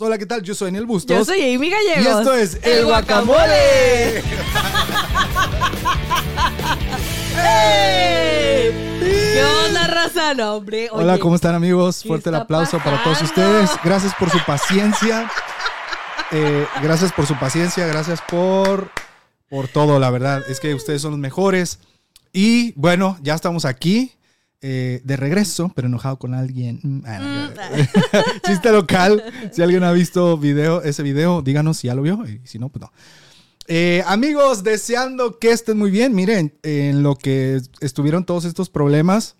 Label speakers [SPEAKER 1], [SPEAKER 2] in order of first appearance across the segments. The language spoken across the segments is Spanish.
[SPEAKER 1] Hola, ¿qué tal? Yo soy Daniel Bustos.
[SPEAKER 2] Yo soy Amy Gallegos.
[SPEAKER 1] Y esto es El, Guacamole.
[SPEAKER 2] ¿Qué onda, raza? No, hombre.
[SPEAKER 1] Hola, ¿cómo están amigos?
[SPEAKER 2] ¿qué
[SPEAKER 1] Fuerte el aplauso para todos ustedes. Gracias por su paciencia. Eh, gracias por su paciencia. Gracias por, por todo, la verdad. Es que ustedes son los mejores. Y bueno, ya estamos aquí. Eh, de regreso, pero enojado con alguien. Mm, ah, no,
[SPEAKER 2] Mm,
[SPEAKER 1] ya. Chiste local. Si alguien ha visto video, ese video, díganos si ya lo vio. Y si no, pues no. Eh, amigos, deseando que estén muy bien. Miren, en lo que estuvieron todos estos problemas,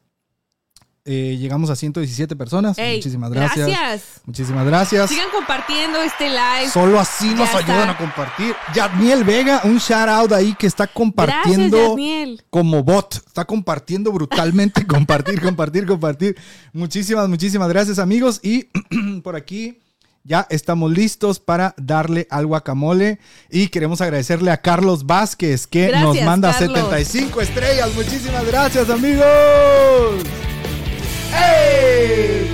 [SPEAKER 1] eh, llegamos a 117 personas.
[SPEAKER 2] Ey,
[SPEAKER 1] Muchísimas gracias.
[SPEAKER 2] Gracias.
[SPEAKER 1] Muchísimas gracias.
[SPEAKER 2] Sigan compartiendo este live.
[SPEAKER 1] Solo así nos
[SPEAKER 2] Ya
[SPEAKER 1] ayudan
[SPEAKER 2] está.
[SPEAKER 1] a compartir. Yadniel Vega, un shout out ahí que está compartiendo
[SPEAKER 2] Gracias,
[SPEAKER 1] como bot. Está compartiendo brutalmente. compartir, compartir, compartir. Muchísimas, muchísimas gracias, amigos. Y por aquí ya estamos listos para darle al guacamole. Y queremos agradecerle a Carlos Vázquez que nos manda
[SPEAKER 2] Carlos.
[SPEAKER 1] 75 estrellas. Muchísimas gracias, amigos. ¡Ey!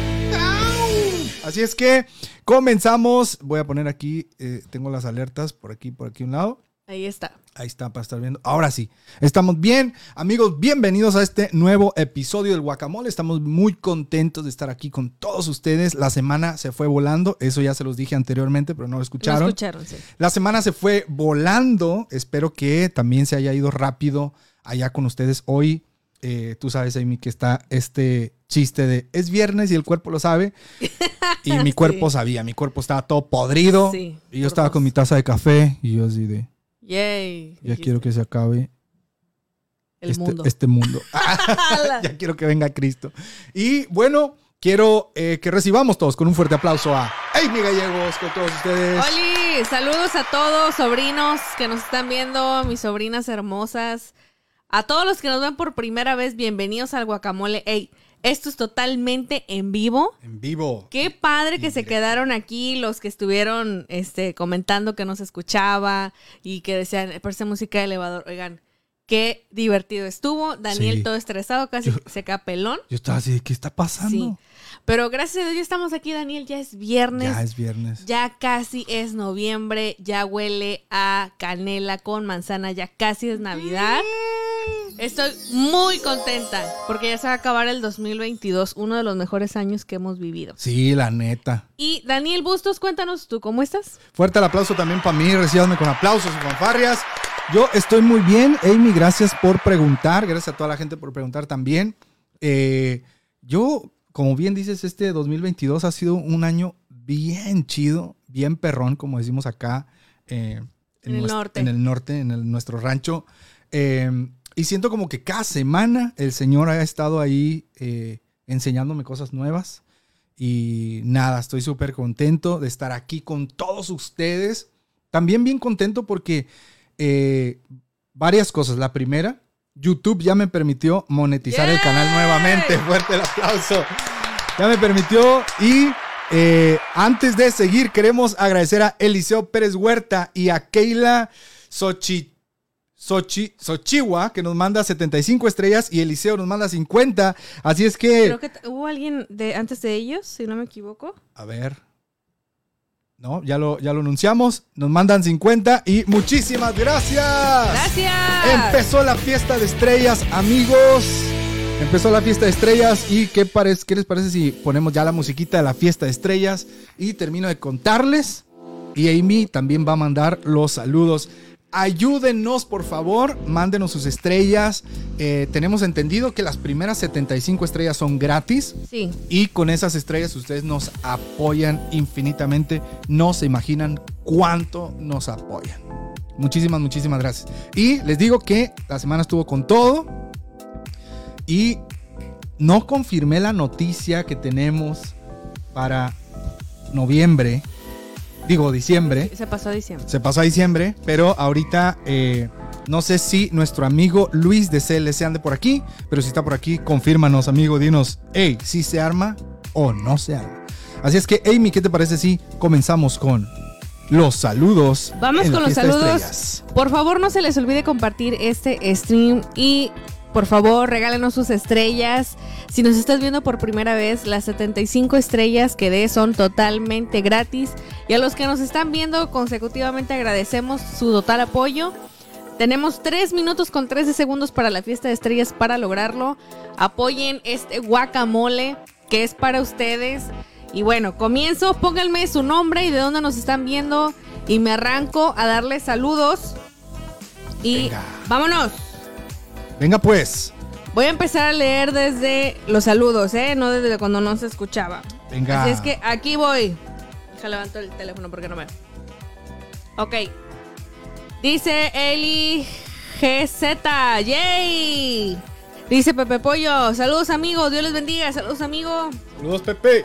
[SPEAKER 1] Así es que comenzamos. Voy a poner aquí, eh, tengo las alertas por aquí, por aquí un lado.
[SPEAKER 2] Ahí está.
[SPEAKER 1] Ahí está para estar viendo. Ahora sí, estamos bien. Amigos, bienvenidos a este nuevo episodio del Guacamole. Estamos muy contentos de estar aquí con todos ustedes. La semana se fue volando. Eso ya se los dije anteriormente, pero no lo
[SPEAKER 2] Lo
[SPEAKER 1] escucharon.
[SPEAKER 2] escucharon, sí.
[SPEAKER 1] La semana se fue volando. Espero que también se haya ido rápido allá con ustedes hoy. Eh, tú sabes, Amy, que está este chiste de es viernes y el cuerpo lo sabe. Y mi cuerpo sabía, mi cuerpo estaba todo podrido.
[SPEAKER 2] Sí,
[SPEAKER 1] y yo estaba
[SPEAKER 2] dos.
[SPEAKER 1] con mi taza de café y yo así de,
[SPEAKER 2] Yay.
[SPEAKER 1] ya quiero que se acabe
[SPEAKER 2] El
[SPEAKER 1] este
[SPEAKER 2] mundo.
[SPEAKER 1] este mundo. ya quiero que venga Cristo. Y bueno, quiero eh, que recibamos todos con un fuerte aplauso a Amy Gallegos, con todos ustedes.
[SPEAKER 2] Oli, saludos a todos, sobrinos que nos están viendo, mis sobrinas hermosas. A todos los que nos ven por primera vez, bienvenidos al guacamole. Ey, esto es totalmente en vivo.
[SPEAKER 1] En vivo.
[SPEAKER 2] Qué padre que se quedaron aquí los que estuvieron este, comentando que no se escuchaba y que decían, parece música de elevador. Oigan, qué divertido estuvo. Daniel
[SPEAKER 1] Sí.
[SPEAKER 2] todo estresado, casi
[SPEAKER 1] Yo-
[SPEAKER 2] se queda pelón.
[SPEAKER 1] Yo estaba así, ¿qué está pasando?
[SPEAKER 2] Sí. Pero gracias a Dios ya estamos aquí, Daniel. Ya es viernes.
[SPEAKER 1] Ya es viernes.
[SPEAKER 2] Ya casi es noviembre, ya huele a canela con manzana, ya casi es Navidad. Estoy muy contenta porque ya se va a acabar el 2022, uno de los mejores años que hemos vivido.
[SPEAKER 1] Sí, la neta.
[SPEAKER 2] Y Daniel Bustos, cuéntanos tú, ¿cómo estás?
[SPEAKER 1] Fuerte el aplauso también para mí. Recíbanme con aplausos y fanfarrias. Yo estoy muy bien. Amy, gracias por preguntar. Gracias a toda la gente por preguntar también. Eh, yo, como bien dices, este 2022 ha sido un año bien chido, bien perrón, como decimos acá. eh,
[SPEAKER 2] En el
[SPEAKER 1] nuestro-
[SPEAKER 2] norte.
[SPEAKER 1] En el norte, en el- nuestro rancho. Eh, y siento como que cada semana el Señor ha estado ahí eh, enseñándome cosas nuevas. Y nada, estoy súper contento de estar aquí con todos ustedes. También bien contento porque eh, varias cosas. La primera, YouTube ya me permitió monetizar el canal nuevamente. Fuerte el aplauso. Ya me permitió. Y eh, antes de seguir, queremos agradecer a Eliseo Pérez Huerta y a Keila Sochi. Sochi, Sochiwa, que nos manda 75 estrellas y Eliseo nos manda 50. Así es que...
[SPEAKER 2] Creo que hubo alguien de antes de ellos, si no me equivoco.
[SPEAKER 1] A ver. No, ya lo, ya lo anunciamos. Nos mandan 50 y muchísimas gracias.
[SPEAKER 2] Gracias.
[SPEAKER 1] Empezó la fiesta de estrellas, amigos. Empezó la fiesta de estrellas y ¿qué, qué les parece si ponemos ya la musiquita de la fiesta de estrellas y termino de contarles? Y Amy también va a mandar los saludos. Ayúdenos, por favor, mándenos sus estrellas. Eh, tenemos entendido que las primeras 75 estrellas son gratis.
[SPEAKER 2] Sí.
[SPEAKER 1] Y con esas estrellas ustedes nos apoyan infinitamente. No se imaginan cuánto nos apoyan. Muchísimas, muchísimas gracias. Y les digo que la semana estuvo con todo. Y no confirmé la noticia que tenemos para noviembre. Digo, diciembre.
[SPEAKER 2] Se pasó a diciembre.
[SPEAKER 1] Se pasó a diciembre, pero ahorita eh, no sé si nuestro amigo Luis de CLC ande por aquí, pero si está por aquí, confírmanos, amigo, dinos, hey, si se arma o no se arma. Así es que, Amy, ¿qué te parece si comenzamos con los saludos?
[SPEAKER 2] Vamos con los saludos. Por favor, no se les olvide compartir este stream y por favor, regálenos sus estrellas. Si nos estás viendo por primera vez, las 75 estrellas que dé son totalmente gratis. Y a los que nos están viendo consecutivamente agradecemos su total apoyo. Tenemos 3 minutos con 13 segundos para la fiesta de estrellas para lograrlo. Apoyen este guacamole que es para ustedes. Y bueno, comienzo, pónganme su nombre y de dónde nos están viendo. Y me arranco a darles saludos. Y
[SPEAKER 1] Venga.
[SPEAKER 2] vámonos.
[SPEAKER 1] Venga pues.
[SPEAKER 2] Voy a empezar a leer desde los saludos, ¿eh? No desde cuando no se escuchaba.
[SPEAKER 1] Venga.
[SPEAKER 2] Así es que aquí voy. Levanto el teléfono porque no me. Ok. Dice Eli GZ. ¡Yay! Dice Pepe Pollo. Saludos amigos. Dios les bendiga. Saludos amigo.
[SPEAKER 1] Saludos, Pepe.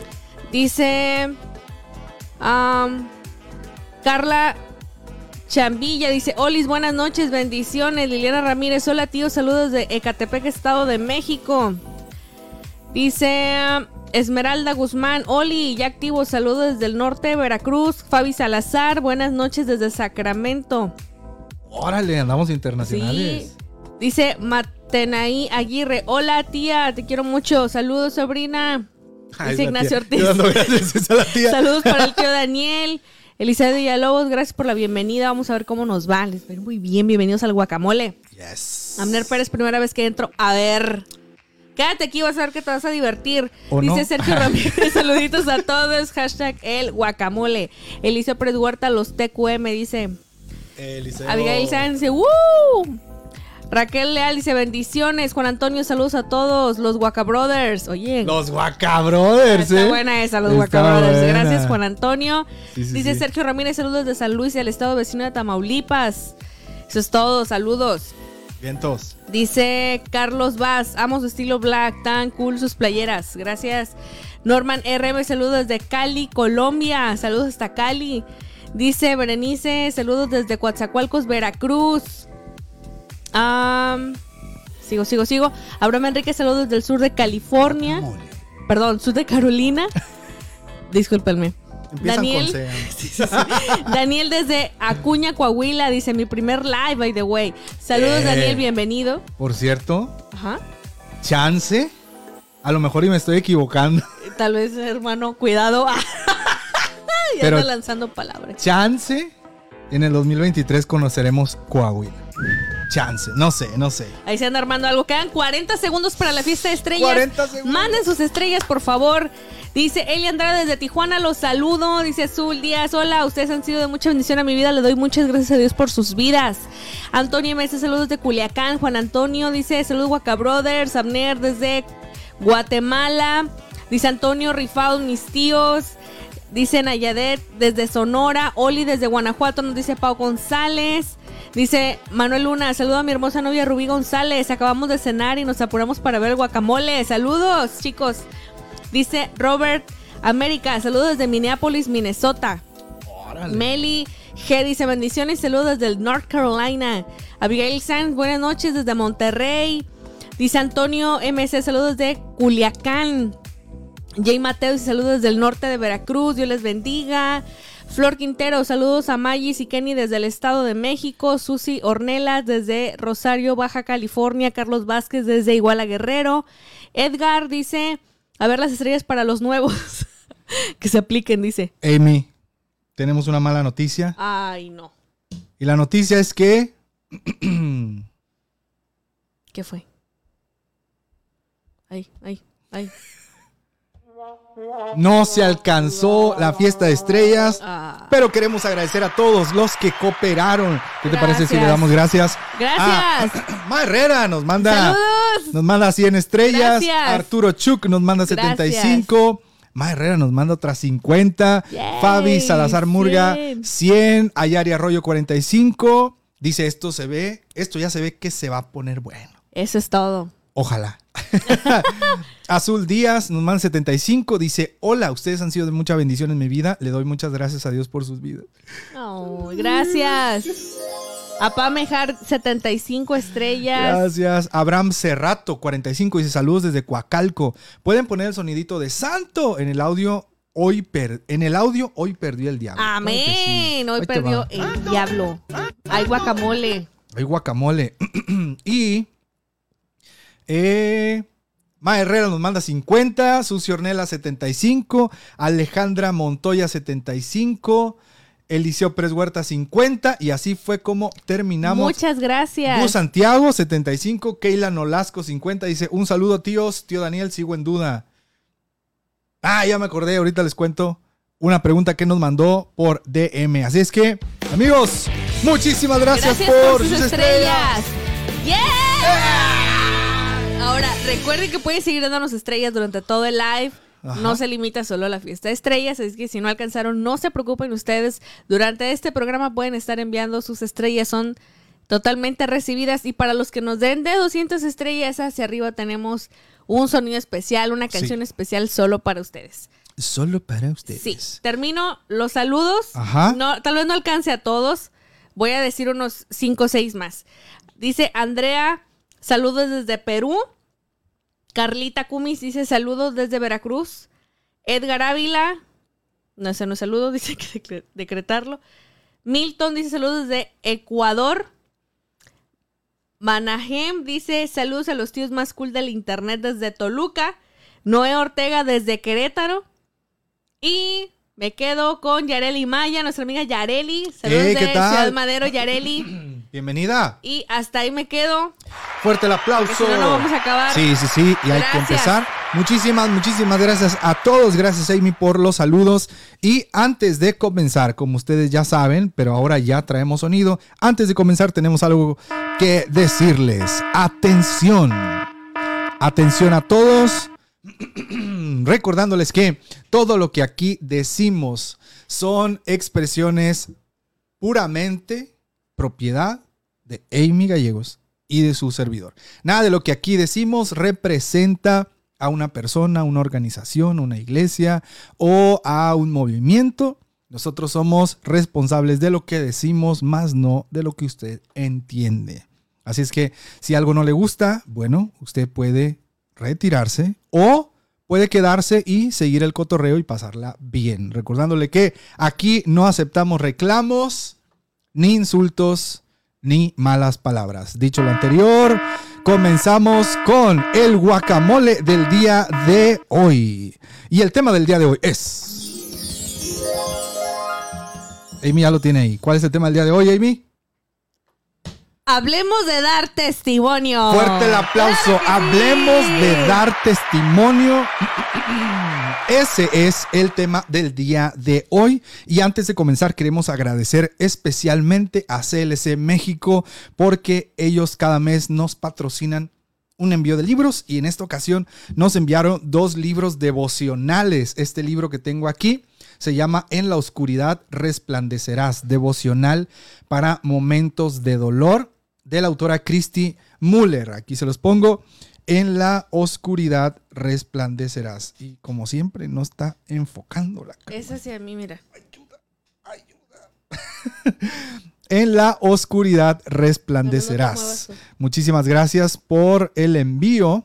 [SPEAKER 2] Dice. am, Carla Chambilla dice: Olis, buenas noches, bendiciones. Liliana Ramírez, hola tío, saludos de Ecatepec, Estado de México. Dice Esmeralda Guzmán, Oli, ya activo, saludos desde el norte Veracruz. Fabi Salazar, buenas noches desde Sacramento.
[SPEAKER 1] Órale, andamos internacionales.
[SPEAKER 2] Sí. Dice Matenaí Aguirre, hola tía, te quiero mucho. Saludos, sobrina.
[SPEAKER 1] Ay,
[SPEAKER 2] Dice Ignacio. Ortiz.
[SPEAKER 1] Gracias la tía.
[SPEAKER 2] Saludos para el tío Daniel. Elizabeth Villalobos, gracias por la bienvenida. Vamos a ver cómo nos va. Les ir muy bien. Bienvenidos al guacamole.
[SPEAKER 1] Yes.
[SPEAKER 2] Amner Pérez, primera vez que entro. A ver. Quédate aquí, vas a ver que te vas a divertir.
[SPEAKER 1] ¿O
[SPEAKER 2] Dice
[SPEAKER 1] no?
[SPEAKER 2] Sergio Ramírez, saluditos a todos. Hashtag el guacamole. Eliseo Pérez Huerta, los TQM, dice.
[SPEAKER 1] Eliseo.
[SPEAKER 2] Abigail Sáenz dice, ¡Woo! Raquel Leal dice, bendiciones. Juan Antonio, saludos a todos. Los Guaca Brothers. Oye,
[SPEAKER 1] Los Guaca Brothers,
[SPEAKER 2] Está
[SPEAKER 1] ¿eh?
[SPEAKER 2] buena esa, los
[SPEAKER 1] Está
[SPEAKER 2] Guacabrothers.
[SPEAKER 1] buena.
[SPEAKER 2] Gracias, Juan Antonio.
[SPEAKER 1] Sí, sí,
[SPEAKER 2] Dice
[SPEAKER 1] sí.
[SPEAKER 2] Sergio Ramírez, saludos de San Luis, del estado vecino de Tamaulipas. Eso es todo, saludos.
[SPEAKER 1] Vientos.
[SPEAKER 2] Dice Carlos Vaz, amo su estilo black, tan cool sus playeras. Gracias. Norman RM, saludos desde Cali, Colombia. Saludos hasta Cali. Dice Berenice, saludos desde Coatzacoalcos, Veracruz. Am, sigo, sigo, sigo. Abraham Enrique, saludos del sur de California. Perdón, sur de Carolina. Discúlpenme.
[SPEAKER 1] Empiezan
[SPEAKER 2] Daniel,
[SPEAKER 1] con C.
[SPEAKER 2] Sí, sí, sí. Daniel desde Acuña, Coahuila, dice mi primer live, by the way. Saludos,
[SPEAKER 1] Eh.
[SPEAKER 2] Daniel, bienvenido.
[SPEAKER 1] Por cierto,
[SPEAKER 2] Ajá.
[SPEAKER 1] chance. A lo mejor y me estoy equivocando.
[SPEAKER 2] Tal vez, hermano, cuidado. ya
[SPEAKER 1] Pero-
[SPEAKER 2] anda lanzando palabras.
[SPEAKER 1] Chance. En el 2023 conoceremos Coahuila. Chance. No sé, no sé.
[SPEAKER 2] Ahí se anda armando algo. Quedan 40 segundos para la fiesta de estrellas.
[SPEAKER 1] 40 segundos.
[SPEAKER 2] Manden sus estrellas, por favor. Dice Eli Andrade desde Tijuana, los saludo. Dice Azul Díaz, hola, ustedes han sido de mucha bendición a mi vida. Le doy muchas gracias a Dios por sus vidas. Antonio M. saludos de Culiacán. Juan Antonio dice, saludos Guaca Brothers. Abner desde Guatemala. Dice Antonio, rifados mis tíos. Dice Nayadet desde Sonora. Oli desde Guanajuato. Nos dice Pau González. Dice Manuel Luna, saludo a mi hermosa novia Rubí González. Acabamos de cenar y nos apuramos para ver el guacamole. Saludos, chicos. Dice Robert América, saludos desde Minneapolis, Minnesota. Meli G dice bendiciones, saludos desde North Carolina. Abigail Sanz, buenas noches desde Monterrey. Dice Antonio MC, saludos de Culiacán. Jay Mateo dice saludos desde el norte de Veracruz, Dios les bendiga. Flor Quintero, saludos a Magis y Kenny desde el Estado de México. Susi Ornelas desde Rosario, Baja California. Carlos Vázquez desde Iguala Guerrero. Edgar dice, a ver las estrellas para los nuevos. que se apliquen, dice.
[SPEAKER 1] Amy, tenemos una mala noticia.
[SPEAKER 2] Ay, no.
[SPEAKER 1] Y la noticia es que.
[SPEAKER 2] ¿Qué fue? Ay, ay, ay.
[SPEAKER 1] No se alcanzó la fiesta de estrellas.
[SPEAKER 2] Ah.
[SPEAKER 1] Pero queremos agradecer a todos los que cooperaron. ¿Qué te parece si le damos gracias?
[SPEAKER 2] Gracias.
[SPEAKER 1] Ah, Ma Herrera nos manda.
[SPEAKER 2] Saludos.
[SPEAKER 1] Nos manda 100 estrellas.
[SPEAKER 2] Gracias.
[SPEAKER 1] Arturo Chuk nos manda
[SPEAKER 2] Gracias.
[SPEAKER 1] 75. Ma Herrera nos manda otras 50.
[SPEAKER 2] Yay,
[SPEAKER 1] Fabi Salazar Murga
[SPEAKER 2] 100.
[SPEAKER 1] 100. Ayari Arroyo 45. Dice esto se ve, esto ya se ve que se va a poner bueno.
[SPEAKER 2] Eso es todo.
[SPEAKER 1] Ojalá. Azul Díaz nos manda 75. Dice: Hola, ustedes han sido de mucha bendición en mi vida. Le doy muchas gracias a Dios por sus vidas.
[SPEAKER 2] Oh, gracias. A Pamejar, 75 estrellas.
[SPEAKER 1] Gracias. Abraham Cerrato, 45, dice saludos desde Coacalco. Pueden poner el sonidito de santo en el audio. Hoy per- en el audio hoy perdió el diablo. Claro que sí.
[SPEAKER 2] Amén. Hoy
[SPEAKER 1] Ahí
[SPEAKER 2] perdió el diablo. Hay guacamole.
[SPEAKER 1] Hay guacamole. y eh, Ma Herrera nos manda 50, Susi Ornella 75, Alejandra Montoya 75, Eliseo Pérez Huerta 50 y así fue como terminamos.
[SPEAKER 2] Muchas gracias.
[SPEAKER 1] Gus Santiago 75, Keila Nolasco 50 dice, un saludo tíos, tío Daniel, sigo en duda. Ah, ya me acordé, ahorita les cuento una pregunta que nos mandó por DM. Así es que, amigos, muchísimas gracias, por, sus estrellas.
[SPEAKER 2] Ahora, recuerden que pueden seguir dándonos estrellas durante todo el live. No se limita solo a la fiesta de estrellas, es que si no alcanzaron, no se preocupen ustedes. Durante este programa pueden estar enviando sus estrellas, son totalmente recibidas. Y para los que nos den de 200 estrellas hacia arriba, tenemos un sonido especial, una canción especial solo para ustedes.
[SPEAKER 1] Solo para ustedes.
[SPEAKER 2] Sí, termino los saludos.
[SPEAKER 1] Ajá.
[SPEAKER 2] No, tal vez no alcance a todos. Voy a decir unos 5 o 6 más. Dice Andrea, saludos desde Perú. Carlita Cumis dice saludos desde Veracruz. Edgar Ávila, no sé, no saludo, dice que decretarlo. Milton dice saludos desde Ecuador. Manahem dice saludos a los tíos más cool del internet desde Toluca. Noé Ortega desde Querétaro. Y me quedo con Yareli Maya, nuestra amiga Yareli. Saludos de. Ciudad Madero, Yareli.
[SPEAKER 1] Bienvenida.
[SPEAKER 2] Y hasta ahí me quedo.
[SPEAKER 1] Fuerte el aplauso.
[SPEAKER 2] Si no, no vamos a acabar.
[SPEAKER 1] Sí, sí, sí. Y hay que
[SPEAKER 2] Gracias.
[SPEAKER 1] empezar. Muchísimas, muchísimas gracias a todos. Gracias, Amy, por los saludos. Y antes de comenzar, como ustedes ya saben, pero ahora ya traemos sonido. Antes de comenzar, tenemos algo que decirles. Atención. Atención a todos. Recordándoles que todo lo que aquí decimos son expresiones puramente propiedad de Amy Gallegos y de su servidor. Nada de lo que aquí decimos representa a una persona, una organización, una iglesia o a un movimiento. Nosotros somos responsables de lo que decimos, más no de lo que usted entiende. Así es que si algo no le gusta, bueno, usted puede retirarse o puede quedarse y seguir el cotorreo y pasarla bien. Recordándole que aquí no aceptamos reclamos, ni insultos, ni malas palabras. Dicho lo anterior, comenzamos con el guacamole del día de hoy. Y el tema del día de hoy es... Amy ya lo tiene ahí. ¿Cuál es el tema del día de hoy, Amy?
[SPEAKER 2] Hablemos de dar testimonio.
[SPEAKER 1] Fuerte el aplauso. Hablemos de dar testimonio. Ese es el tema del día de hoy. Y antes de comenzar, queremos agradecer especialmente a CLC México porque ellos cada mes nos patrocinan un envío de libros y en esta ocasión nos enviaron dos libros devocionales. Este libro que tengo aquí se llama En la oscuridad resplandecerás, devocional para momentos de dolor de la autora Christy Muller. Aquí se los pongo. En la oscuridad resplandecerás. Y como siempre, no está enfocando la cámara.
[SPEAKER 2] Es hacia mí, mira.
[SPEAKER 1] En la oscuridad
[SPEAKER 2] No, no
[SPEAKER 1] resplandecerás. Muchísimas gracias por el envío.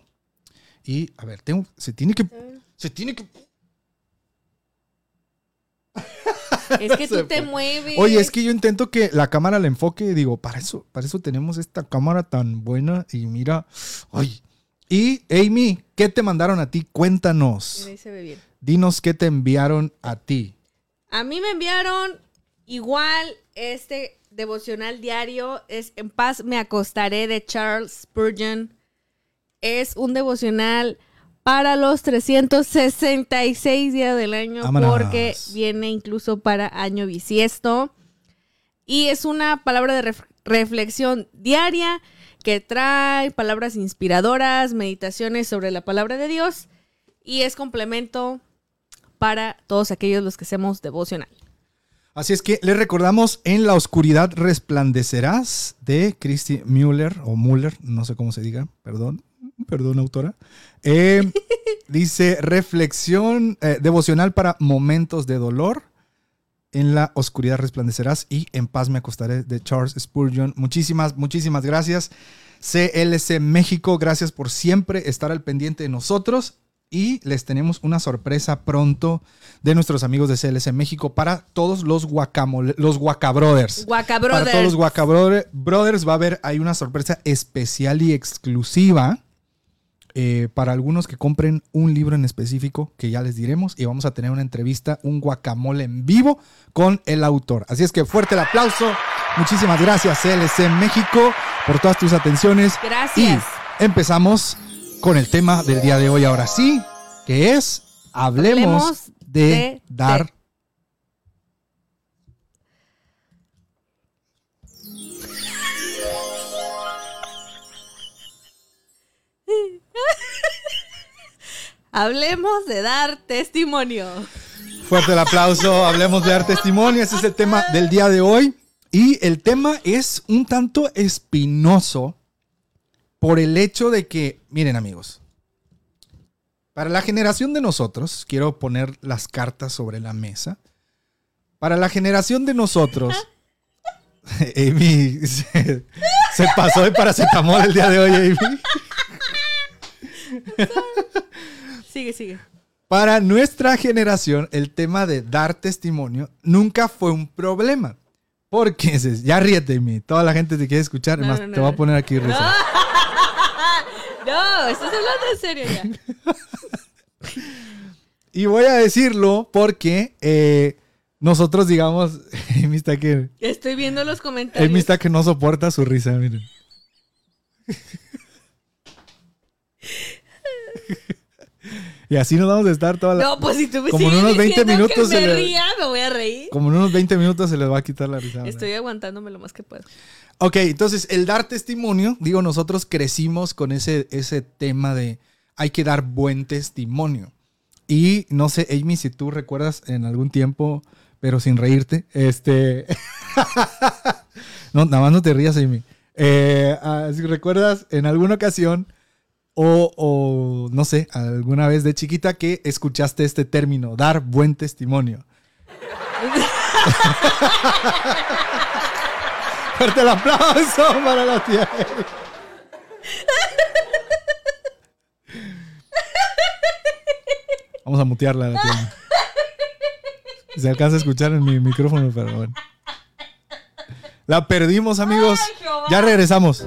[SPEAKER 1] Y a ver, tengo, se tiene que. Se tiene que.
[SPEAKER 2] Es que tú te mueves.
[SPEAKER 1] Oye, es que yo intento que la cámara la enfoque. y Digo, para eso, para eso tenemos esta cámara tan buena. Y mira, ay. Y Amy, ¿qué te mandaron a ti? Cuéntanos.
[SPEAKER 2] Se ve bien.
[SPEAKER 1] Dinos qué te enviaron a ti.
[SPEAKER 2] A mí me enviaron igual este devocional diario. Es En paz me acostaré de Charles Spurgeon. Es un devocional para los 366 días del año
[SPEAKER 1] Vámonos.
[SPEAKER 2] porque viene incluso para año bisiesto. Y es una palabra de ref- reflexión diaria que trae palabras inspiradoras, meditaciones sobre la palabra de Dios y es complemento para todos aquellos los que hacemos devocional.
[SPEAKER 1] Así es que les recordamos En la oscuridad resplandecerás de Christy Müller o Müller, no sé cómo se diga, perdón, perdón autora. Eh, dice reflexión eh, devocional para momentos de dolor. En la oscuridad resplandecerás y en paz me acostaré de Charles Spurgeon. Muchísimas, muchísimas gracias. CLC México, gracias por siempre estar al pendiente de nosotros. Y les tenemos una sorpresa pronto de nuestros amigos de CLC México para todos los guacamole, los guacabrothers.
[SPEAKER 2] Guaca
[SPEAKER 1] Para todos los
[SPEAKER 2] Brothers.
[SPEAKER 1] Guacabrothers Brothers va a haber hay una sorpresa especial y exclusiva. Eh, para algunos que compren un libro en específico que ya les diremos y vamos a tener una entrevista, un guacamole en vivo con el autor. Así es que fuerte el aplauso. Muchísimas gracias CLC México por todas tus atenciones.
[SPEAKER 2] Gracias.
[SPEAKER 1] Y empezamos con el tema del día de hoy ahora sí, que es hablemos,
[SPEAKER 2] Hablemos
[SPEAKER 1] de,
[SPEAKER 2] de-
[SPEAKER 1] dar
[SPEAKER 2] de- Hablemos de dar testimonio.
[SPEAKER 1] Fuerte el aplauso, hablemos de dar testimonio, ese es el tema del día de hoy. Y el tema es un tanto espinoso por el hecho de que, miren amigos, para la generación de nosotros, quiero poner las cartas sobre la mesa, para la generación de nosotros, Amy se, se pasó de paracetamol el día de hoy, Amy.
[SPEAKER 2] Sigue, sigue.
[SPEAKER 1] Para nuestra generación, el tema de dar testimonio nunca fue un problema. Porque, ya ríete de mí, toda la gente te quiere escuchar,
[SPEAKER 2] No,
[SPEAKER 1] más
[SPEAKER 2] no, no,
[SPEAKER 1] te voy a poner aquí risa.
[SPEAKER 2] No, estás hablando en serio ya.
[SPEAKER 1] Y voy a decirlo porque eh, nosotros, digamos, está que,
[SPEAKER 2] Estoy viendo los comentarios.
[SPEAKER 1] Está que no soporta su risa, miren. y así nos vamos a estar toda la...
[SPEAKER 2] No, pues si tú me
[SPEAKER 1] Como en unos 20
[SPEAKER 2] diciendo
[SPEAKER 1] minutos
[SPEAKER 2] que
[SPEAKER 1] se le-
[SPEAKER 2] ría, me voy a reír.
[SPEAKER 1] Como en unos 20 minutos se les va a quitar la risa.
[SPEAKER 2] Estoy aguantándome lo más que puedo.
[SPEAKER 1] Ok, entonces el dar testimonio, digo, nosotros crecimos con ese, ese tema de hay que dar buen testimonio. Y no sé, Amy, si tú recuerdas en algún tiempo, pero sin reírte, este... no, nada más no te rías, Amy. Eh, ah, si recuerdas en alguna ocasión o, o, no sé, alguna vez de chiquita que escuchaste este término, dar buen testimonio. Fuerte el aplauso para la tía. Vamos a mutearla a la tía. Se alcanza a escuchar en mi micrófono, pero bueno. La perdimos, amigos. Ya regresamos.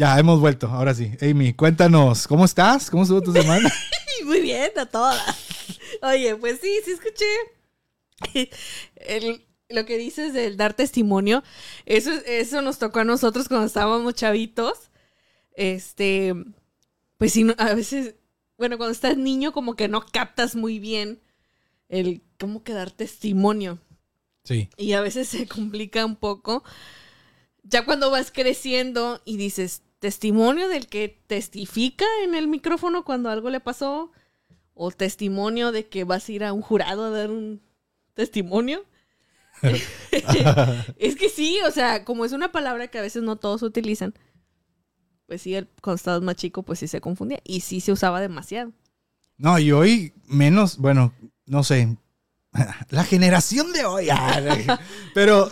[SPEAKER 1] Ya, hemos vuelto, ahora sí. Amy, cuéntanos, ¿cómo estás? ¿Cómo estuvo tu semana?
[SPEAKER 2] Muy bien, a todas. Oye, pues sí, sí escuché el- lo que dices del dar testimonio. Eso, eso nos tocó a nosotros cuando estábamos chavitos. Este, pues sí, a veces, bueno, cuando estás niño como que no captas muy bien el cómo que dar testimonio.
[SPEAKER 1] Sí.
[SPEAKER 2] Y a veces se complica un poco. Ya cuando vas creciendo y dices testimonio del que testifica en el micrófono cuando algo le pasó, o testimonio de que vas a ir a un jurado a dar un testimonio. es que sí, o sea, como es una palabra que a veces no todos utilizan, pues sí, el- cuando estabas más chico, pues sí se confundía y sí se usaba demasiado.
[SPEAKER 1] No, y hoy menos, bueno, no sé. La generación de hoy. Pero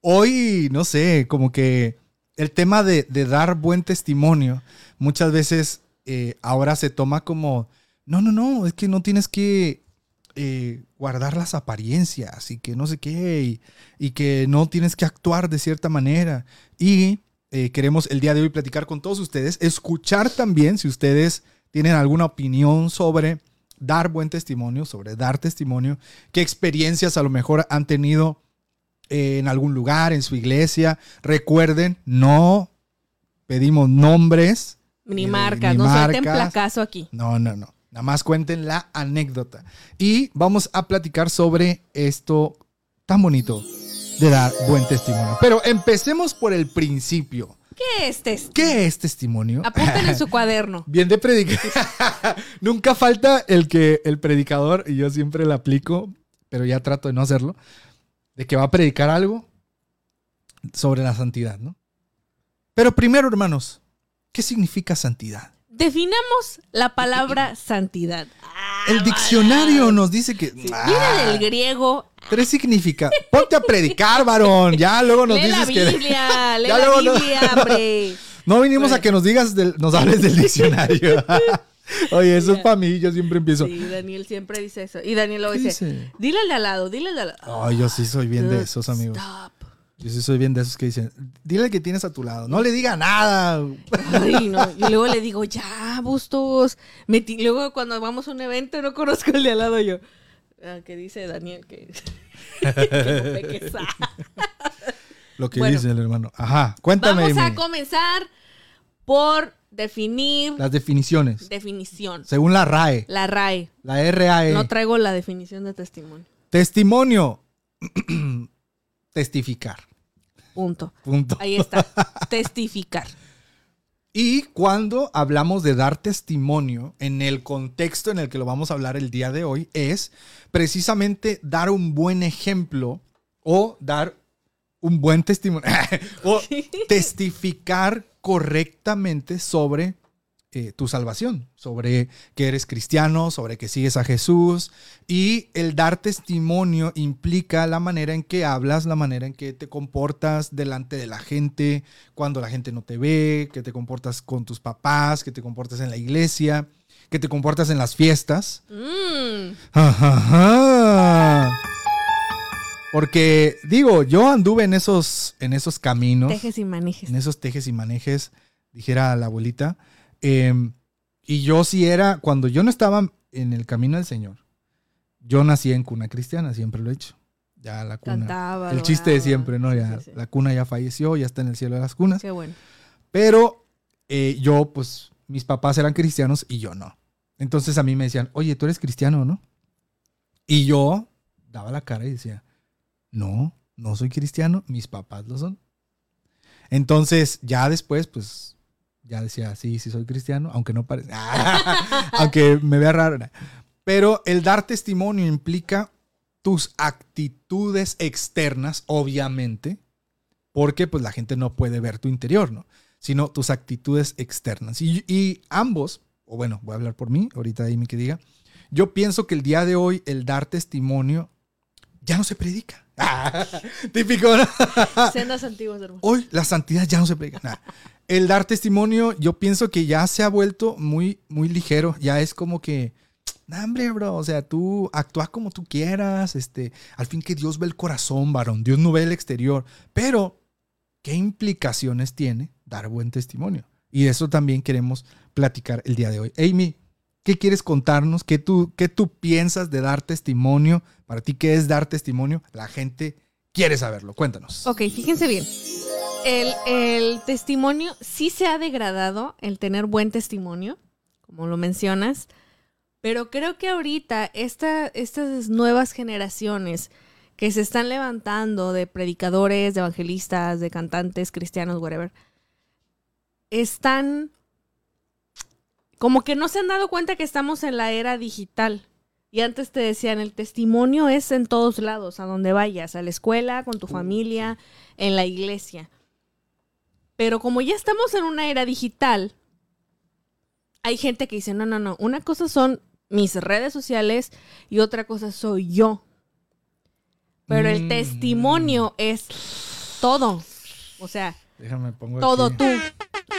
[SPEAKER 1] hoy, no sé, como que el tema de, dar buen testimonio, muchas veces eh, ahora se toma como, no, no, no, es que no tienes que eh, guardar las apariencias y que no sé qué, y, y que no tienes que actuar de cierta manera. Y eh, queremos el día de hoy platicar con todos ustedes, escuchar también si ustedes tienen alguna opinión sobre dar buen testimonio, sobre dar testimonio, qué experiencias a lo mejor han tenido eh, en algún lugar, en su iglesia. Recuerden, no pedimos nombres.
[SPEAKER 2] Ni marcas,
[SPEAKER 1] ni
[SPEAKER 2] no suelten placazo aquí.
[SPEAKER 1] No, no, no. Nada más cuenten la anécdota. Y vamos a platicar sobre esto tan bonito de dar buen testimonio. Pero empecemos por el principio.
[SPEAKER 2] ¿Qué es testimonio?
[SPEAKER 1] ¿Qué es testimonio?
[SPEAKER 2] Apunten en su cuaderno.
[SPEAKER 1] Bien de predicar. Nunca falta el que el predicador, y yo siempre lo aplico, pero ya trato de no hacerlo, de que va a predicar algo sobre la santidad, ¿no? Pero primero, hermanos, ¿qué significa santidad?
[SPEAKER 2] Definamos la palabra santidad.
[SPEAKER 1] El diccionario nos dice que...
[SPEAKER 2] Viene
[SPEAKER 1] Ah,
[SPEAKER 2] del griego.
[SPEAKER 1] Tres significa. Ponte a predicar, varón. Ya luego nos
[SPEAKER 2] lee la
[SPEAKER 1] dices que.
[SPEAKER 2] Biblia, lee
[SPEAKER 1] Ya
[SPEAKER 2] la
[SPEAKER 1] luego no-
[SPEAKER 2] Biblia, hombre.
[SPEAKER 1] No vinimos a que nos digas, del- nos hables del diccionario. Oye, eso es para mí, yo siempre empiezo.
[SPEAKER 2] Sí, Daniel siempre dice eso. Y Daniel
[SPEAKER 1] ¿Qué
[SPEAKER 2] dice,
[SPEAKER 1] dice?
[SPEAKER 2] dile al de al lado, dile al de al lado.
[SPEAKER 1] Ay, yo sí soy bien de esos, amigos.
[SPEAKER 2] Stop.
[SPEAKER 1] Yo sí soy bien de esos que dicen, dile que tienes a tu lado, no le diga nada.
[SPEAKER 2] Ay, no. Y luego le digo, ya, Bustos. Luego cuando vamos a un evento no conozco el de al lado yo. Ah, que dice Daniel que... no.
[SPEAKER 1] Lo que
[SPEAKER 2] Bueno.
[SPEAKER 1] dice el hermano. Ajá, cuéntame.
[SPEAKER 2] Vamos a comenzar por definir
[SPEAKER 1] las definiciones.
[SPEAKER 2] definición.
[SPEAKER 1] Según la RAE,
[SPEAKER 2] La RAE.
[SPEAKER 1] la RAE.
[SPEAKER 2] No traigo la definición de testimonio.
[SPEAKER 1] Testimonio. Testificar.
[SPEAKER 2] Punto.
[SPEAKER 1] Punto.
[SPEAKER 2] Ahí está. Testificar.
[SPEAKER 1] Y cuando hablamos de dar testimonio, en el contexto en el que lo vamos a hablar el día de hoy, es precisamente dar un buen ejemplo o dar un buen testimonio o testificar correctamente sobre eh, tu salvación, sobre que eres cristiano, sobre que sigues a Jesús. Y el dar testimonio implica la manera en que hablas, la manera en que te comportas delante de la gente, cuando la gente no te ve, que te comportas con tus papás, que te comportas en la iglesia, que te comportas en las fiestas.
[SPEAKER 2] Mm.
[SPEAKER 1] Ajá. Porque digo, yo anduve en esos, en esos caminos
[SPEAKER 2] Tejes y manejes.
[SPEAKER 1] en esos tejes y manejes, dijera la abuelita. Eh, y yo sí era, cuando yo no estaba en el camino del Señor, yo nací en cuna cristiana, siempre lo he hecho. Ya la cuna.
[SPEAKER 2] Cantaba.
[SPEAKER 1] el chiste de siempre, ¿no? Ya,
[SPEAKER 2] sí, sí.
[SPEAKER 1] La cuna ya falleció, ya está en el cielo de las cunas.
[SPEAKER 2] Qué bueno.
[SPEAKER 1] Pero eh, yo, pues, mis papás eran cristianos y yo no. Entonces a mí me decían, oye, tú eres cristiano, ¿no? Y yo daba la cara y decía, no, no soy cristiano, mis papás lo son. Entonces ya después, pues, ya decía, sí, sí soy cristiano, aunque no parece, aunque me vea raro. Pero el dar testimonio implica tus actitudes externas, obviamente, porque pues la gente no puede ver tu interior, ¿no? Sino tus actitudes externas. Y, y ambos, o bueno, voy a hablar por mí, ahorita Amy que diga, yo pienso que el día de hoy el dar testimonio ya no se predica. Típico, ¿no?
[SPEAKER 2] Sendas antiguas, hermano.
[SPEAKER 1] Hoy la santidad ya no se predica. Nah. El dar testimonio, yo pienso que ya se ha vuelto muy, muy ligero. Ya es como que, nah, hombre, bro, o sea, tú actúas como tú quieras. Este, al fin que Dios ve el corazón, varón. Dios no ve el exterior. Pero, ¿qué implicaciones tiene dar buen testimonio? Y de eso también queremos platicar el día de hoy. Amy, ¿qué quieres contarnos? ¿Qué tú, qué tú piensas de dar testimonio? Para ti, ¿qué es dar testimonio? La gente quiere saberlo. Cuéntanos.
[SPEAKER 2] Ok, fíjense bien. El, el testimonio sí se ha degradado, el tener buen testimonio, como lo mencionas, pero creo que ahorita esta- estas nuevas generaciones que se están levantando de predicadores, de evangelistas, de cantantes cristianos, whatever, están como que no se han dado cuenta que estamos en la era digital. Y antes te decían, el testimonio es en todos lados, a donde vayas, a la escuela, con tu familia, en la iglesia. Pero como ya estamos en una era digital, hay gente que dice, no, no, no, una cosa son mis redes sociales y otra cosa soy yo. Pero el
[SPEAKER 1] Mm.
[SPEAKER 2] testimonio es todo. O sea,
[SPEAKER 1] Déjame pongo
[SPEAKER 2] todo
[SPEAKER 1] aquí.
[SPEAKER 2] tú.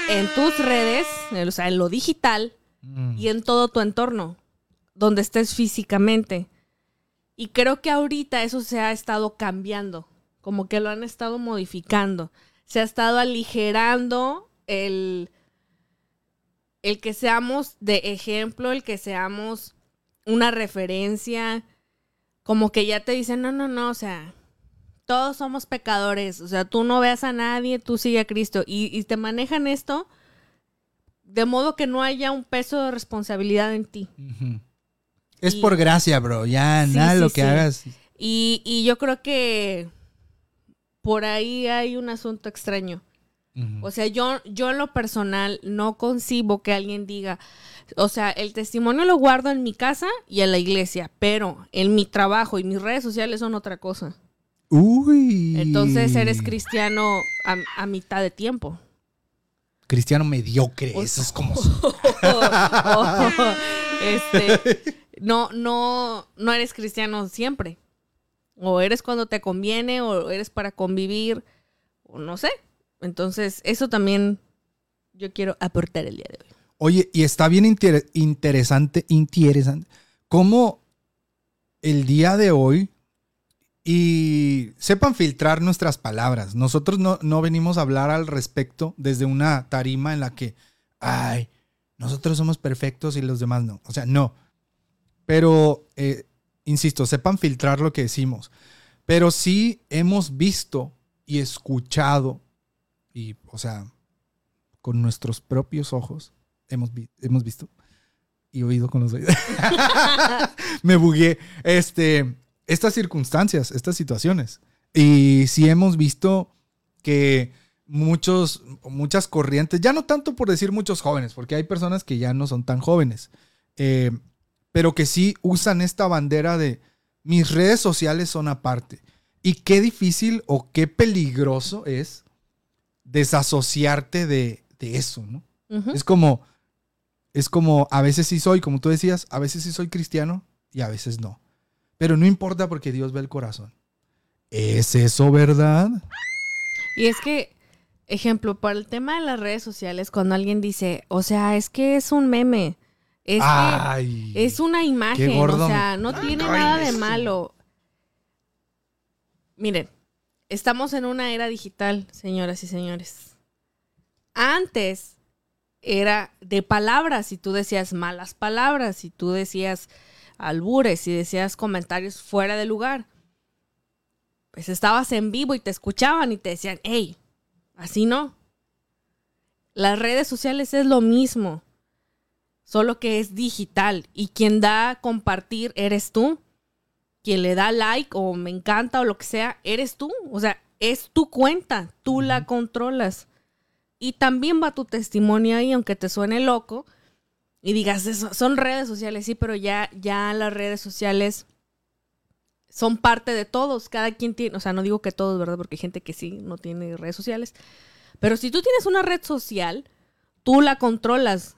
[SPEAKER 2] En tus redes, o sea, en lo digital,
[SPEAKER 1] Mm.
[SPEAKER 2] y en todo tu entorno, donde estés físicamente. Y creo que ahorita eso se ha estado cambiando, como que lo han estado modificando. Se ha estado aligerando el, el que seamos de ejemplo, el que seamos una referencia, como que ya te dicen, no, no, no, o sea, todos somos pecadores, o sea, tú no veas a nadie, tú sigue a Cristo. Y, y te manejan esto de modo que no haya un peso de responsabilidad en ti.
[SPEAKER 1] Es
[SPEAKER 2] Y-
[SPEAKER 1] por gracia, bro. Ya,
[SPEAKER 2] Sí,
[SPEAKER 1] nada,
[SPEAKER 2] sí,
[SPEAKER 1] lo que
[SPEAKER 2] sí.
[SPEAKER 1] hagas.
[SPEAKER 2] Y, y yo creo que por ahí hay un asunto extraño. O sea, yo, yo en lo personal no concibo que alguien diga, o sea, el testimonio lo guardo en mi casa y en la iglesia, pero en mi trabajo y mis redes sociales son otra cosa.
[SPEAKER 1] Uy.
[SPEAKER 2] Entonces eres cristiano a, a mitad de tiempo.
[SPEAKER 1] Cristiano mediocre.
[SPEAKER 2] O-
[SPEAKER 1] Eso es como.
[SPEAKER 2] O- este, no, no, no eres cristiano siempre. O eres cuando te conviene, o eres para convivir, o no sé. Entonces, eso también yo quiero aportar el día de hoy.
[SPEAKER 1] Oye, y está bien inter- interesante, interesante, cómo el día de hoy, y sepan filtrar nuestras palabras. Nosotros no, no venimos a hablar al respecto desde una tarima en la que, ay, nosotros somos perfectos y los demás no. O sea, no. Pero, eh, insisto, sepan filtrar lo que decimos. Pero sí hemos visto y escuchado, y, o sea, con nuestros propios ojos, hemos, hemos visto y oído con los oídos. Me bugué. Este, estas circunstancias, estas situaciones. Y sí hemos visto que muchos, muchas corrientes, ya no tanto por decir muchos jóvenes, porque hay personas que ya no son tan jóvenes, eh, pero que sí usan esta bandera de mis redes sociales son aparte. Y qué difícil o qué peligroso es desasociarte de, de eso, ¿no? Es como, es como, a veces sí soy, como tú decías, a veces sí soy cristiano y a veces no. Pero no importa porque Dios ve el corazón. ¿Es eso verdad?
[SPEAKER 2] Y es que, ejemplo, para el tema de las redes sociales, cuando alguien dice, o sea, es que es un meme, es
[SPEAKER 1] Ay.
[SPEAKER 2] que es una imagen, o sea, no tiene nada de malo. Miren, estamos en una era digital, señoras y señores. Antes era de palabras y tú decías malas palabras y tú decías albures y decías comentarios fuera de lugar. Pues estabas en vivo y te escuchaban y te decían, hey, así no. Las redes sociales es lo mismo, solo que es digital y quien da a compartir eres tú. Quien le da like o me encanta o lo que sea, eres tú. O sea, es tu cuenta, tú la controlas. Y también va tu testimonio ahí, aunque te suene loco y digas, "Eso- son redes sociales, sí, pero ya, ya las redes sociales son parte de todos. Cada quien tiene, o sea, no digo que todos, ¿verdad? Porque hay gente que sí no tiene redes sociales. Pero si tú tienes una red social, tú la controlas.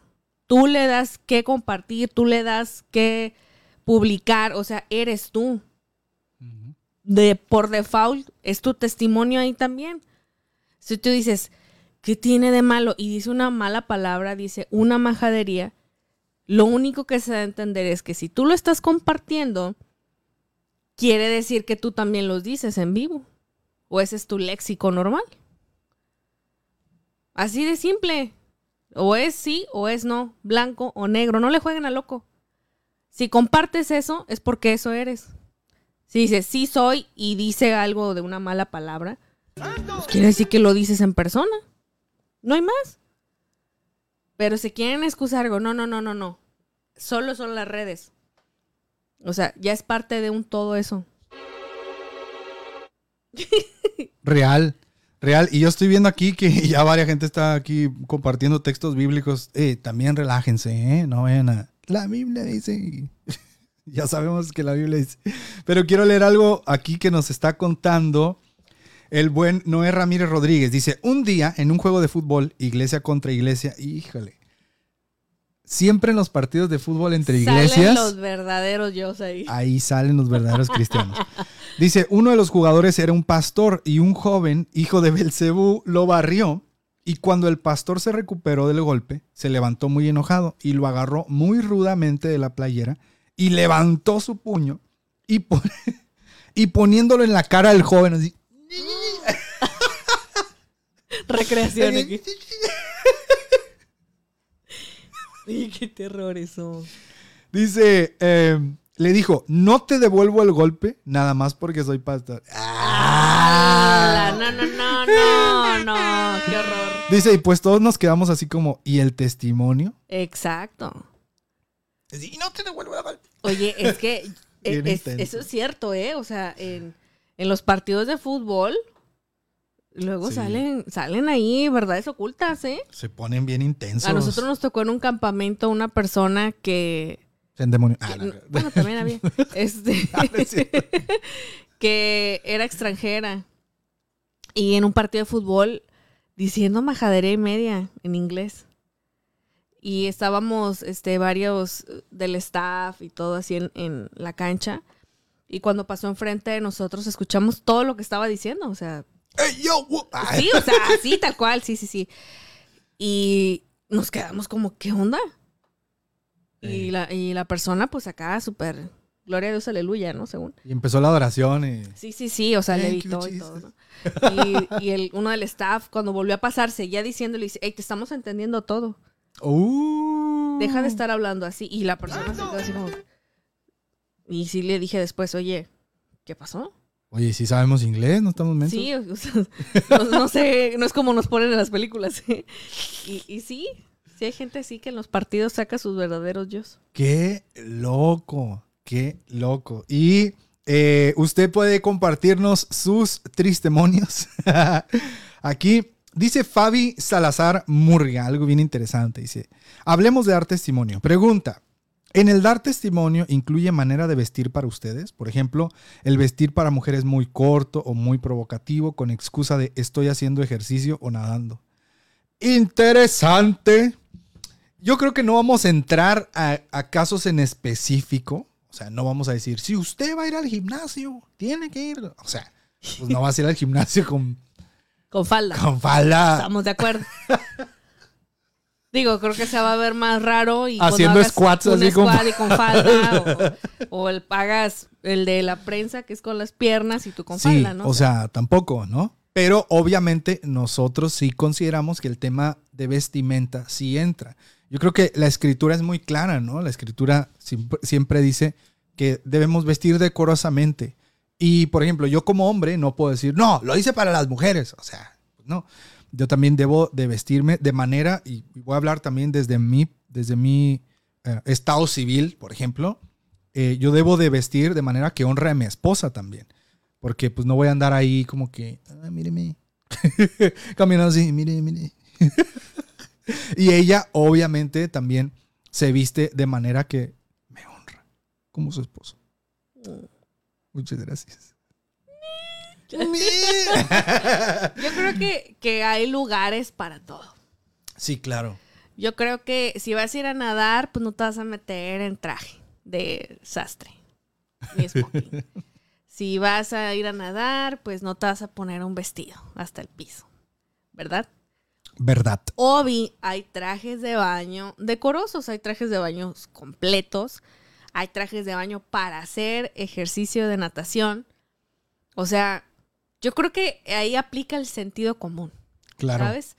[SPEAKER 2] Tú le das que compartir, tú le das que publicar, o sea, eres tú. De por default es tu testimonio ahí también. Si tú dices, ¿qué tiene de malo? Y dice una mala palabra, dice una majadería, lo único que se da a entender es que si tú lo estás compartiendo, quiere decir que tú también los dices en vivo. O ese es tu léxico normal. Así de simple. O es sí o es no, blanco o negro. No le jueguen a loco. Si compartes eso, es porque eso eres. Si dices sí soy y dice algo de una mala palabra, pues quiere decir que lo dices en persona. No hay más. Pero si quieren excusar algo, no, no, no, no, no. Solo son las redes. O sea, ya es parte de un todo eso.
[SPEAKER 1] Real, real. Y yo estoy viendo aquí que ya varias gente está aquí compartiendo textos bíblicos. Eh, también relájense, ¿eh? No vayan a... La Biblia dice... ya sabemos que la Biblia dice... Pero quiero leer algo aquí que nos está contando el buen Noé Ramírez Rodríguez. Dice, un día en un juego de fútbol, iglesia contra iglesia, híjole. Siempre en los partidos de fútbol entre iglesias...
[SPEAKER 2] Salen los verdaderos yo ahí.
[SPEAKER 1] Ahí salen los verdaderos cristianos. Dice, uno de los jugadores era un pastor y un joven, hijo de Belcebú, lo barrió. Y cuando el pastor se recuperó del golpe, se levantó muy enojado y lo agarró muy rudamente de la playera y levantó su puño y, pon- y poniéndolo en la cara del joven así.
[SPEAKER 2] Recreación aquí. Y qué terror eso.
[SPEAKER 1] Dice, eh, le dijo, no te devuelvo el golpe nada más porque soy pastor.
[SPEAKER 2] Ah, no, no, no, no, no, qué horror.
[SPEAKER 1] Dice, y pues todos nos quedamos así como, ¿y el testimonio?
[SPEAKER 2] Exacto.
[SPEAKER 1] Y no te devuelvo el golpe.
[SPEAKER 2] Oye, es que eh, es- eso es cierto, ¿eh? O sea, en, en los partidos de fútbol, luego
[SPEAKER 1] Sí.
[SPEAKER 2] salen, salen ahí verdades ocultas, ¿eh?
[SPEAKER 1] Se ponen bien intensos.
[SPEAKER 2] A nosotros nos tocó en un campamento una persona que
[SPEAKER 1] Se endemonió. Ah, no,
[SPEAKER 2] bueno, también había. Este,
[SPEAKER 1] Ah, no
[SPEAKER 2] que era extranjera. Y en un partido de fútbol diciendo majadería y media en inglés. Y estábamos este, varios del staff y todo así en, en la cancha. Y cuando pasó enfrente de nosotros, escuchamos todo lo que estaba diciendo. O sea,
[SPEAKER 1] ¡Ey, yo!
[SPEAKER 2] Sí, o sea, así tal cual, sí, sí, sí. Y nos quedamos como, ¿qué onda? Y la, y la persona, pues acá, súper, gloria a Dios, aleluya, ¿no? Según.
[SPEAKER 1] Y empezó la adoración y...
[SPEAKER 2] Sí, sí, sí, o sea, le
[SPEAKER 1] Thank you,
[SPEAKER 2] evitó y todo, ¿no? Y, y el, uno del staff, cuando volvió a pasarse, ya diciéndole, dice, hey, te estamos entendiendo todo.
[SPEAKER 1] Uh.
[SPEAKER 2] Deja de estar hablando así. Y la persona se quedó así como... Y sí le dije después, oye, ¿qué pasó?
[SPEAKER 1] Oye, si sabemos inglés, no estamos mensos.
[SPEAKER 2] Sí, o sea, no, no sé, no es como nos ponen en las películas. ¿eh? Y, y sí, sí hay gente así que en los partidos saca sus verdaderos yo.
[SPEAKER 1] Qué loco, qué loco. Y eh, usted puede compartirnos sus tristemonios. Aquí dice Fabi Salazar Murga, algo bien interesante. Dice, hablemos de dar testimonio. Pregunta, ¿en el dar testimonio incluye manera de vestir para ustedes? Por ejemplo, el vestir para mujeres muy corto o muy provocativo con excusa de estoy haciendo ejercicio o nadando. Interesante. Yo creo que no vamos a entrar a, a casos en específico. O sea, no vamos a decir, si usted va a ir al gimnasio, tiene que ir. O sea, pues no vas a ir al gimnasio con,
[SPEAKER 2] Con falda.
[SPEAKER 1] con falda.
[SPEAKER 2] Estamos de acuerdo. Digo, creo que se va a ver más raro y
[SPEAKER 1] Haciendo
[SPEAKER 2] hagas
[SPEAKER 1] squats
[SPEAKER 2] un
[SPEAKER 1] así
[SPEAKER 2] squat y con falda o, o el pagas el de la prensa que es con las piernas y tú con
[SPEAKER 1] Sí,
[SPEAKER 2] falda, ¿no?
[SPEAKER 1] o sea, tampoco, ¿no? Pero obviamente nosotros sí consideramos que el tema de vestimenta sí entra. Yo creo que la escritura es muy clara, ¿no? La escritura siempre, siempre dice que debemos vestir decorosamente. Y, por ejemplo, yo como hombre no puedo decir, no, lo hice para las mujeres. O sea, no. Yo también debo de vestirme de manera, y voy a hablar también desde mi, desde mi eh, estado civil, por ejemplo, eh, yo debo de vestir de manera que honre a mi esposa también. Porque pues no voy a andar ahí como que, ah, míreme. Caminando así, mire, mire. y ella obviamente también se viste de manera que me honra como su esposo. Muchas gracias.
[SPEAKER 2] Yo creo que, que hay lugares para todo.
[SPEAKER 1] sí, claro.
[SPEAKER 2] Yo creo que si vas a ir a nadar, pues no te vas a meter en traje de sastre. Ni smoking. si vas a ir a nadar, pues no te vas a poner un vestido hasta el piso. ¿Verdad?
[SPEAKER 1] Verdad.
[SPEAKER 2] Obi, hay trajes de baño decorosos, hay trajes de baño completos, hay trajes de baño para hacer ejercicio de natación. O sea, yo creo que ahí aplica el sentido común.
[SPEAKER 1] Claro.
[SPEAKER 2] ¿Sabes?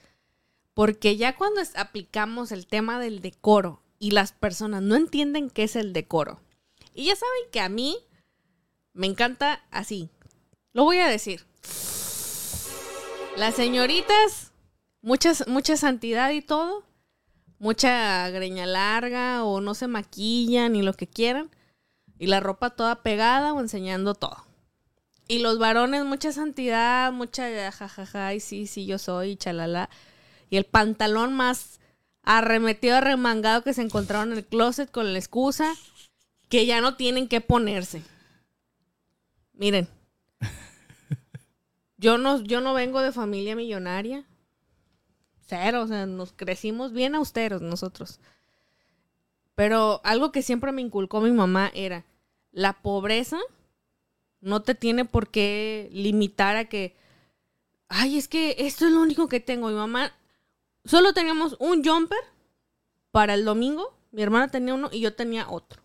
[SPEAKER 2] Porque ya cuando es- aplicamos el tema del decoro y las personas no entienden qué es el decoro. Y ya saben que a mí me encanta así. Lo voy a decir. Las señoritas, muchas, mucha santidad y todo, mucha greña larga o no se maquillan ni lo que quieran. Y la ropa toda pegada o enseñando todo. Y los varones, mucha santidad, mucha jajaja, y sí, sí, yo soy, chalala. Y el pantalón más arremetido, arremangado que se encontraron en el closet con la excusa que ya no tienen que ponerse. Miren, yo no, yo no vengo de familia millonaria. Cero, o sea, nos crecimos bien austeros nosotros. Pero algo que siempre me inculcó mi mamá era, la pobreza no te tiene por qué limitar a que, ay, es que esto es lo único que tengo. Mi mamá, solo teníamos un jumper para el domingo, mi hermana tenía uno y yo tenía otro.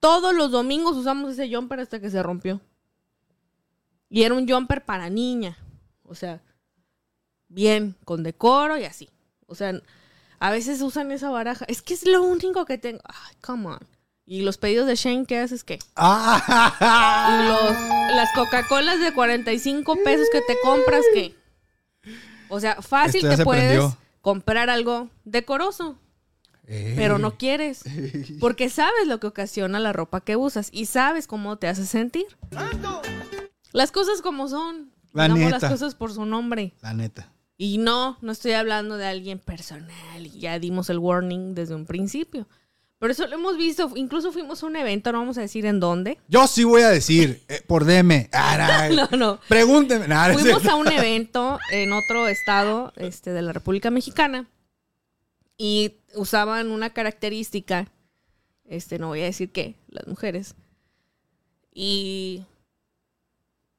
[SPEAKER 2] Todos los domingos usamos ese jumper hasta que se rompió. Y era un jumper para niña. O sea, bien, con decoro y así. O sea, a veces usan esa baraja. Es que es lo único que tengo. Ay, come on. Y los pedidos de Shane, ¿qué haces? ¿Qué?
[SPEAKER 1] Ah.
[SPEAKER 2] Y los, las Coca-Colas de 45 pesos que te compras, ¿qué? O sea, fácil
[SPEAKER 1] Esto
[SPEAKER 2] te
[SPEAKER 1] se
[SPEAKER 2] puedes
[SPEAKER 1] prendió.
[SPEAKER 2] comprar algo decoroso, pero no quieres. Porque sabes lo que ocasiona la ropa que usas y sabes cómo te hace sentir. Las cosas como son.
[SPEAKER 1] La neta.
[SPEAKER 2] las cosas por su nombre.
[SPEAKER 1] La neta.
[SPEAKER 2] Y no, no estoy hablando de alguien personal. Ya dimos el warning desde un principio. Pero eso lo hemos visto. Incluso fuimos a un evento, no vamos a decir en dónde.
[SPEAKER 1] Yo sí voy a decir, eh, por DM. Ah, no.
[SPEAKER 2] No, no.
[SPEAKER 1] Pregúnteme. Nah,
[SPEAKER 2] Fuimos a un evento en otro estado este, de la República Mexicana y usaban una característica, este, no voy a decir qué, las mujeres. Y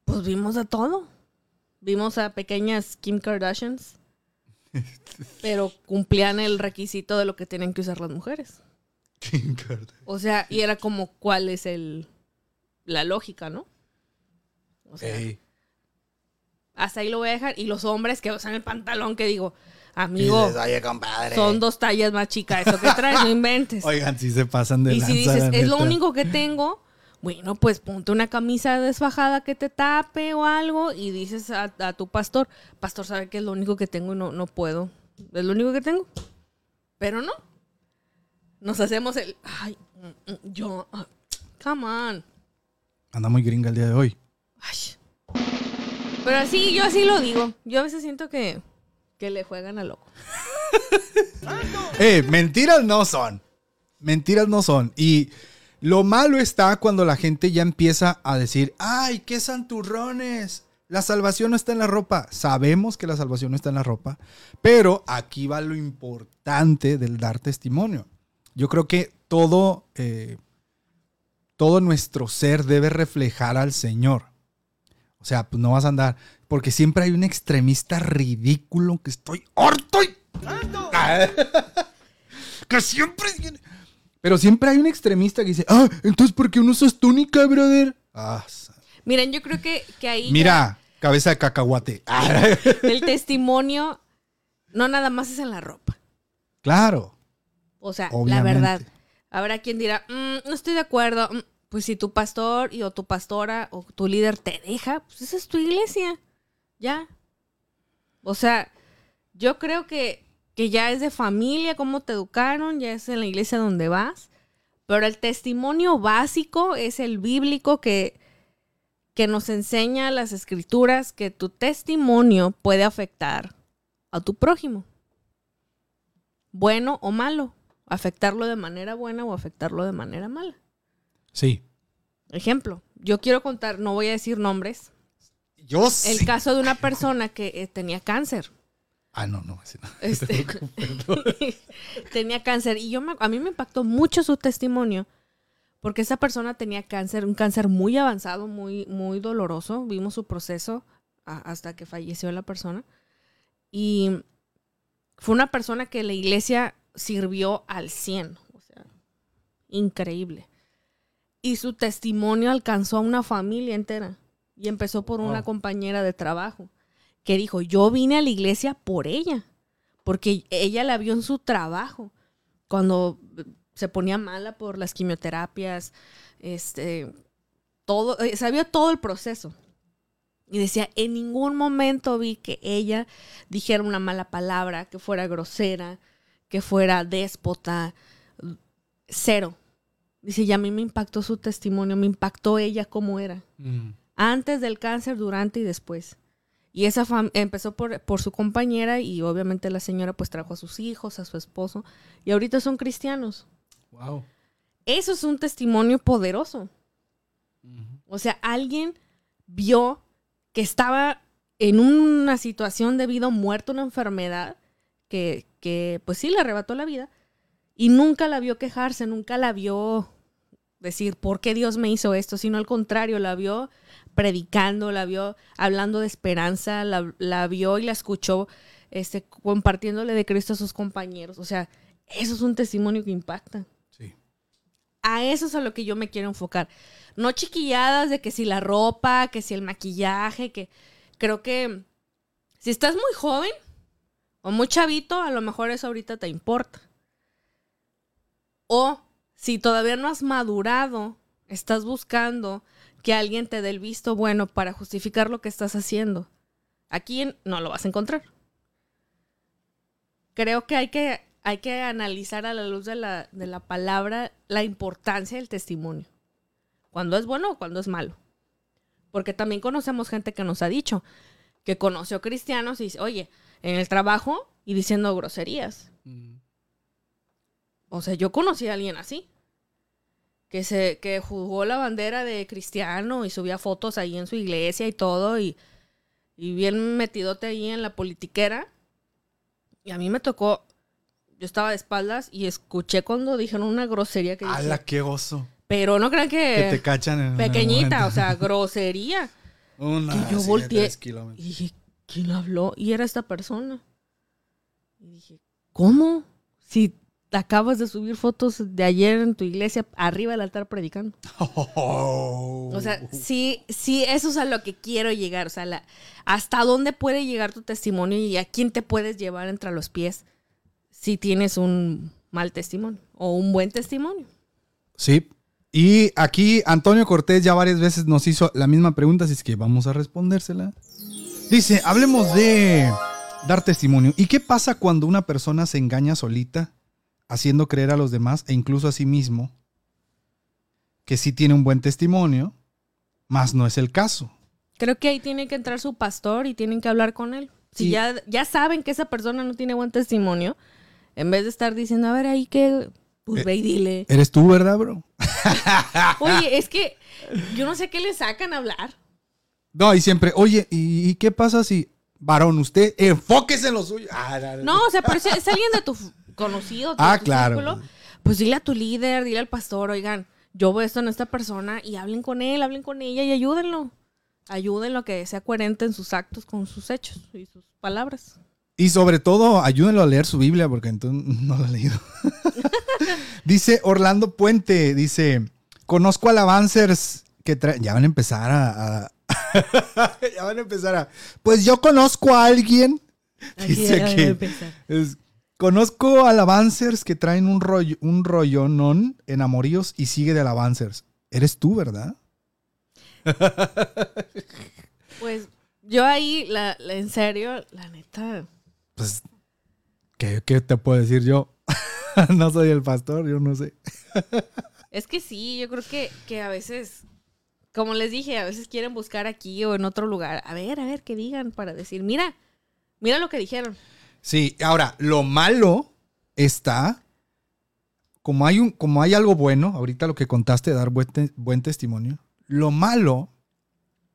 [SPEAKER 2] pues vimos de todo. Vimos a pequeñas Kim Kardashians, pero cumplían el requisito de lo que tenían que usar las mujeres.
[SPEAKER 1] Kim Kardashian.
[SPEAKER 2] O sea, y era como cuál es el la lógica, ¿no? O sea,
[SPEAKER 1] Ey.
[SPEAKER 2] hasta ahí lo voy a dejar. Y los hombres que usan el pantalón que digo, amigo,
[SPEAKER 1] Dices, Oye, compadre.
[SPEAKER 2] son dos tallas más chicas, eso que traes, no inventes.
[SPEAKER 1] Oigan, si se pasan de
[SPEAKER 2] y si dices,
[SPEAKER 1] la
[SPEAKER 2] es lo
[SPEAKER 1] neta".
[SPEAKER 2] único que tengo, bueno, pues ponte una camisa desfajada que te tape o algo y dices a, a tu pastor, pastor sabe que es lo único que tengo y no, no puedo. Es lo único que tengo. Pero no. Nos hacemos el, ay, mm, mm, yo, ah, come on.
[SPEAKER 1] Anda muy gringa el día de hoy.
[SPEAKER 2] Ay. Pero así, yo así lo digo. Yo a veces siento que, que le juegan a loco.
[SPEAKER 1] Eh, mentiras no son. Mentiras no son. Y lo malo está cuando la gente ya empieza a decir, ay, qué santurrones. La salvación no está en la ropa. Sabemos que la salvación no está en la ropa, pero aquí va lo importante del dar testimonio. Yo creo que todo, eh, todo nuestro ser debe reflejar al Señor. O sea, pues no vas a andar, porque siempre hay un extremista ridículo que estoy harto y que siempre. Pero siempre hay un extremista que dice, ah, entonces ¿por qué no usas túnica, brother? Ah,
[SPEAKER 2] Miren, yo creo que, que ahí ya
[SPEAKER 1] mira, cabeza de cacahuate. Ah,
[SPEAKER 2] el testimonio no nada más es en la ropa.
[SPEAKER 1] claro.
[SPEAKER 2] O sea, la verdad. Habrá quien dirá, "Mm, no estoy de acuerdo. Mm, Pues si tu pastor y o tu pastora o tu líder te deja, pues esa es tu iglesia. Ya. O sea, yo creo que, que ya es de familia, cómo te educaron, ya es en la iglesia donde vas. Pero el testimonio básico es el bíblico que, que nos enseña las escrituras que tu testimonio puede afectar a tu prójimo. Bueno o malo. Afectarlo de manera buena o afectarlo de manera mala.
[SPEAKER 1] Sí.
[SPEAKER 2] Ejemplo, yo quiero contar, no voy a decir nombres,
[SPEAKER 1] Yo
[SPEAKER 2] el
[SPEAKER 1] sí.
[SPEAKER 2] caso de una persona que eh, tenía cáncer.
[SPEAKER 1] Ah, no, no.
[SPEAKER 2] Este, tenía cáncer y yo me- a mí me impactó mucho su testimonio porque esa persona tenía cáncer, un cáncer muy avanzado, muy, muy doloroso. Vimos su proceso a- hasta que falleció la persona. Y fue una persona que la iglesia sirvió al 100. O sea, increíble. Y su testimonio alcanzó a una familia entera. Y empezó por una compañera de trabajo que dijo, yo vine a la iglesia por ella, porque ella la vio en su trabajo, cuando se ponía mala por las quimioterapias, este, todo, eh, sabía todo el proceso. Y decía, en ningún momento vi que ella dijera una mala palabra, que fuera grosera, que fuera déspota, cero. Dice, y a mí me impactó su testimonio, me impactó ella como era
[SPEAKER 1] Mm.
[SPEAKER 2] antes del cáncer, durante y después. Y esa empezó por, por su compañera y obviamente la señora pues trajo a sus hijos, a su esposo y ahorita son cristianos.
[SPEAKER 1] Wow.
[SPEAKER 2] Eso es un testimonio poderoso. O sea, alguien vio que estaba en una situación de vida o muerto, una enfermedad que, que pues sí le arrebató la vida y nunca la vio quejarse, nunca la vio decir por qué Dios me hizo esto, sino al contrario, la vio predicando, la vio hablando de esperanza, la, la vio y la escuchó este, compartiéndole de Cristo a sus compañeros. O sea, eso es un testimonio que impacta.
[SPEAKER 1] Sí.
[SPEAKER 2] A eso es a lo que yo me quiero enfocar. No chiquilladas de que si la ropa, que si el maquillaje, que creo que si estás muy joven o muy chavito, a lo mejor eso ahorita te importa. O si todavía no has madurado, estás buscando que alguien te dé el visto bueno para justificar lo que estás haciendo. Aquí no lo vas a encontrar. Creo que hay que, hay que analizar a la luz de la, de la palabra la importancia del testimonio. Cuando es bueno o cuando es malo. Porque también conocemos gente que nos ha dicho que conoció cristianos y dice, oye, en el trabajo y diciendo groserías. O sea, yo conocí a alguien así. Que se, que jugó la bandera de cristiano y subía fotos ahí en su iglesia y todo. Y, y bien metidote ahí en la politiquera. Y a mí me tocó. Yo estaba de espaldas y escuché cuando dijeron una grosería que
[SPEAKER 1] ¡Hala, qué oso!
[SPEAKER 2] Pero no crean
[SPEAKER 1] Que te
[SPEAKER 2] que.
[SPEAKER 1] cachan en
[SPEAKER 2] Pequeñita, o sea, grosería.
[SPEAKER 1] Una
[SPEAKER 2] que yo volteé. Y dije, ¿quién habló? Y era esta persona. Y dije, ¿cómo? Si acabas de subir fotos de ayer en tu iglesia arriba del altar predicando. O sea, sí, sí, eso es a lo que quiero llegar. O sea, la, hasta dónde puede llegar tu testimonio y a quién te puedes llevar entre los pies si tienes un mal testimonio o un buen testimonio.
[SPEAKER 1] Sí. Y aquí Antonio Cortés ya varias veces nos hizo la misma pregunta, así es que vamos a respondérsela. Dice, hablemos de dar testimonio. ¿Y qué pasa cuando una persona se engaña solita, haciendo creer a los demás e incluso a sí mismo que sí tiene un buen testimonio, más no es el caso?
[SPEAKER 2] Creo que ahí tiene que entrar su pastor y tienen que hablar con él. Si ya, ya saben que esa persona no tiene buen testimonio, en vez de estar diciendo, a ver, ahí que, pues
[SPEAKER 1] Eh,
[SPEAKER 2] ve y dile.
[SPEAKER 1] Eres tú, ¿verdad, bro?
[SPEAKER 2] Oye, es que yo no sé qué le sacan a hablar.
[SPEAKER 1] No, y siempre, oye, ¿y, qué pasa si, varón, usted enfóquese en lo suyo? Ah, no, no.
[SPEAKER 2] No, o sea, pero si es alguien de tu conocido, de
[SPEAKER 1] Ah,
[SPEAKER 2] tu
[SPEAKER 1] claro.
[SPEAKER 2] círculo, pues dile a tu líder, dile al pastor, oigan, yo veo esto en esta persona y hablen con él, hablen con ella y ayúdenlo. Ayúdenlo a que sea coherente en sus actos con sus hechos y sus palabras.
[SPEAKER 1] Y sobre todo, ayúdenlo a leer su Biblia, porque entonces no lo he leído. dice Orlando Puente, dice, conozco alabancers que traen... Ya van a empezar a... a- ya van a empezar a... Pues yo conozco a alguien. Dice que...
[SPEAKER 2] a
[SPEAKER 1] es- conozco alabancers que traen un rollo, un rollonón en amoríos y sigue de alabancers. Eres tú, ¿verdad?
[SPEAKER 2] Pues yo ahí, la, la- en serio, la neta,
[SPEAKER 1] Pues, ¿qué, qué te puedo decir yo? no soy el pastor, yo no sé.
[SPEAKER 2] es que sí, yo creo que, que a veces, como les dije, a veces quieren buscar aquí o en otro lugar. A ver, a ver, que digan para decir, mira, mira lo que dijeron.
[SPEAKER 1] Sí, ahora, lo malo está, como hay, un, como hay algo bueno, ahorita lo que contaste, dar buen, te- buen testimonio, lo malo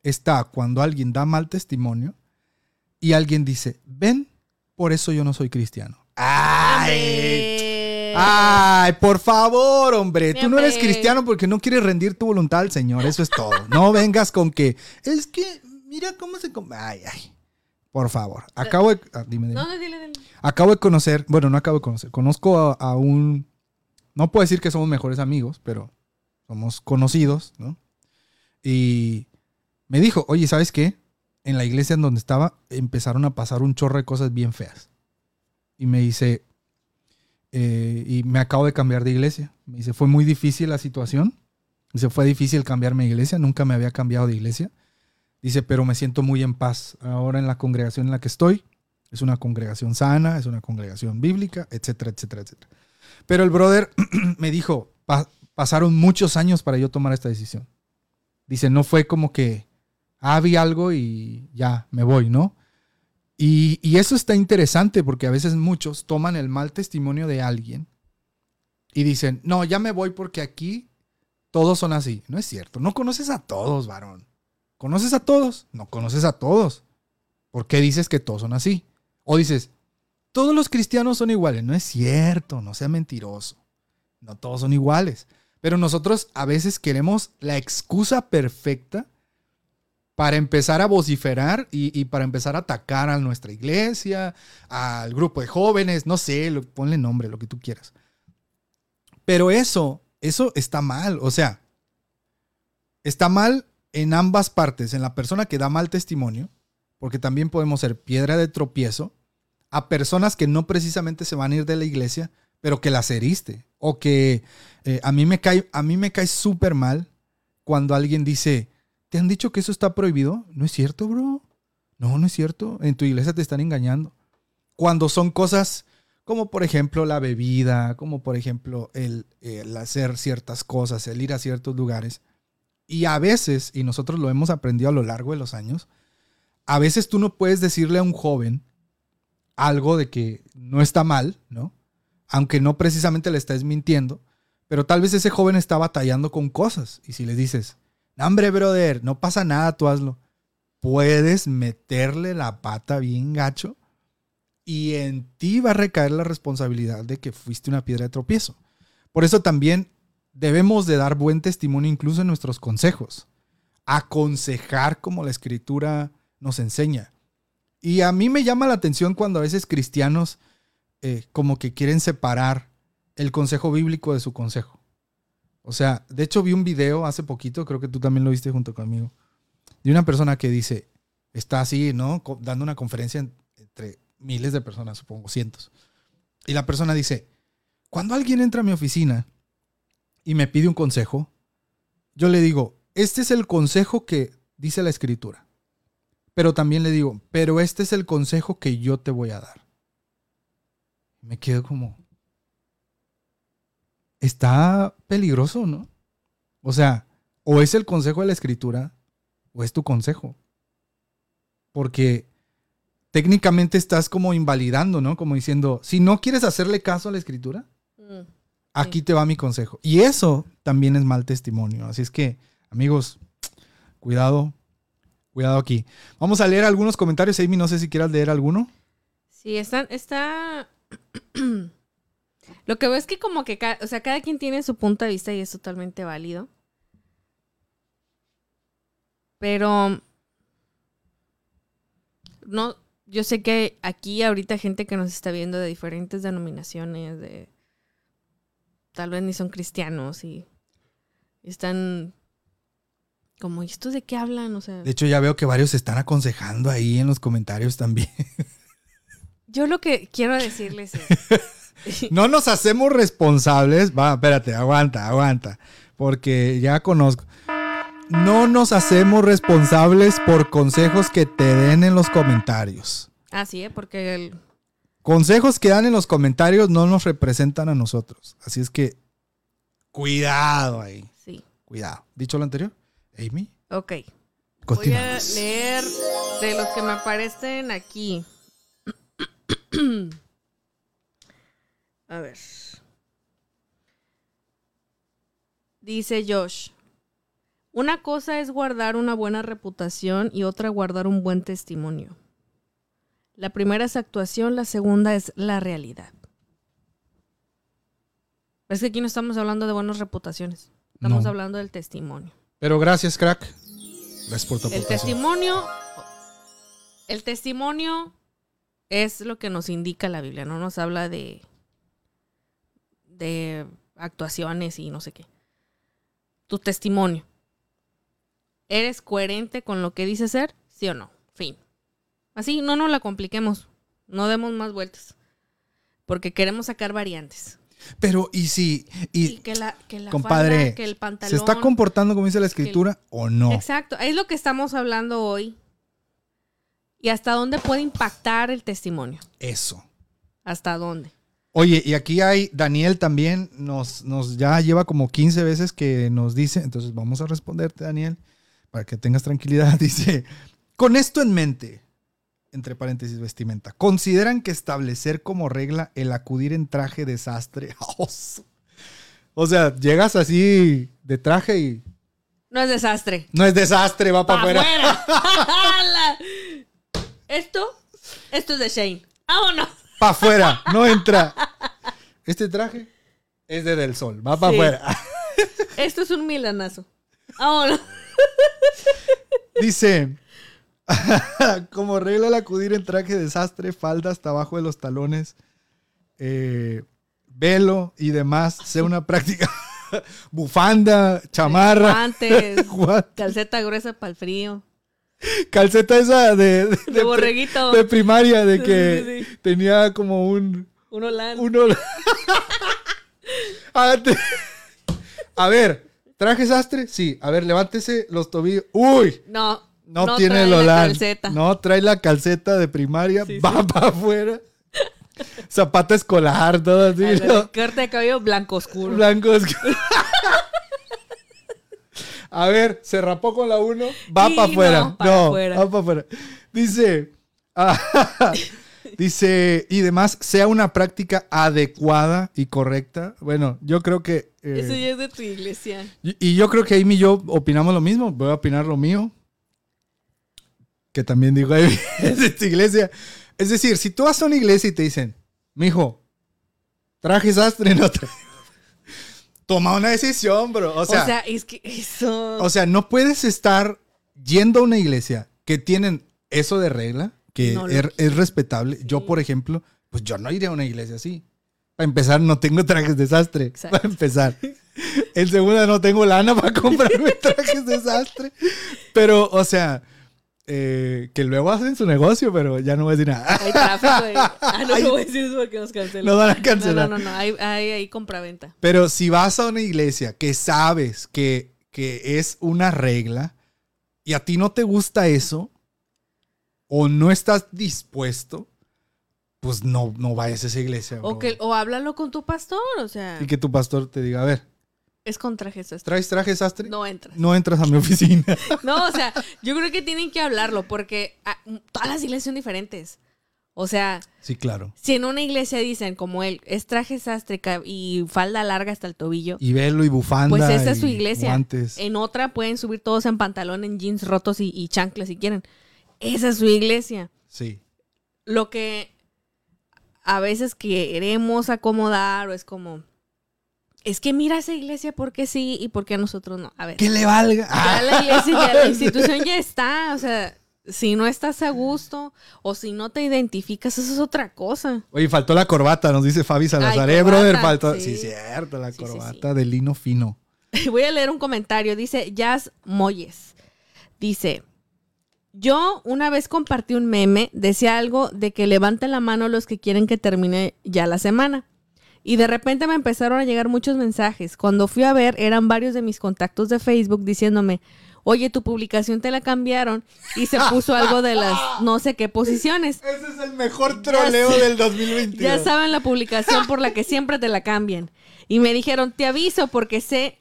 [SPEAKER 1] está cuando alguien da mal testimonio y alguien dice, ven, por eso yo no soy cristiano. ¡Ay! ¡Ay, por favor, hombre! Tú no eres cristiano porque no quieres rendir tu voluntad al Señor, eso es todo. No vengas con que, es que, mira cómo se... com-". Ay, ay. Por favor, acabo de... ah, dime, dime.
[SPEAKER 2] No, no, dile, dile.
[SPEAKER 1] Acabo de conocer, bueno, no acabo de conocer, conozco a, a un, no puedo decir que somos mejores amigos, pero somos conocidos, ¿no? Y me dijo, oye, ¿sabes qué? En la iglesia en donde estaba empezaron a pasar un chorro de cosas bien feas. Y me dice, eh, y me acabo de cambiar de iglesia. Me dice, fue muy difícil la situación. Dice, fue difícil cambiarme de iglesia, nunca me había cambiado de iglesia. Dice, pero me siento muy en paz ahora en la congregación en la que estoy. Es una congregación sana, es una congregación bíblica, etcétera, etcétera, etcétera. Pero el brother me dijo, "Pa- pasaron muchos años para yo tomar esta decisión. Dice, no fue como que, ah, algo y ya, me voy, ¿no? Y, eso está interesante porque a veces muchos toman el mal testimonio de alguien y dicen, no, ya me voy porque aquí todos son así. No es cierto, no conoces a todos, varón. ¿Conoces a todos? No conoces a todos. ¿Por qué dices que todos son así? O dices, todos los cristianos son iguales. No es cierto, no sea mentiroso. No todos son iguales. Pero nosotros a veces queremos la excusa perfecta para empezar a vociferar y, para empezar a atacar a nuestra iglesia, al grupo de jóvenes, no sé, lo- ponle nombre, lo que tú quieras. Pero eso, eso está mal. O sea, está mal en ambas partes, en la persona que da mal testimonio, porque también podemos ser piedra de tropiezo, a personas que no precisamente se van a ir de la iglesia, pero que las heriste. O que eh, a mí me cae, a mí me cae súper mal cuando alguien dice, ¿te han dicho que eso está prohibido? No es cierto, bro. No, no es cierto. En tu iglesia te están engañando. Cuando son cosas como por ejemplo la bebida, como por ejemplo el, el hacer ciertas cosas, el ir a ciertos lugares. Y a veces, y nosotros lo hemos aprendido a lo largo de los años, a veces tú no puedes decirle a un joven algo de que no está mal, ¿no? Aunque no precisamente le estés mintiendo, pero tal vez ese joven está batallando con cosas. Y si le dices, no, hombre, brother, no pasa nada, tú hazlo. Puedes meterle la pata bien gacho y en ti va a recaer la responsabilidad de que fuiste una piedra de tropiezo. Por eso también debemos de dar buen testimonio incluso en nuestros consejos. Aconsejar como la escritura nos enseña. Y a mí me llama la atención cuando a veces cristianos eh, como que quieren separar el consejo bíblico de su consejo. O sea, de hecho vi un video hace poquito, creo que tú también lo viste junto conmigo, de una persona que dice, está así, ¿no? Dando una conferencia en- entre miles de personas, supongo, cientos. Y la persona dice, cuando alguien entra a mi oficina y me pide un consejo, yo le digo, este es el consejo que dice la escritura. Pero también le digo, pero este es el consejo que yo te voy a dar. Me quedo como, está peligroso, ¿no? O sea, o es el consejo de la escritura o es tu consejo. Porque técnicamente estás como invalidando, ¿no? Como diciendo, si no quieres hacerle caso a la escritura,
[SPEAKER 2] Mm.
[SPEAKER 1] aquí te va mi consejo. Y eso también es mal testimonio. Así es que, amigos, cuidado, cuidado aquí. Vamos a leer algunos comentarios. Amy, no sé si quieras leer alguno.
[SPEAKER 2] Sí, está, está... Lo que veo es que como que, o sea, cada quien tiene su punto de vista y es totalmente válido. Pero... No, yo sé que aquí ahorita gente que nos está viendo de diferentes denominaciones, de... Tal vez ni son cristianos y, y están... Como, ¿y estos de qué hablan? O sea...
[SPEAKER 1] De hecho, ya veo que varios se están aconsejando ahí en los comentarios también.
[SPEAKER 2] Yo lo que quiero decirles es...
[SPEAKER 1] No nos hacemos responsables. Va, espérate, aguanta, aguanta. Porque ya conozco. No nos hacemos responsables por consejos que te den en los comentarios.
[SPEAKER 2] Ah, sí, ¿eh? porque el,
[SPEAKER 1] Consejos que dan en los comentarios no nos representan a nosotros. Así es que, cuidado ahí.
[SPEAKER 2] sí.
[SPEAKER 1] Cuidado. ¿Dicho lo anterior? Amy,
[SPEAKER 2] Ok. Voy a leer de los que me aparecen aquí. A ver. Dice Josh. Una cosa es guardar una buena reputación y otra guardar un buen testimonio. La primera es actuación, la segunda es la realidad. Es que aquí no estamos hablando de buenas reputaciones. Estamos
[SPEAKER 1] No.
[SPEAKER 2] hablando del testimonio.
[SPEAKER 1] Pero gracias, crack. Gracias por tu
[SPEAKER 2] El testimonio, el testimonio es lo que nos indica la Biblia, no nos habla de, de actuaciones y no sé qué. Tu testimonio. ¿Eres coherente con lo que dices ser? ¿Sí o no? Fin. Así, no nos la compliquemos. No demos más vueltas. Porque queremos sacar variantes.
[SPEAKER 1] Pero, ¿y si y
[SPEAKER 2] Y que la, que la
[SPEAKER 1] compadre,
[SPEAKER 2] falda, que el pantalón.
[SPEAKER 1] se está comportando como dice la escritura o no?
[SPEAKER 2] Exacto, es lo que estamos hablando hoy. ¿Y hasta dónde puede impactar el testimonio?
[SPEAKER 1] Eso.
[SPEAKER 2] ¿Hasta dónde?
[SPEAKER 1] Oye, y aquí hay Daniel también, nos, nos ya lleva como 15 veces que nos dice, entonces vamos a responderte, Daniel, para que tengas tranquilidad. Dice, con esto en mente, entre paréntesis vestimenta, ¿consideran que establecer como regla el acudir en traje desastre? o sea, llegas así de traje y
[SPEAKER 2] No es desastre.
[SPEAKER 1] no es desastre, va para
[SPEAKER 2] ¡Pa'
[SPEAKER 1] afuera.
[SPEAKER 2] afuera! esto, esto es de Shane. ¡Vámonos!
[SPEAKER 1] Para afuera, no entra. Este traje es de Del Sol, va para
[SPEAKER 2] Sí.
[SPEAKER 1] afuera.
[SPEAKER 2] Esto es un milanazo. ¡Vámonos!
[SPEAKER 1] Dice, como regla el acudir en traje desastre, falda hasta abajo de los talones, eh, velo y demás, sea una práctica bufanda, chamarra,
[SPEAKER 2] calceta gruesa para el frío.
[SPEAKER 1] Calceta esa de, de,
[SPEAKER 2] borreguito.
[SPEAKER 1] de primaria, de que
[SPEAKER 2] sí, sí.
[SPEAKER 1] tenía como un...
[SPEAKER 2] Un holán.
[SPEAKER 1] uno... a, ver, te- a ver, traje sastre, sí, a ver, levántese los tobillos. Uy,
[SPEAKER 2] No,
[SPEAKER 1] No, tiene
[SPEAKER 2] trae
[SPEAKER 1] el
[SPEAKER 2] calceta.
[SPEAKER 1] No, trae la calceta de primaria, va para afuera. Zapato escolar, todo así. ¿no?
[SPEAKER 2] Corte de cabello blanco oscuro.
[SPEAKER 1] Blancos. A ver, se rapó con la 1, va para afuera.
[SPEAKER 2] no, afuera.
[SPEAKER 1] va para afuera. Dice, ah, dice, y demás, sea una práctica adecuada y correcta. Bueno, yo creo que... eh,
[SPEAKER 2] Eso ya es de tu iglesia.
[SPEAKER 1] y, y yo creo que Amy y yo opinamos lo mismo. Voy a opinar lo mío. Que también digo, Amy, es de esta iglesia. Es decir, si tú vas a una iglesia y te dicen, mijo, traje sastre, no traje. Toma una decisión, bro. O sea,
[SPEAKER 2] o sea, es que eso.
[SPEAKER 1] o sea, no puedes estar yendo a una iglesia que tienen eso de regla, que
[SPEAKER 2] No
[SPEAKER 1] es, es respetable. Yo,
[SPEAKER 2] Sí.
[SPEAKER 1] por ejemplo, pues yo no iré a una iglesia así. Para empezar, no tengo trajes de sastre.
[SPEAKER 2] Exacto.
[SPEAKER 1] Para empezar. En segunda, no tengo lana para comprarme trajes de sastre. Pero, o sea, eh, que luego hacen su negocio, pero ya no voy a decir nada.
[SPEAKER 2] Hay tráfico de... Ah, no, no voy a decir eso porque nos cancelan.
[SPEAKER 1] Nos van a
[SPEAKER 2] No,
[SPEAKER 1] cancelar.
[SPEAKER 2] no, no, no, hay, hay, hay compraventa.
[SPEAKER 1] Pero si vas a una iglesia que sabes que, que es una regla y a ti no te gusta eso o no estás dispuesto, pues no, no vayas a esa iglesia. bro.
[SPEAKER 2] O, que, o háblalo con tu pastor, o sea,
[SPEAKER 1] Y que tu pastor te diga, a ver,
[SPEAKER 2] es contra Jesús.
[SPEAKER 1] ¿traes traje sastre? No,
[SPEAKER 2] No entras.
[SPEAKER 1] entras a mi oficina.
[SPEAKER 2] No, o sea, yo creo que tienen que hablarlo porque ah, todas las iglesias son diferentes. O sea,
[SPEAKER 1] sí, claro.
[SPEAKER 2] si en una iglesia dicen como él es traje sastre y falda larga hasta el tobillo,
[SPEAKER 1] Y velo y bufanda.
[SPEAKER 2] pues esa es su iglesia.
[SPEAKER 1] guantes.
[SPEAKER 2] En otra pueden subir todos en pantalón, en jeans rotos y, y chanclas si quieren. Esa es su iglesia.
[SPEAKER 1] Sí.
[SPEAKER 2] Lo que a veces queremos acomodar o es como, es que mira esa iglesia porque sí y porque a nosotros no. A ver,
[SPEAKER 1] Que le valga.
[SPEAKER 2] ya la iglesia, ya la institución ya está. O sea, si no estás a gusto o si no te identificas, eso es otra cosa.
[SPEAKER 1] Oye, faltó la corbata, nos dice Fabi Salazar.
[SPEAKER 2] Ay,
[SPEAKER 1] eh, brother, faltó. Sí,
[SPEAKER 2] sí.
[SPEAKER 1] cierto, la
[SPEAKER 2] Sí, sí,
[SPEAKER 1] corbata de lino fino.
[SPEAKER 2] Voy a leer un comentario. Dice Jazz Moyes. Dice, yo una vez compartí un meme, decía algo de que levanten la mano los que quieren que termine ya la semana. Y de repente me empezaron a llegar muchos mensajes. Cuando fui a ver, eran varios de mis contactos de Facebook diciéndome, oye, tu publicación te la cambiaron y se puso algo de las no sé qué posiciones.
[SPEAKER 1] Ese es el mejor
[SPEAKER 2] troleo sé.
[SPEAKER 1] del 2022.
[SPEAKER 2] Ya saben la publicación por la que siempre te la cambian. Y me dijeron, te aviso porque sé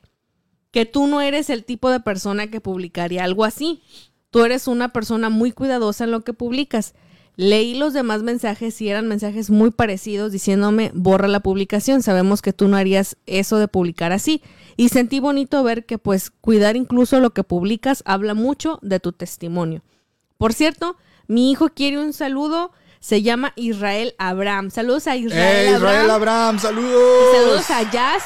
[SPEAKER 2] que tú no eres el tipo de persona que publicaría algo así. Tú eres una persona muy cuidadosa en lo que publicas. Leí los demás mensajes y eran mensajes muy parecidos diciéndome, borra la publicación, sabemos que tú no harías eso de publicar así. Y sentí bonito ver que pues cuidar incluso lo que publicas habla mucho de tu testimonio. Por cierto, mi hijo quiere un saludo, se llama Israel Abraham. Saludos a Israel,
[SPEAKER 1] ¡Eh,
[SPEAKER 2] Abraham.
[SPEAKER 1] Israel Abraham! ¡Saludos!
[SPEAKER 2] Saludos a Jazz.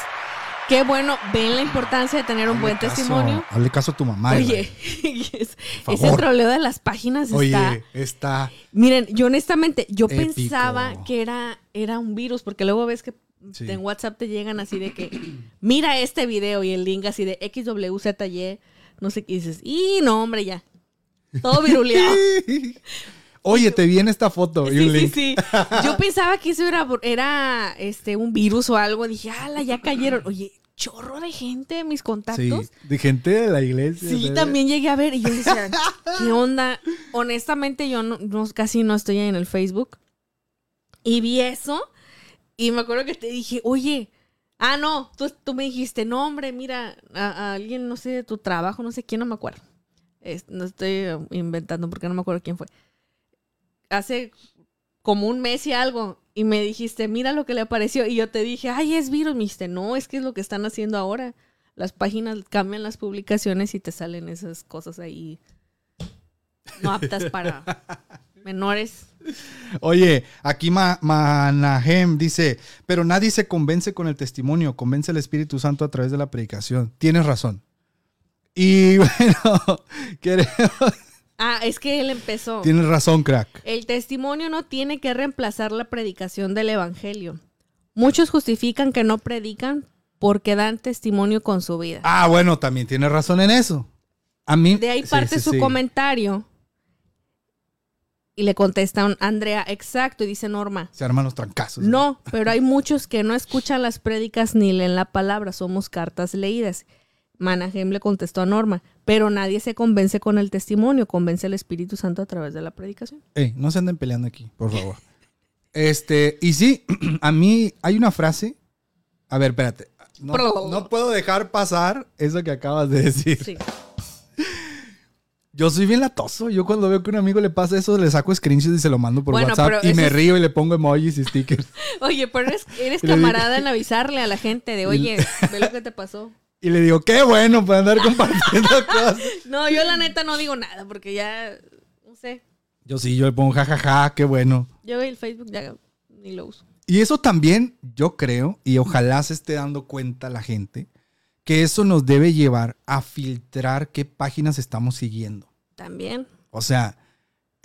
[SPEAKER 2] Qué bueno, ven la importancia de tener un buen
[SPEAKER 1] caso,
[SPEAKER 2] testimonio.
[SPEAKER 1] Hazle caso a tu mamá.
[SPEAKER 2] Oye,
[SPEAKER 1] Israel.
[SPEAKER 2] es-
[SPEAKER 1] Por
[SPEAKER 2] ese troleo de las páginas
[SPEAKER 1] Oye,
[SPEAKER 2] está.
[SPEAKER 1] está.
[SPEAKER 2] Miren, yo honestamente, yo
[SPEAKER 1] Épico.
[SPEAKER 2] pensaba que era, era un virus, porque luego ves que
[SPEAKER 1] Sí.
[SPEAKER 2] en WhatsApp te llegan así de que mira este video y el link así de XWZY, no sé qué y dices. Y no, hombre, ya. Todo viruleado.
[SPEAKER 1] Oye, te viene esta foto y
[SPEAKER 2] Sí,
[SPEAKER 1] un
[SPEAKER 2] sí,
[SPEAKER 1] link.
[SPEAKER 2] sí. Yo pensaba que eso era, era este, un virus o algo. Dije, ala, ya cayeron. Oye, chorro de gente, mis
[SPEAKER 1] Sí,
[SPEAKER 2] contactos.
[SPEAKER 1] de gente de la iglesia.
[SPEAKER 2] Sí, también llegué a ver y yo decía, ¿qué onda? Honestamente, yo no, no- casi no estoy en el Facebook. Y vi eso y me acuerdo que te dije, oye, ah, no, tú, tú me dijiste, no, hombre, mira, a, a alguien, no sé, de tu trabajo, no sé quién, no me acuerdo. Es- no estoy inventando porque no me acuerdo quién fue. Hace como un mes y algo y me dijiste, mira lo que le apareció y yo te dije, ay, es virus. Me dijiste, no, es que es lo que están haciendo ahora las páginas cambian las publicaciones y te salen esas cosas ahí no aptas para menores.
[SPEAKER 1] Oye, aquí Ma- Manahem dice, pero nadie se convence con el testimonio, convence el Espíritu Santo a través de la predicación. Tienes razón. Y bueno, queremos-
[SPEAKER 2] Ah, es que él empezó.
[SPEAKER 1] tienes razón, crack.
[SPEAKER 2] El testimonio no tiene que reemplazar la predicación del evangelio. Muchos justifican que no predican porque dan testimonio con su vida.
[SPEAKER 1] Ah, bueno, también tienes razón en eso. A mí.
[SPEAKER 2] De ahí
[SPEAKER 1] sí,
[SPEAKER 2] parte
[SPEAKER 1] sí,
[SPEAKER 2] su
[SPEAKER 1] sí.
[SPEAKER 2] comentario. Y le contesta un Andrea, exacto, y dice Norma.
[SPEAKER 1] Se arman los trancazos.
[SPEAKER 2] No, pero hay muchos que no escuchan las prédicas ni leen la palabra, somos cartas leídas. Manahem le contestó a Norma, pero nadie se convence con el testimonio, convence el Espíritu Santo a través de la predicación.
[SPEAKER 1] Ey, no se anden peleando aquí, por favor. Este, y sí, a mí hay una frase. A ver, espérate. No, puedo dejar pasar eso que acabas de decir.
[SPEAKER 2] Sí.
[SPEAKER 1] Yo soy bien latoso. Yo cuando veo que a un amigo le pasa eso, le saco screenshots y se lo mando por
[SPEAKER 2] Bueno,
[SPEAKER 1] WhatsApp. Y me
[SPEAKER 2] es-
[SPEAKER 1] río y le pongo emojis y stickers.
[SPEAKER 2] Oye, pero eres, eres camarada en avisarle a la gente de, oye, ve lo que te pasó.
[SPEAKER 1] Y le digo, qué bueno para andar compartiendo cosas.
[SPEAKER 2] No, yo la neta no digo nada porque ya, no sé,
[SPEAKER 1] Yo sí, yo le pongo jajaja, qué bueno.
[SPEAKER 2] yo el Facebook ya ni lo uso.
[SPEAKER 1] Y eso también, yo creo, y ojalá se esté dando cuenta la gente, que eso nos debe llevar a filtrar qué páginas estamos siguiendo.
[SPEAKER 2] También.
[SPEAKER 1] O sea,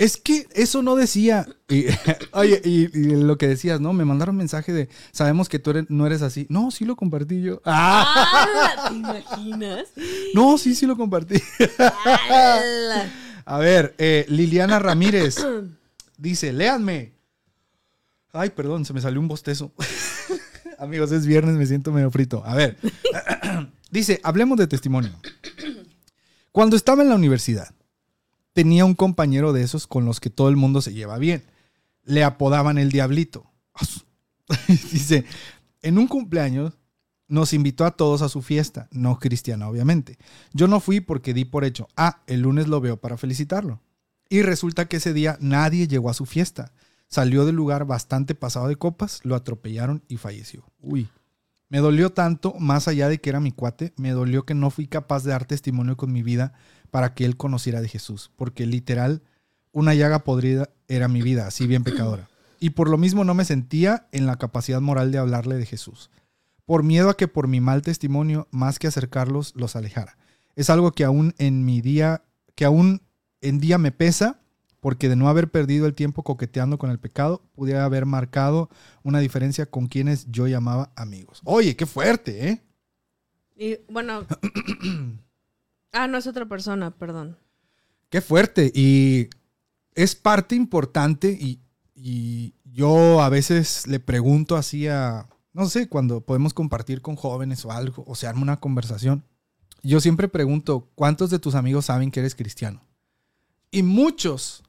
[SPEAKER 1] Es que eso no decía. Y, oye, y, lo que decías, ¿no? Me mandaron mensaje de, sabemos que tú no eres así. No, sí lo compartí yo.
[SPEAKER 2] Ah, ¿Te imaginas?
[SPEAKER 1] No, sí, sí lo compartí. A ver, eh, Liliana Ramírez dice, léanme. Ay, perdón, se me salió un bostezo. Amigos, es viernes, me siento medio frito. A ver, dice, hablemos de testimonio. Cuando estaba en la universidad, tenía un compañero de esos con los que todo el mundo se lleva bien. Le apodaban el diablito. dice, en un cumpleaños nos invitó a todos a su fiesta, no cristiana obviamente. Yo no fui porque di por hecho, ah, el lunes lo veo para felicitarlo. Y resulta que ese día nadie llegó a su fiesta. Salió del lugar bastante pasado de copas, lo atropellaron y falleció. Uy. Me dolió tanto, más allá de que era mi cuate, me dolió que no fui capaz de dar testimonio con mi vida para que él conociera de Jesús, porque literal, una llaga podrida era mi vida, así bien pecadora. Y por lo mismo no me sentía en la capacidad moral de hablarle de Jesús, por miedo a que por mi mal testimonio, más que acercarlos, los alejara. Es algo que aún en mi día, que aún en día me pesa porque de no haber perdido el tiempo coqueteando con el pecado, pudiera haber marcado una diferencia con quienes yo llamaba amigos. Oye, qué fuerte, ¿eh?
[SPEAKER 2] Y bueno. ah, no es otra persona, perdón.
[SPEAKER 1] Qué fuerte. Y es parte importante y, yo a veces le pregunto así a, no sé, cuando podemos compartir con jóvenes o algo, o se arma una conversación. Yo siempre pregunto, ¿cuántos de tus amigos saben que eres cristiano? Y muchos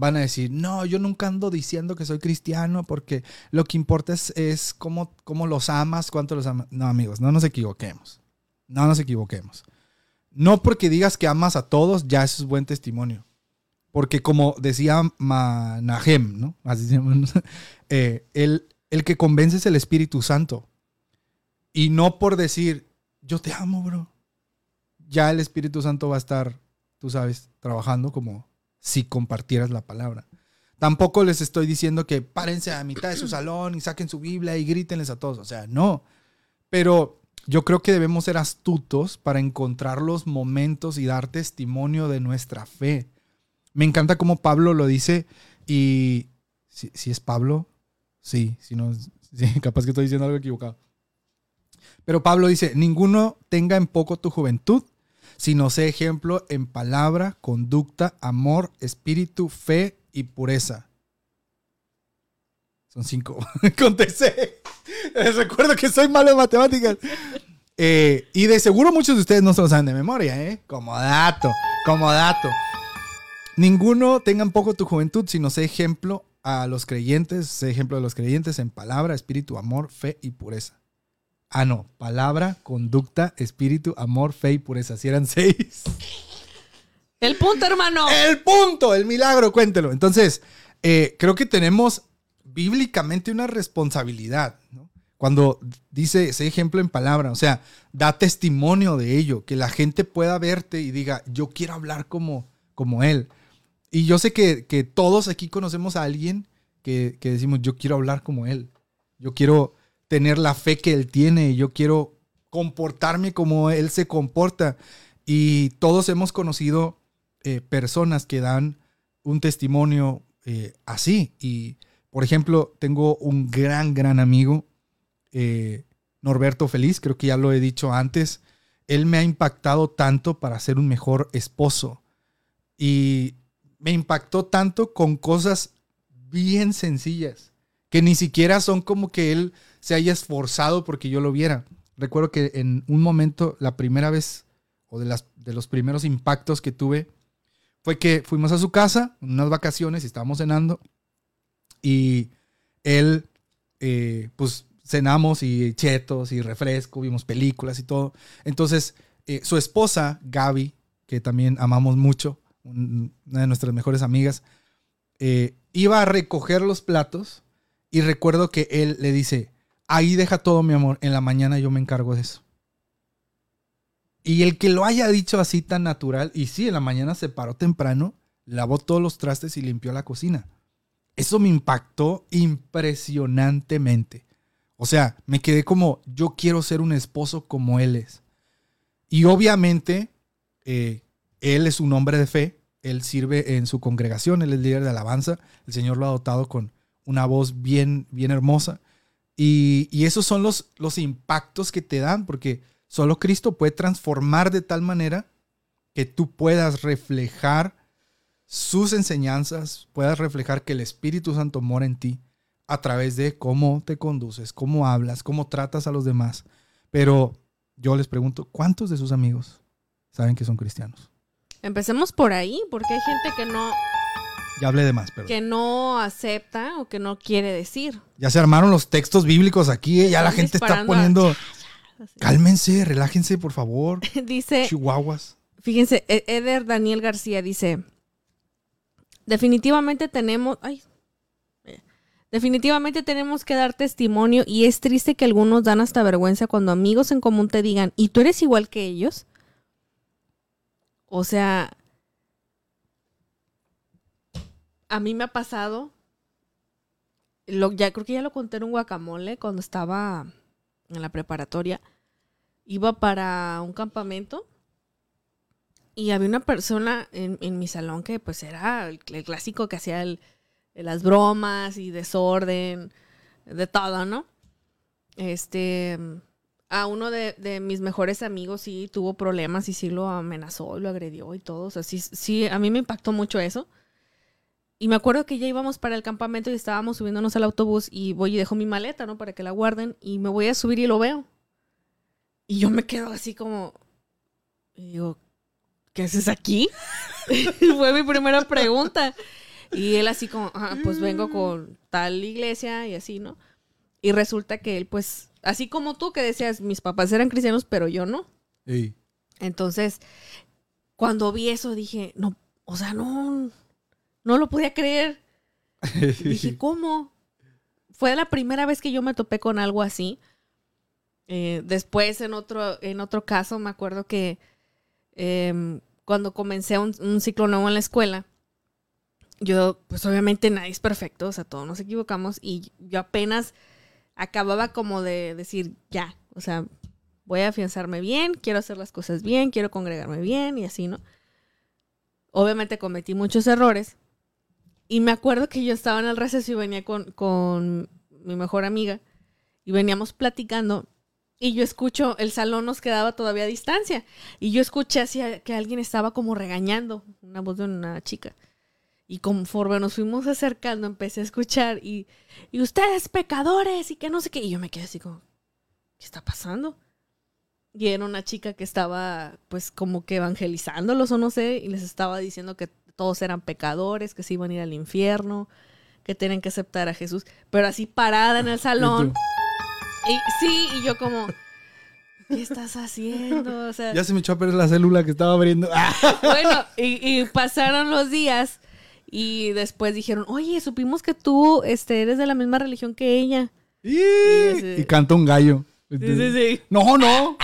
[SPEAKER 1] van a decir, no, yo nunca ando diciendo que soy cristiano porque lo que importa es, cómo, cómo, los amas, cuánto los amas. No, amigos, no nos equivoquemos. No nos equivoquemos. No porque digas que amas a todos, ya eso es buen testimonio. Porque como decía Manahem, ¿no? Así se eh, el, el que convence es el Espíritu Santo. Y no por decir, yo te amo, bro. Ya el Espíritu Santo va a estar, tú sabes, trabajando como si compartieras la palabra. Tampoco les estoy diciendo que párense a mitad de su salón y saquen su Biblia y grítenles a todos. O sea, no. Pero yo creo que debemos ser astutos para encontrar los momentos y dar testimonio de nuestra fe. Me encanta cómo Pablo lo dice y si, es Pablo, sí, si no, capaz que estoy diciendo algo equivocado. Pero Pablo dice, ninguno tenga en poco tu juventud, sino sé ejemplo en palabra, conducta, amor, espíritu, fe y pureza. Son cinco. Contesté. Recuerdo que soy malo en matemáticas. Eh, y de seguro muchos de ustedes no se lo saben de memoria, ¿eh? Como dato, como dato. Ninguno tenga en poco tu juventud, sino sé ejemplo a los creyentes, sé ejemplo de los creyentes en palabra, espíritu, amor, fe y pureza. Ah, no. Palabra, conducta, espíritu, amor, fe y pureza. Si eran seis.
[SPEAKER 2] El punto, hermano.
[SPEAKER 1] El punto, el milagro, cuéntelo. Entonces, eh, creo que tenemos bíblicamente una responsabilidad, Cuando dice ese ejemplo en palabra, o sea, da testimonio de ello, que la gente pueda verte y diga, yo quiero hablar como, como él. Y yo sé que, todos aquí conocemos a alguien que, que decimos, yo quiero hablar como él. Yo quiero tener la fe que Él tiene, yo quiero comportarme como Él se comporta. Y todos hemos conocido eh, personas que dan un testimonio eh, así. Y, por ejemplo, tengo un gran, gran amigo, eh, Norberto Feliz, creo que ya lo he dicho antes. Él me ha impactado tanto para ser un mejor esposo. Y me impactó tanto con cosas bien sencillas, que ni siquiera son como que él se haya esforzado porque yo lo viera. Recuerdo que en un momento, la primera vez, o de, de los primeros impactos que tuve, fue que fuimos a su casa, unas vacaciones, y estábamos cenando, y él, eh, pues cenamos y chetos y refresco, vimos películas y todo. Entonces, eh, su esposa, Gaby, que también amamos mucho, una de nuestras mejores amigas, eh, iba a recoger los platos y recuerdo que él le dice, ahí deja todo mi amor, en la mañana yo me encargo de eso. Y el que lo haya dicho así tan natural, y sí, en la mañana se paró temprano, lavó todos los trastes y limpió la cocina. Eso me impactó impresionantemente. O sea, me quedé como, yo quiero ser un esposo como él es. Y obviamente, eh, él es un hombre de fe, él sirve en su congregación, él es líder de alabanza, el Señor lo ha dotado con una voz bien, bien hermosa. Y, y esos son los, los impactos que te dan, porque solo Cristo puede transformar de tal manera que tú puedas reflejar sus enseñanzas, puedas reflejar que el Espíritu Santo mora en ti a través de cómo te conduces, cómo hablas, cómo tratas a los demás. Pero yo les pregunto, ¿cuántos de sus amigos saben que son cristianos?
[SPEAKER 2] Empecemos por ahí, porque hay gente que no,
[SPEAKER 1] Ya hablé de más, pero
[SPEAKER 2] que no acepta o que no quiere decir.
[SPEAKER 1] ya se armaron los textos bíblicos aquí, eh, ya la gente está
[SPEAKER 2] a-
[SPEAKER 1] poniendo,
[SPEAKER 2] Así.
[SPEAKER 1] cálmense, relájense, por favor,
[SPEAKER 2] Dice,
[SPEAKER 1] chihuahuas.
[SPEAKER 2] fíjense, E- Eder Daniel García dice, definitivamente tenemos, ay, eh, definitivamente tenemos que dar testimonio y es triste que algunos dan hasta vergüenza cuando amigos en común te digan, ¿y tú eres igual que ellos? O sea, a mí me ha pasado, lo, ya creo que ya lo conté en un guacamole cuando estaba en la preparatoria, iba para un campamento y había una persona en, en mi salón que pues era el, clásico que hacía el- las bromas y desorden, de todo, ¿no? Este, a uno de, de mis mejores amigos sí tuvo problemas y sí lo amenazó lo agredió y todo. O sea, sí, sí, a mí me impactó mucho eso. Y me acuerdo que ya íbamos para el campamento y estábamos subiéndonos al autobús y voy y dejo mi maleta, ¿no? Para que la guarden y me voy a subir y lo veo. Y yo me quedo así como... Y digo, ¿qué haces aquí? Fue mi primera pregunta. Y él así como, "Ah, pues vengo con tal iglesia y así, ¿no? Y resulta que él, pues, así como tú que decías, mis papás eran cristianos, pero yo no.
[SPEAKER 1] Ey.
[SPEAKER 2] Entonces, cuando vi eso dije, no, o sea, no, no lo podía creer. Dije, ¿cómo? Fue la primera vez que yo me topé con algo así. Eh, después, en otro, en otro caso, me acuerdo que em, cuando comencé un, un ciclo nuevo en la escuela, yo, pues obviamente nadie es perfecto, o sea, todos nos equivocamos y yo apenas acababa como de decir, ya, o sea, voy a afianzarme bien, quiero hacer las cosas bien, quiero congregarme bien y así, ¿no? Obviamente cometí muchos errores. Y me acuerdo que yo estaba en el receso y venía con, con mi mejor amiga y veníamos platicando y yo escucho, el salón nos quedaba todavía a distancia y yo escuché así que alguien estaba como regañando, una voz de una chica. Y conforme nos fuimos acercando empecé a escuchar y, y ustedes pecadores y que no sé qué. Y yo me quedé así como, ¿qué está pasando? Y era una chica que estaba pues como que evangelizándolos o no sé y les estaba diciendo que todos eran pecadores, que se iban a ir al infierno, que tenían que aceptar a Jesús, pero así parada en el salón. Y sí, y yo como, ¿qué estás haciendo? O sea,
[SPEAKER 1] Ya se me echó a perder la célula que estaba abriendo.
[SPEAKER 2] Bueno, y, y pasaron los días y después dijeron, oye, supimos que tú este, eres de la misma religión que ella.
[SPEAKER 1] Y,
[SPEAKER 2] ese-
[SPEAKER 1] y canta un gallo.
[SPEAKER 2] Sí, sí, sí.
[SPEAKER 1] No, no.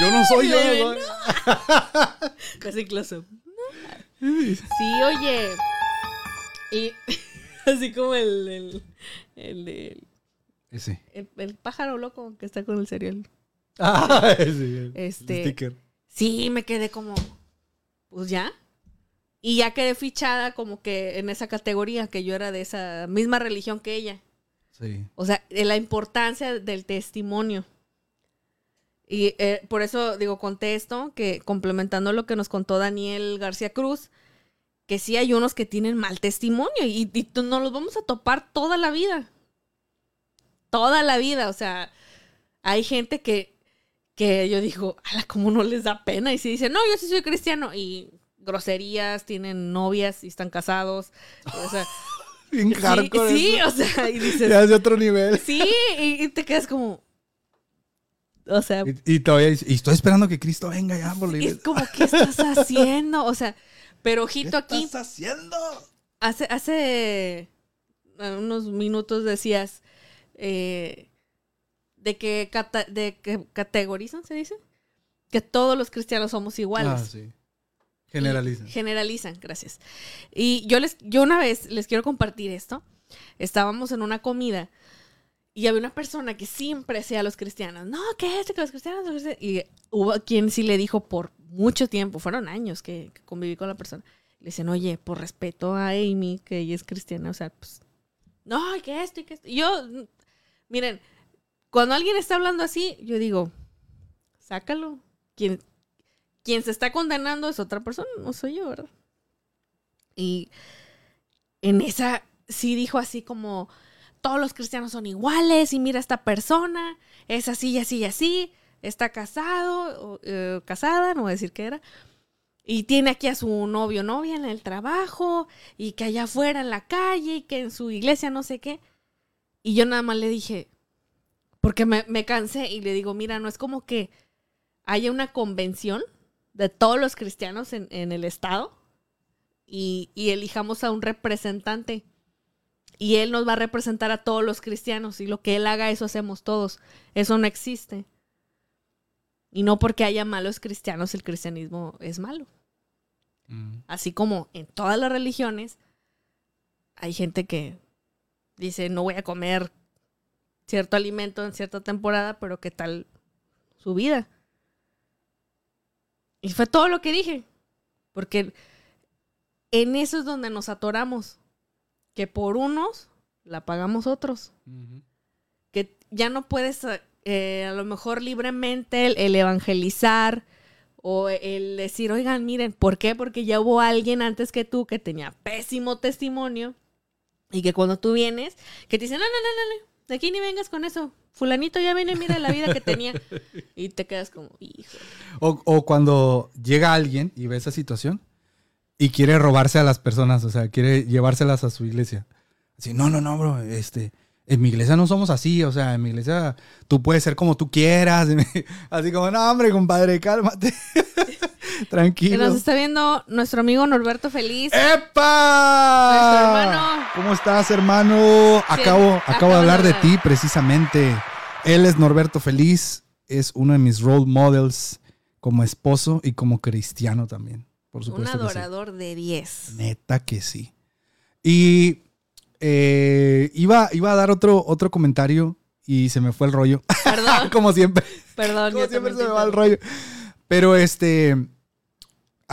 [SPEAKER 1] Yo no soy yo.
[SPEAKER 2] Casi close. Sí, oye. Y así como el, el, el, el-
[SPEAKER 1] Ese.
[SPEAKER 2] el- el pájaro loco que está con el cereal.
[SPEAKER 1] Ah, ese. el
[SPEAKER 2] Este-
[SPEAKER 1] sticker.
[SPEAKER 2] Sí, me quedé como, pues ya. Y ya quedé fichada como que en esa categoría, que yo era de esa misma religión que ella.
[SPEAKER 1] Sí.
[SPEAKER 2] O sea, de la importancia del testimonio. Y eh, por eso digo, contesto que complementando lo que nos contó Daniel García Cruz, que sí hay unos que tienen mal testimonio y, y nos los vamos a topar toda la vida. Toda la vida. O sea, hay gente que, que yo digo, ala, ¿cómo no les da pena? Y si dicen, no, yo sí soy cristiano. Y groserías, tienen novias y están casados. O sea,
[SPEAKER 1] Bien
[SPEAKER 2] sí, sí, o sea, y dices,
[SPEAKER 1] Ya es de otro nivel.
[SPEAKER 2] Sí, y, y te quedas como. O sea,
[SPEAKER 1] Y, y todavía y estoy esperando que Cristo venga ya por
[SPEAKER 2] es como, ¿qué estás haciendo? O sea, pero
[SPEAKER 1] ¿Qué
[SPEAKER 2] ojito aquí,
[SPEAKER 1] estás haciendo?
[SPEAKER 2] hace, hace eh, unos minutos decías eh, de que cata- de que categorizan, se dice, que todos los cristianos somos iguales.
[SPEAKER 1] Ah, sí. Generaliza.
[SPEAKER 2] Y Generalizan, gracias. Y yo les, yo una vez les quiero compartir esto. Estábamos en una comida y había una persona que siempre hacía a los cristianos, no, ¿qué es? Que los cristianos, los cristianos-". Y hubo quien sí le dijo por mucho tiempo, fueron años que, que conviví con la persona. Le dicen, oye, por respeto a Amy, que ella es cristiana, o sea, pues, no, que esto y que esto. Y Yo, miren, cuando alguien está hablando así, yo digo, sácalo. Quien, quien se está condenando es otra persona, no soy yo, ¿verdad? Y en esa sí dijo así como, todos los cristianos son iguales y mira esta persona, es así y así y así, está casado, o, eh, casada, no voy a decir qué era, y tiene aquí a su novio novia en el trabajo, y que allá afuera en la calle, y que en su iglesia no sé qué. Y yo nada más le dije, porque me, me cansé, y le digo, mira, no es como que haya una convención de todos los cristianos en, en el estado y, y elijamos a un representante. Y él nos va a representar a todos los cristianos. Y lo que él haga, eso hacemos todos. Eso no existe. Y no porque haya malos cristianos, el cristianismo es malo.
[SPEAKER 1] Mm.
[SPEAKER 2] Así como en todas las religiones, hay gente que dice, no voy a comer cierto alimento en cierta temporada, pero ¿qué tal su vida? Y fue todo lo que dije. Porque en eso es donde nos atoramos. Que por unos la pagamos otros. Que ya no puedes eh, a lo mejor libremente el, el evangelizar o el decir, oigan, miren, ¿por qué? Porque ya hubo alguien antes que tú que tenía pésimo testimonio y que cuando tú vienes, que te dicen, no, no, no, no, no, de aquí ni vengas con eso. Fulanito ya viene, mira la vida que tenía. Y te quedas como, hijo.
[SPEAKER 1] O, o cuando llega alguien y ve esa situación y quiere robarse a las personas, o sea, quiere llevárselas a su iglesia. Así, no, no, no, bro, este, en mi iglesia no somos así, o sea, en mi iglesia tú puedes ser como tú quieras. Así como, no, hombre, compadre, cálmate.
[SPEAKER 2] Que
[SPEAKER 1] Tranquilo.
[SPEAKER 2] nos está viendo nuestro amigo Norberto Feliz.
[SPEAKER 1] ¡Epa!
[SPEAKER 2] Nuestro hermano.
[SPEAKER 1] ¿Cómo estás, hermano? Acabo, acabo
[SPEAKER 2] acabo
[SPEAKER 1] de hablar de
[SPEAKER 2] de-
[SPEAKER 1] ti, precisamente. Él es Norberto Feliz, es uno de mis role models como esposo y como cristiano también, por
[SPEAKER 2] Un
[SPEAKER 1] supuesto. que sí.
[SPEAKER 2] adorador de 10.
[SPEAKER 1] Neta que sí. Y eh, iba, iba a dar otro, otro comentario y se me fue el rollo.
[SPEAKER 2] Perdón,
[SPEAKER 1] como siempre.
[SPEAKER 2] perdón.
[SPEAKER 1] Como
[SPEAKER 2] yo
[SPEAKER 1] siempre se me va el rollo. Pero este,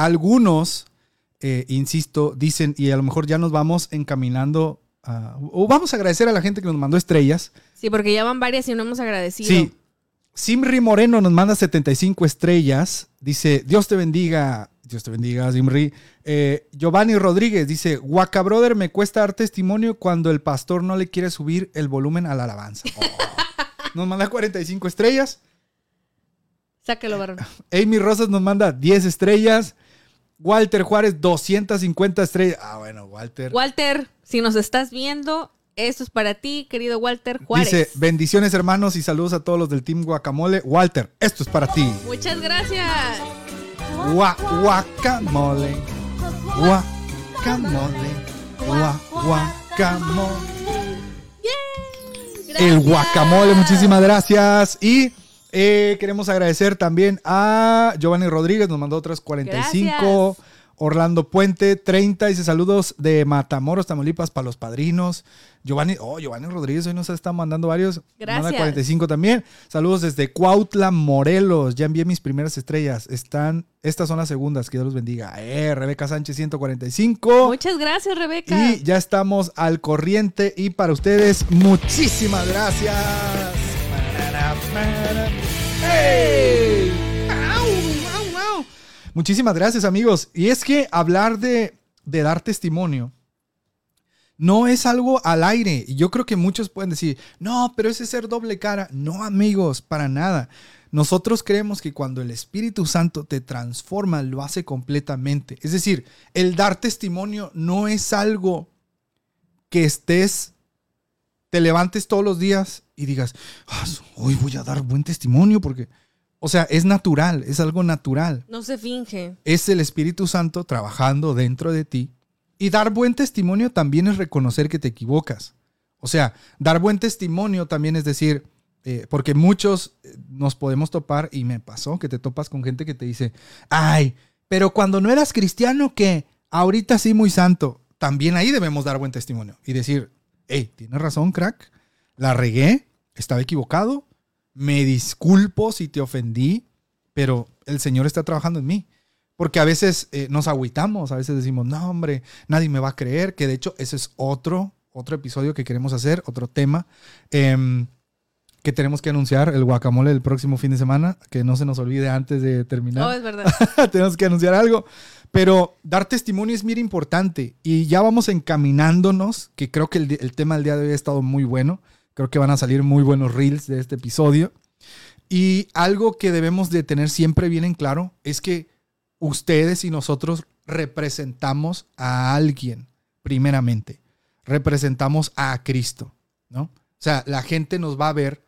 [SPEAKER 1] algunos, eh, insisto, dicen, y a lo mejor ya nos vamos encaminando, a- o vamos a agradecer a la gente que nos mandó estrellas.
[SPEAKER 2] Sí, porque ya van varias y no hemos agradecido.
[SPEAKER 1] Sí. Simri Moreno nos manda 75 estrellas. Dice, Dios te bendiga. Dios te bendiga, Simri. Eh, Giovanni Rodríguez dice, Waka Brother, me cuesta dar testimonio cuando el pastor no le quiere subir el volumen a la alabanza. Oh. Nos manda 45 estrellas.
[SPEAKER 2] Sáquelo, varón.
[SPEAKER 1] Amy Rosas nos manda 10 estrellas. Walter Juárez, 250 estrellas. Ah, bueno, Walter.
[SPEAKER 2] Walter, si nos estás viendo, esto es para ti, querido Walter Juárez.
[SPEAKER 1] Dice, bendiciones hermanos y saludos a todos los del Team Guacamole. Walter, esto es para ti.
[SPEAKER 2] Muchas gracias.
[SPEAKER 1] Gua, guacamole. Guacamole. Gua, guacamole. El guacamole, muchísimas gracias. Y eh, queremos agradecer también a Giovanni Rodríguez, nos mandó otras 45.
[SPEAKER 2] Gracias.
[SPEAKER 1] Orlando Puente, 30, dice saludos de Matamoros, Tamaulipas, para los padrinos. Giovanni, oh, Giovanni Rodríguez hoy nos está mandando varios. Nos Manda
[SPEAKER 2] Gracias.
[SPEAKER 1] 45 también. Saludos desde Cuautla, Morelos. Ya envié mis primeras estrellas. Están, estas son las segundas. Que Dios los bendiga. Eh, Rebeca Sánchez, 145.
[SPEAKER 2] Muchas gracias, Rebeca.
[SPEAKER 1] Y ya estamos al corriente. Y para ustedes, muchísimas gracias. ¡Ey! ¡Au, au, au! Muchísimas gracias, amigos. Y es que hablar de, de dar testimonio no es algo al aire. Y yo creo que muchos pueden decir, no, pero ese es ser doble cara. No, amigos, para nada. Nosotros creemos que cuando el Espíritu Santo te transforma, lo hace completamente. Es decir, el dar testimonio no es algo que estés, te levantes todos los días y digas, "Ah, hoy voy a dar buen testimonio porque, o sea, es natural, es algo natural
[SPEAKER 2] No se finge.
[SPEAKER 1] es el Espíritu Santo trabajando dentro de ti. Y dar buen testimonio también es reconocer que te equivocas. O sea, dar buen testimonio también es decir, eh, porque muchos eh, nos podemos topar, y me pasó que te topas con gente que te dice, ay, pero cuando no eras cristiano, que ahorita sí muy santo, también ahí debemos dar buen testimonio y decir, hey, tienes razón, crack, la regué, estaba equivocado, me disculpo si te ofendí, pero el Señor está trabajando en mí. Porque a veces eh, nos agüitamos, a veces decimos, no, hombre, nadie me va a creer, que de hecho ese es otro, otro episodio que queremos hacer, otro tema. em, que tenemos que anunciar el guacamole del próximo fin de semana, que no se nos olvide antes de terminar.
[SPEAKER 2] Oh, es verdad.
[SPEAKER 1] tenemos que anunciar algo. Pero dar testimonio es muy importante y ya vamos encaminándonos, que creo que el, tema del día de hoy ha estado muy bueno. Creo que van a salir muy buenos reels de este episodio. Y algo que debemos de tener siempre bien en claro es que ustedes y nosotros representamos a alguien, primeramente. Representamos a Cristo, ¿no? O sea, la gente nos va a ver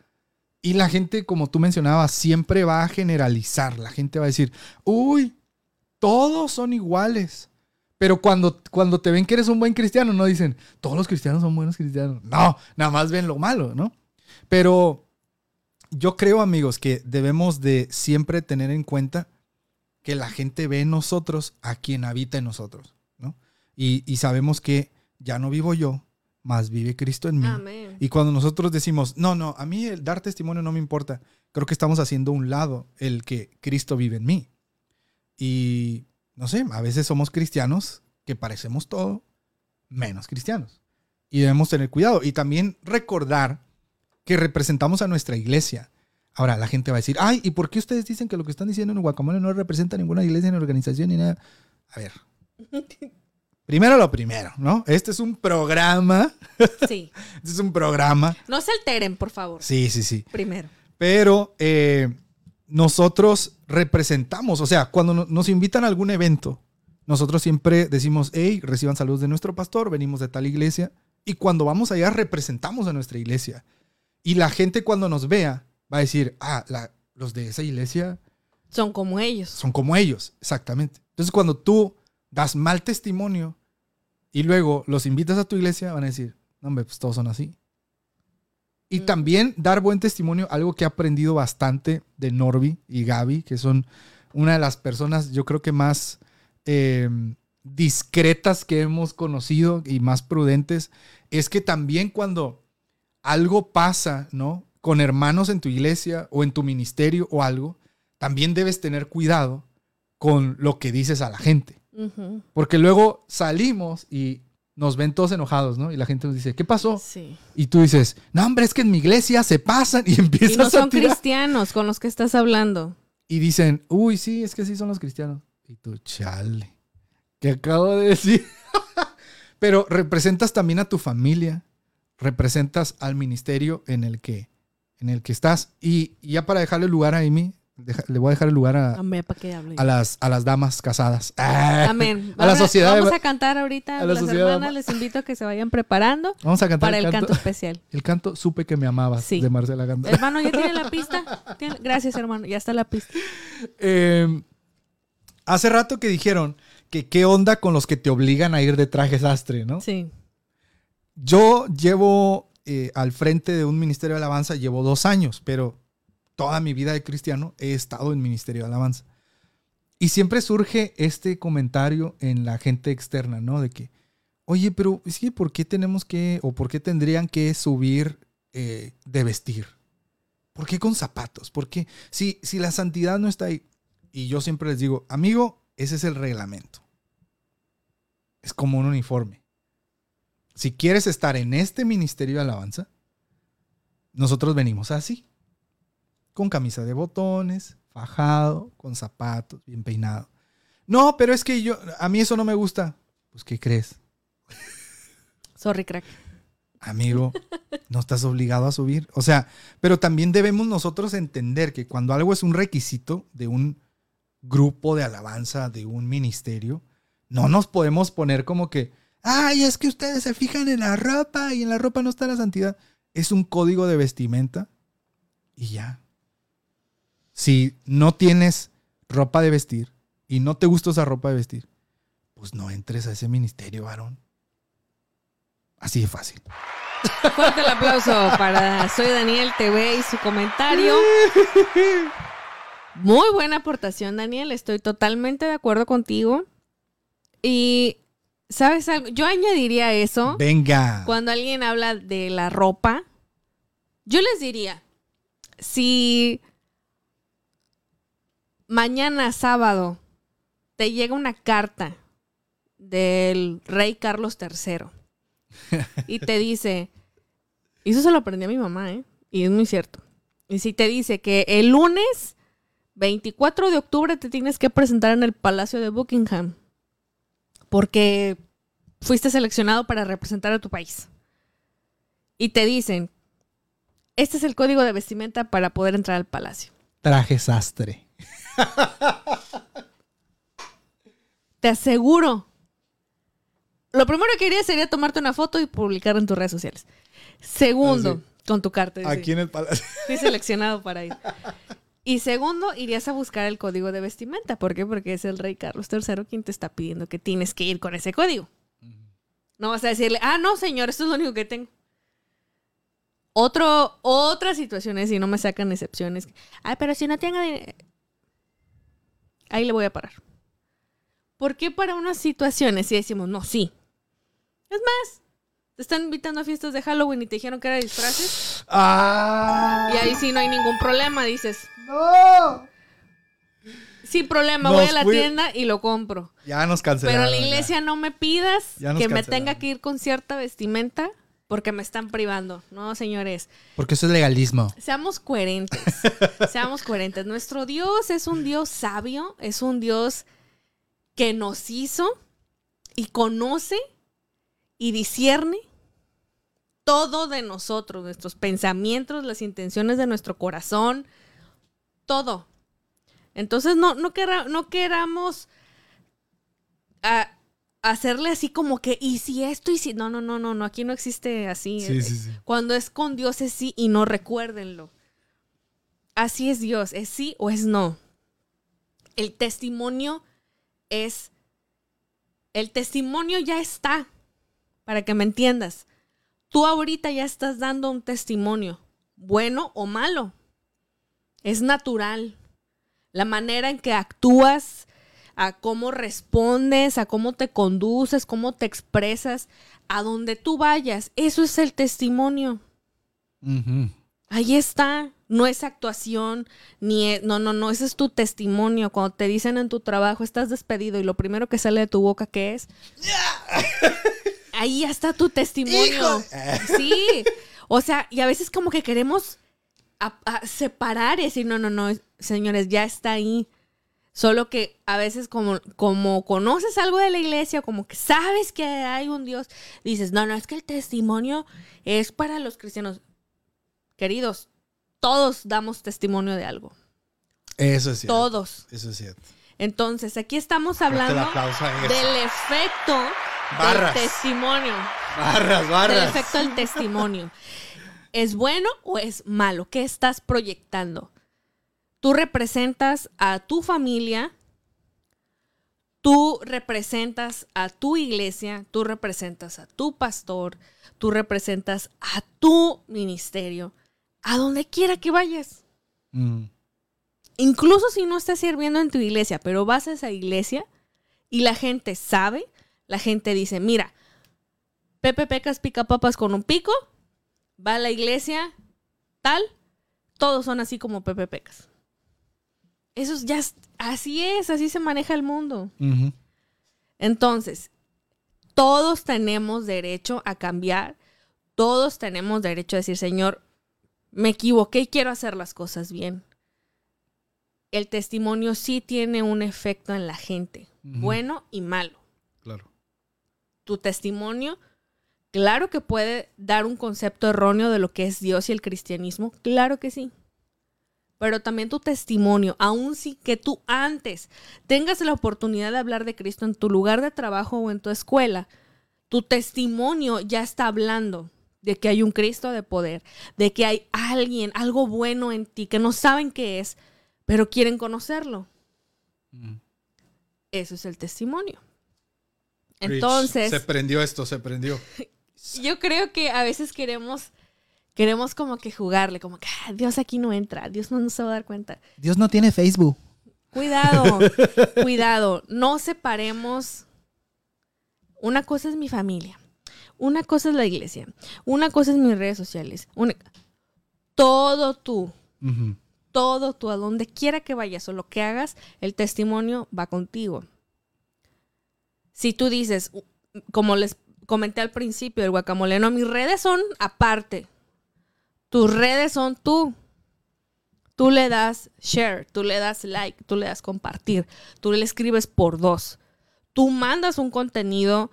[SPEAKER 1] y la gente, como tú mencionabas, siempre va a generalizar. La gente va a decir, uy, todos son iguales. Pero cuando, cuando te ven que eres un buen cristiano, no dicen, todos los cristianos son buenos cristianos. No, nada más ven lo malo, ¿no? Pero yo creo, amigos, que debemos de siempre tener en cuenta que la gente ve en nosotros a quien habita en nosotros, ¿no? Y, y sabemos que ya no vivo yo, más vive Cristo en mí.
[SPEAKER 2] Amén.
[SPEAKER 1] Y cuando nosotros decimos, no, no, a mí el dar testimonio no me importa, creo que estamos haciendo un lado el que Cristo vive en mí. Y no sé, a veces somos cristianos que parecemos todo menos cristianos. Y debemos tener cuidado. Y también recordar que representamos a nuestra iglesia. Ahora, la gente va a decir, ay, ¿y por qué ustedes dicen que lo que están diciendo en Guacamole no representa ninguna iglesia ni organización ni nada? A ver. Primero lo primero, ¿no? Este es un programa.
[SPEAKER 2] Sí.
[SPEAKER 1] Este es un programa.
[SPEAKER 2] No se alteren, por favor.
[SPEAKER 1] Sí, sí, sí.
[SPEAKER 2] Primero.
[SPEAKER 1] Pero eh, nosotros representamos, o sea, cuando no- nos invitan a algún evento, nosotros siempre decimos, hey, reciban saludos de nuestro pastor, venimos de tal iglesia. Y cuando vamos allá, representamos a nuestra iglesia. Y la gente cuando nos vea va a decir, ah, la- los de esa iglesia
[SPEAKER 2] Son como ellos.
[SPEAKER 1] son como ellos, exactamente. Entonces, cuando tú das mal testimonio y luego los invitas a tu iglesia, van a decir, no, hombre, pues todos son así. Y
[SPEAKER 2] Mm.
[SPEAKER 1] también dar buen testimonio, algo que he aprendido bastante de Norby y Gaby, que son una de las personas, yo creo que más eh, discretas que hemos conocido y más prudentes, es que también cuando algo pasa, ¿no? Con hermanos en tu iglesia o en tu ministerio o algo, también debes tener cuidado con lo que dices a la gente. Porque luego salimos y nos ven todos enojados, ¿no? Y la gente nos dice, ¿qué pasó?
[SPEAKER 2] Sí.
[SPEAKER 1] Y tú dices, no, hombre, es que en mi iglesia se pasan y
[SPEAKER 2] Y
[SPEAKER 1] empiezas
[SPEAKER 2] no
[SPEAKER 1] a
[SPEAKER 2] son
[SPEAKER 1] tirar.
[SPEAKER 2] cristianos con los que estás hablando.
[SPEAKER 1] Y dicen, uy, sí, es que sí son los cristianos. Y tú, chale, ¿qué acabo de decir? Pero representas también a tu familia, representas al ministerio en el que, en el que estás. Y, y ya para dejarle lugar a Amy, deja- le voy a dejar el lugar a,
[SPEAKER 2] que
[SPEAKER 1] a las, a las damas casadas. Ah,
[SPEAKER 2] Amén.
[SPEAKER 1] A la sociedad.
[SPEAKER 2] Vamos a cantar ahorita.
[SPEAKER 1] a la
[SPEAKER 2] las
[SPEAKER 1] sociedad
[SPEAKER 2] hermanas les invito a que se vayan preparando
[SPEAKER 1] Vamos a cantar
[SPEAKER 2] para
[SPEAKER 1] el
[SPEAKER 2] el
[SPEAKER 1] canto.
[SPEAKER 2] canto especial.
[SPEAKER 1] El canto Supe que me amabas
[SPEAKER 2] Sí.
[SPEAKER 1] de Marcela Ganda.
[SPEAKER 2] Hermano, ¿ya tiene la pista? ¿Tiene- Gracias, hermano. Ya está la pista.
[SPEAKER 1] Eh, hace rato que dijeron que qué onda con los que te obligan a ir de traje sastre, ¿no?
[SPEAKER 2] Sí.
[SPEAKER 1] Yo llevo eh, al frente de un ministerio de alabanza, llevo dos años, pero toda mi vida de cristiano he estado en ministerio de alabanza. Y siempre surge este comentario en la gente externa, ¿no? De que, oye, pero es que ¿por qué tenemos que, o por qué tendrían que subir eh, de vestir? ¿Por qué con zapatos? ¿Por qué? Si, si la santidad no está ahí. Y yo siempre les digo, amigo, ese es el reglamento. Es como un uniforme. Si quieres estar en este ministerio de alabanza, nosotros venimos así. Con camisa de botones, fajado, con zapatos, bien peinado. No, pero es que yo, a mí eso no me gusta. Pues, ¿qué crees?
[SPEAKER 2] Sorry, crack.
[SPEAKER 1] Amigo, no estás obligado a subir. O sea, pero también debemos nosotros entender que cuando algo es un requisito de un grupo de alabanza, de un ministerio, no nos podemos poner como que, ay, es que ustedes se fijan en la ropa y en la ropa no está la santidad. Es un código de vestimenta y ya. Si no tienes ropa de vestir y no te gusta esa ropa de vestir, pues no entres a ese ministerio, varón. Así de fácil.
[SPEAKER 2] Fuerte el aplauso para Soy Daniel TV y su comentario. Muy buena aportación, Daniel. Estoy totalmente de acuerdo contigo. Y, ¿sabes algo? Yo añadiría eso.
[SPEAKER 1] Venga.
[SPEAKER 2] Cuando alguien habla de la ropa, yo les diría, si mañana sábado te llega una carta del rey Carlos III y te dice, y eso se lo aprendí a mi mamá, ¿eh? Y es muy cierto. Y si te dice que el lunes 24 de octubre te tienes que presentar en el Palacio de Buckingham porque fuiste seleccionado para representar a tu país. Y te dicen, este es el código de vestimenta para poder entrar al palacio.
[SPEAKER 1] Traje sastre.
[SPEAKER 2] Te aseguro. Lo primero que haría sería tomarte una foto y publicarla en tus redes sociales. Segundo, con tu carta.
[SPEAKER 1] Aquí en el palacio.
[SPEAKER 2] Fui seleccionado para ir. Y segundo, irías a buscar el código de vestimenta. ¿Por qué? Porque es el rey Carlos III quien te está pidiendo que tienes que ir con ese código. No vas a decirle, ah, no, señor, esto es lo único que tengo. Otro, otras situaciones, y no me sacan excepciones. Ay, pero si no tengo dinero. Ahí le voy a parar. ¿Por qué para unas situaciones si decimos, no, sí? Es más, te están invitando a fiestas de Halloween y te dijeron que era disfraces.
[SPEAKER 1] ¡Ah!
[SPEAKER 2] Y ahí sí no hay ningún problema, dices.
[SPEAKER 1] ¡No!
[SPEAKER 2] Sin problema,
[SPEAKER 1] Nos
[SPEAKER 2] voy a la
[SPEAKER 1] fui-
[SPEAKER 2] tienda y lo compro.
[SPEAKER 1] Ya nos
[SPEAKER 2] Pero
[SPEAKER 1] cancelaron.
[SPEAKER 2] en la iglesia no me pidas que me tenga que ir con cierta vestimenta porque me están privando. No, señores.
[SPEAKER 1] Porque eso es legalismo.
[SPEAKER 2] Seamos coherentes. Seamos coherentes. Nuestro Dios es un Dios sabio, es un Dios que nos hizo y conoce y discierne todo de nosotros, nuestros pensamientos, las intenciones de nuestro corazón, todo. Entonces no, no, querra- no queramos ah, hacerle así como que, y si esto, y si. No, no, no, no, no, aquí no existe así.
[SPEAKER 1] Sí, sí, sí.
[SPEAKER 2] Cuando es con Dios es sí y no recuérdenlo. Así es Dios, es sí o es no. El testimonio es... El testimonio ya está, para que me entiendas. Tú ahorita ya estás dando un testimonio, bueno o malo. Es natural. La manera en que actúas, a cómo respondes, a cómo te conduces, cómo te expresas, a donde tú vayas. Eso es el testimonio. Ahí está. No es actuación, ni es- no, no, no, ese es tu testimonio. Cuando te dicen en tu trabajo, estás despedido y lo primero que sale de tu boca, ¿qué es? Ahí ya está tu testimonio. Sí. O sea, y a veces como que queremos a- a separar y decir, no, no, no, señores, ya está ahí. Solo que a veces como, como conoces algo de la iglesia, como que sabes que hay un Dios, dices, no, no, es que el testimonio es para los cristianos. Queridos, todos damos testimonio de algo.
[SPEAKER 1] Eso es cierto.
[SPEAKER 2] Todos.
[SPEAKER 1] Eso es cierto.
[SPEAKER 2] Entonces, aquí estamos hablando del efecto
[SPEAKER 1] Barras.
[SPEAKER 2] del testimonio.
[SPEAKER 1] Barras,
[SPEAKER 2] Del
[SPEAKER 1] barras.
[SPEAKER 2] efecto del testimonio. ¿Es bueno o es malo? ¿Qué estás proyectando? Tú representas a tu familia, tú representas a tu iglesia, tú representas a tu pastor, tú representas a tu ministerio, a donde quiera que vayas.
[SPEAKER 1] Mm.
[SPEAKER 2] Incluso si no estás sirviendo en tu iglesia, pero vas a esa iglesia y la gente sabe, la gente dice, mira, Pepe Pecas pica papas con un pico, va a la iglesia, tal, todos son así como Pepe Pecas. Eso es ya, es- así es, así se maneja el mundo. Entonces, todos tenemos derecho a cambiar, todos tenemos derecho a decir, Señor, me equivoqué y quiero hacer las cosas bien. El testimonio sí tiene un efecto en la gente, bueno y malo.
[SPEAKER 1] Claro.
[SPEAKER 2] Tu testimonio, claro que puede dar un concepto erróneo de lo que es Dios y el cristianismo, claro que sí. Pero también tu testimonio, aun si que tú antes tengas la oportunidad de hablar de Cristo en tu lugar de trabajo o en tu escuela, tu testimonio ya está hablando de que hay un Cristo de poder, de que hay alguien, algo bueno en ti que no saben qué es, pero quieren conocerlo.
[SPEAKER 1] Mm.
[SPEAKER 2] Eso es el testimonio.
[SPEAKER 1] Rich,
[SPEAKER 2] Entonces,
[SPEAKER 1] Se prendió esto, se prendió.
[SPEAKER 2] yo creo que a veces queremos queremos como que jugarle, como que "Ah, Dios aquí no entra, Dios no, no se va a dar cuenta.
[SPEAKER 1] Dios no tiene Facebook.
[SPEAKER 2] Cuidado, cuidado, no separemos. Una cosa es mi familia, una cosa es la iglesia, una cosa es mis redes sociales, una- todo tú, todo tú, a donde quiera que vayas o lo que hagas, el testimonio va contigo. si tú dices, como les comenté al principio del guacamole, no, mis redes son aparte. Tus redes son tú. Tú le das share, tú le das like, tú le das compartir, tú le escribes por dos. Tú mandas un contenido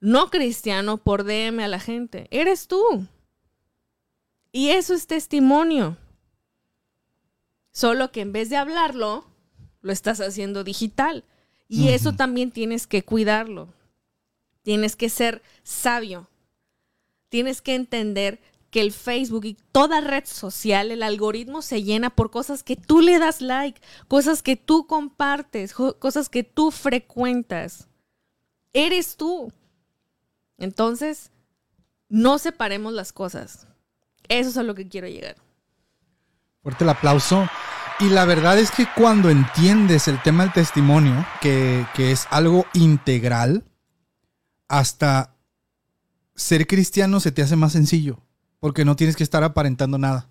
[SPEAKER 2] no cristiano por DM a la gente. Eres tú. Y eso es testimonio. Solo que en vez de hablarlo, lo estás haciendo digital. Y eso también tienes que cuidarlo. Tienes que ser sabio. Tienes que entender que el Facebook y toda red social, el algoritmo se llena por cosas que tú le das like, cosas que tú compartes, cosas que tú frecuentas. Eres tú. Entonces, no separemos las cosas. Eso es a lo que quiero llegar.
[SPEAKER 1] Fuerte el aplauso. Y la verdad es que cuando entiendes el tema del testimonio, que, que es algo integral, hasta ser cristiano se te hace más sencillo porque no tienes que estar aparentando nada.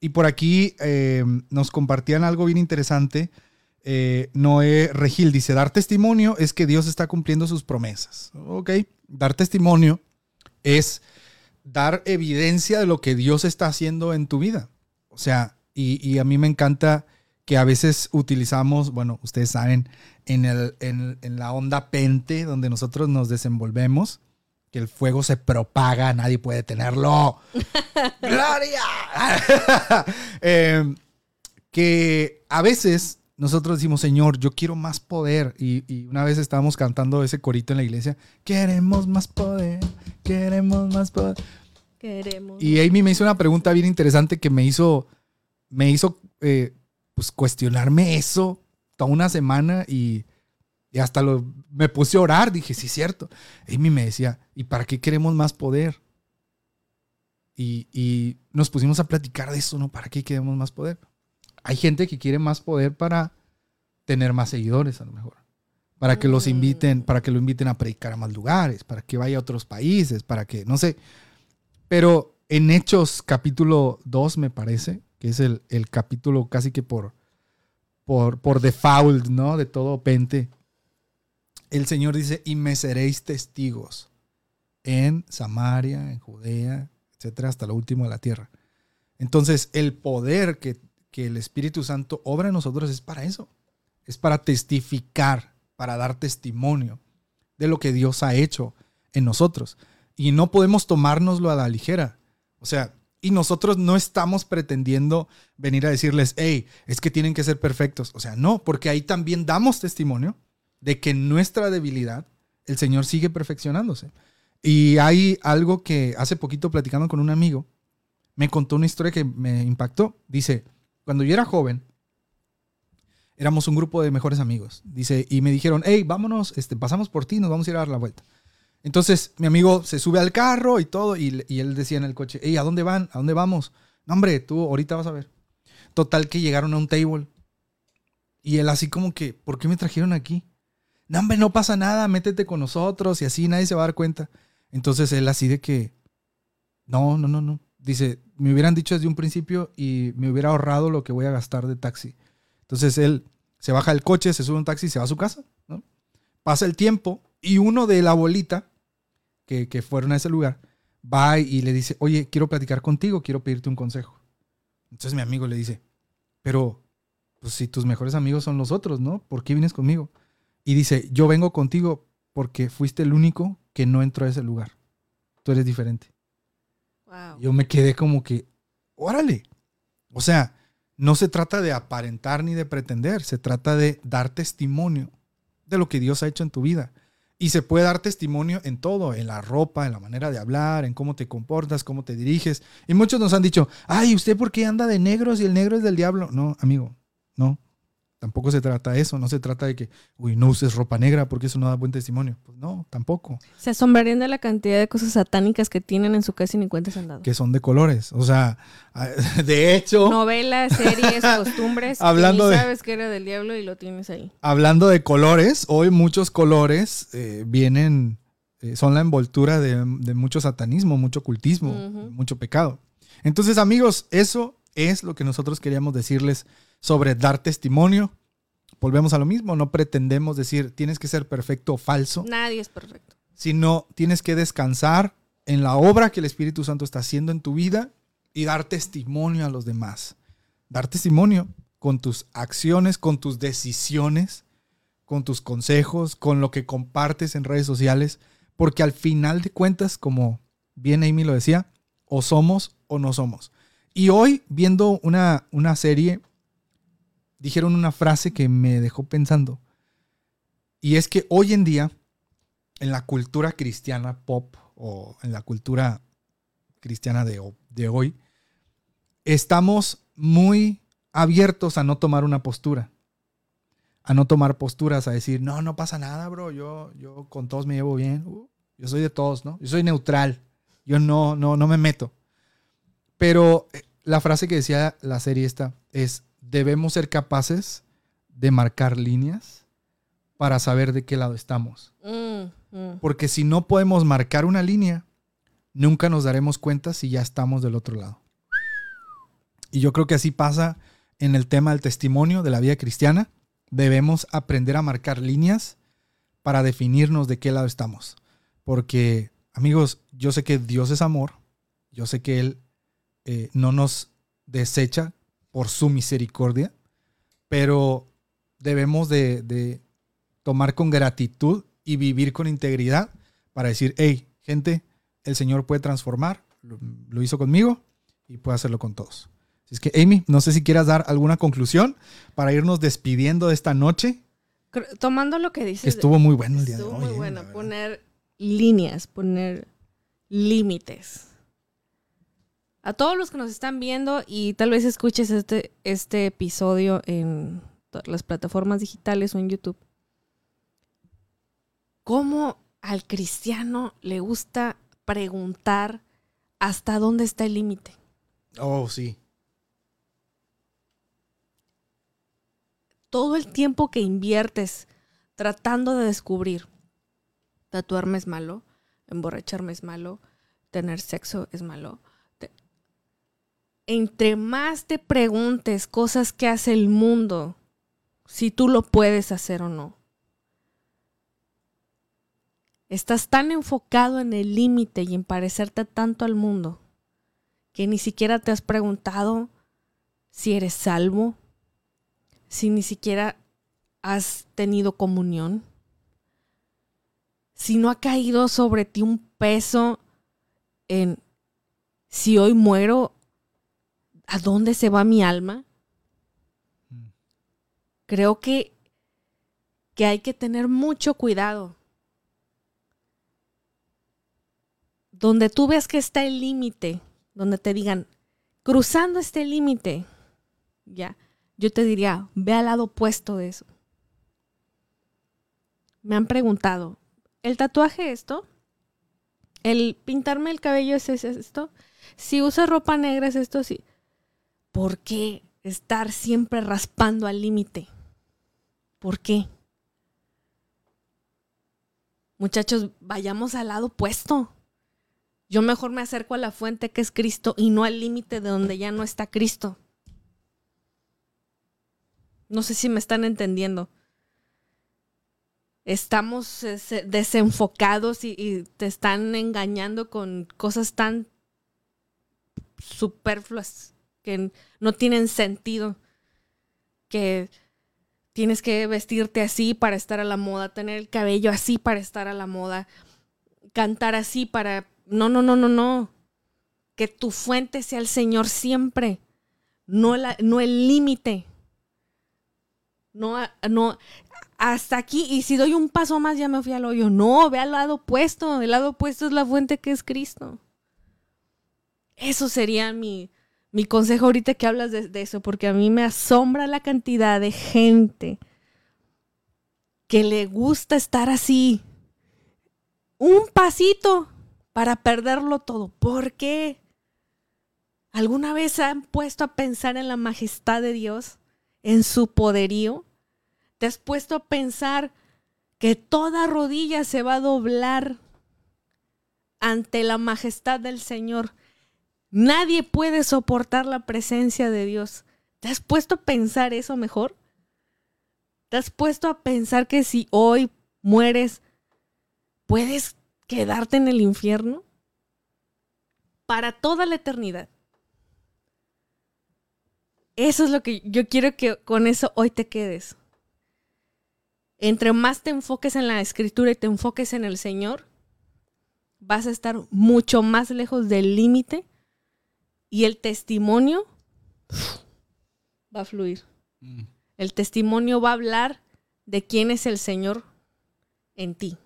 [SPEAKER 1] Y por aquí eh, nos compartían algo bien interesante. Eh, Noé Regil dice, dar testimonio es que Dios está cumpliendo sus promesas. Ok, dar testimonio es dar evidencia de lo que Dios está haciendo en tu vida. O sea, y, a mí me encanta que a veces utilizamos, bueno, ustedes saben, en, el, en, en la onda pente, donde nosotros nos desenvolvemos, que el fuego se propaga, nadie puede tenerlo. ¡Gloria! Em, que a veces nosotros decimos, Señor, yo quiero más poder. Y, una vez estábamos cantando ese corito en la iglesia, queremos más poder, queremos más poder.
[SPEAKER 2] Queremos.
[SPEAKER 1] Y Amy me hizo una pregunta bien interesante que me hizo, me hizo eh, pues, cuestionarme eso toda una semana y y hasta lo, me puse a orar, dije, sí, cierto. Amy me decía, ¿y para qué queremos más poder? Y, nos pusimos a platicar de eso, ¿no? ¿Para qué queremos más poder? Hay gente que quiere más poder para tener más seguidores, a lo mejor. Para que los inviten, mm. para que lo inviten a predicar a más lugares, para que vaya a otros países, para que, no sé. Pero en Hechos capítulo 2, me parece, que es el, capítulo casi que por, por, por default, ¿no? De todo Pente el Señor dice, y me seréis testigos en Samaria, en Judea, etcétera, hasta lo último de la tierra. Entonces, el poder que, que el Espíritu Santo obra en nosotros es para eso. Es para testificar, para dar testimonio de lo que Dios ha hecho en nosotros. Y no podemos tomárnoslo a la ligera. O sea, y nosotros no estamos pretendiendo venir a decirles, hey, es que tienen que ser perfectos. O sea, no, porque ahí también damos testimonio de que nuestra debilidad el Señor sigue perfeccionándose. Y hay algo que hace poquito platicando con un amigo, me contó una historia que me impactó. Dice, cuando yo era joven, éramos un grupo de mejores amigos. Dice, y me dijeron, hey, vámonos, este, pasamos por ti, nos vamos a ir a dar la vuelta. Entonces mi amigo se sube al carro y todo, y, y él decía en el coche, hey, ¿a dónde van? ¿A dónde vamos? No, hombre, tú ahorita vas a ver. Total que llegaron a un table. Y él así como que, ¿por qué me trajeron aquí? No, hombre, no pasa nada, métete con nosotros y así nadie se va a dar cuenta. Entonces él así de que, no, no, no, no. Dice, me hubieran dicho desde un principio y me hubiera ahorrado lo que voy a gastar de taxi. Entonces él se baja del coche, se sube un taxi y se va a su casa. Pasa el tiempo y uno de la bolita que, que fueron a ese lugar va y le dice, oye, quiero platicar contigo, quiero pedirte un consejo. Entonces mi amigo le dice, pero pues si tus mejores amigos son los otros, ¿no? ¿Por qué vienes conmigo? Y dice, yo vengo contigo porque fuiste el único que no entró a ese lugar. Tú eres diferente. Yo me quedé como que, órale. O sea, no se trata de aparentar ni de pretender, se trata de dar testimonio de lo que Dios ha hecho en tu vida. Y se puede dar testimonio en todo, en la ropa, en la manera de hablar, en cómo te comportas, cómo te diriges. Y muchos nos han dicho, ay, ¿usted por qué anda de negro si el negro es del diablo? No, amigo, no. Tampoco se trata de eso, no se trata de que, uy, no uses ropa negra porque eso no da buen testimonio. Pues no, tampoco.
[SPEAKER 2] Se asombrarían de la cantidad de cosas satánicas que tienen en su casa y ni cuenta se han dado.
[SPEAKER 1] Que son de colores. O sea, de hecho.
[SPEAKER 2] Novelas, series, costumbres.
[SPEAKER 1] hablando
[SPEAKER 2] que sabes que era del diablo y lo tienes ahí.
[SPEAKER 1] Hablando de colores, hoy muchos colores eh, vienen, eh, son la envoltura de, mucho satanismo, mucho ocultismo, mucho pecado. Entonces, amigos, eso es lo que nosotros queríamos decirles sobre dar testimonio, volvemos a lo mismo, no pretendemos decir tienes que ser perfecto o falso,
[SPEAKER 2] Nadie es perfecto.
[SPEAKER 1] sino tienes que descansar en la obra que el Espíritu Santo está haciendo en tu vida y dar testimonio a los demás. Dar testimonio con tus acciones, con tus decisiones, con tus consejos, con lo que compartes en redes sociales, porque al final de cuentas, como bien Amy lo decía, o somos o no somos. Y hoy, viendo una, una serie, dijeron una frase que me dejó pensando. Y es que hoy en día, en la cultura cristiana pop o en la cultura cristiana de, de hoy, estamos muy abiertos a no tomar una postura. A no tomar posturas, a decir, no, no pasa nada, bro. Yo, yo con todos me llevo bien. Uh, yo soy de todos, ¿no? Yo soy neutral. Yo no, no, no me meto. Pero eh, la frase que decía la serie esta es, debemos ser capaces de marcar líneas para saber de qué lado estamos.
[SPEAKER 2] Mm, mm.
[SPEAKER 1] Porque si no podemos marcar una línea, nunca nos daremos cuenta si ya estamos del otro lado. Y yo creo que así pasa en el tema del testimonio de la vida cristiana. Debemos aprender a marcar líneas para definirnos de qué lado estamos. Porque, amigos, yo sé que Dios es amor. Yo sé que Él eh, no nos desecha por su misericordia. Pero debemos de, de tomar con gratitud y vivir con integridad para decir, hey, gente, el Señor puede transformar, lo, lo hizo conmigo y puede hacerlo con todos. Así es que, Amy, no sé si quieras dar alguna conclusión para irnos despidiendo de esta noche.
[SPEAKER 2] Tomando lo que dices.
[SPEAKER 1] Que estuvo muy bueno el día de
[SPEAKER 2] estuvo
[SPEAKER 1] hoy.
[SPEAKER 2] muy
[SPEAKER 1] eh,
[SPEAKER 2] bueno. Poner líneas, poner límites. A todos los que nos están viendo y tal vez escuches este, este episodio en todas las plataformas digitales o en YouTube. ¿Cómo al cristiano le gusta preguntar hasta dónde está el límite?
[SPEAKER 1] Oh, sí.
[SPEAKER 2] todo el tiempo que inviertes tratando de descubrir, tatuarme es malo, emborracharme es malo, tener sexo es malo. Entre más te preguntes cosas que hace el mundo, si tú lo puedes hacer o no. Estás tan enfocado en el límite y en parecerte tanto al mundo que ni siquiera te has preguntado si eres salvo, si ni siquiera has tenido comunión, si no ha caído sobre ti un peso en si hoy muero, ¿a dónde se va mi alma?
[SPEAKER 1] Mm.
[SPEAKER 2] Creo que, que hay que tener mucho cuidado. Donde tú ves que está el límite, donde te digan, cruzando este límite, ya, yo te diría, ve al lado opuesto de eso. Me han preguntado, ¿el tatuaje esto? ¿El pintarme el cabello es es esto? Si usas ropa negra es esto, sí. ¿Por qué estar siempre raspando al límite? ¿Por qué? Muchachos, vayamos al lado opuesto. Yo mejor me acerco a la fuente que es Cristo y no al límite de donde ya no está Cristo. No sé si me están entendiendo. Estamos se- desenfocados y, y te están engañando con cosas tan superfluas que no tienen sentido. Que tienes que vestirte así para estar a la moda, tener el cabello así para estar a la moda, cantar así para... No, no, no, no, no. Que tu fuente sea el Señor siempre, no, la- no el límite. No, no, hasta aquí. Y si doy un paso más, ya me fui al hoyo. No, ve al lado opuesto. El lado opuesto es la fuente que es Cristo. Eso sería mi, mi consejo ahorita que hablas de, eso, porque a mí me asombra la cantidad de gente que le gusta estar así. Un pasito para perderlo todo. ¿Por qué? ¿Alguna vez se han puesto a pensar en la majestad de Dios? ¿En su poderío? ¿Te has puesto a pensar que toda rodilla se va a doblar ante la majestad del Señor? Nadie puede soportar la presencia de Dios. ¿Te has puesto a pensar eso mejor? ¿Te has puesto a pensar que si hoy mueres, puedes quedarte en el infierno? Para toda la eternidad. Eso es lo que yo quiero que con eso hoy te quedes. Entre más te enfoques en la escritura y te enfoques en el Señor, vas a estar mucho más lejos del límite y el testimonio va a fluir.
[SPEAKER 1] Mm.
[SPEAKER 2] El testimonio va a hablar de quién es el Señor en ti.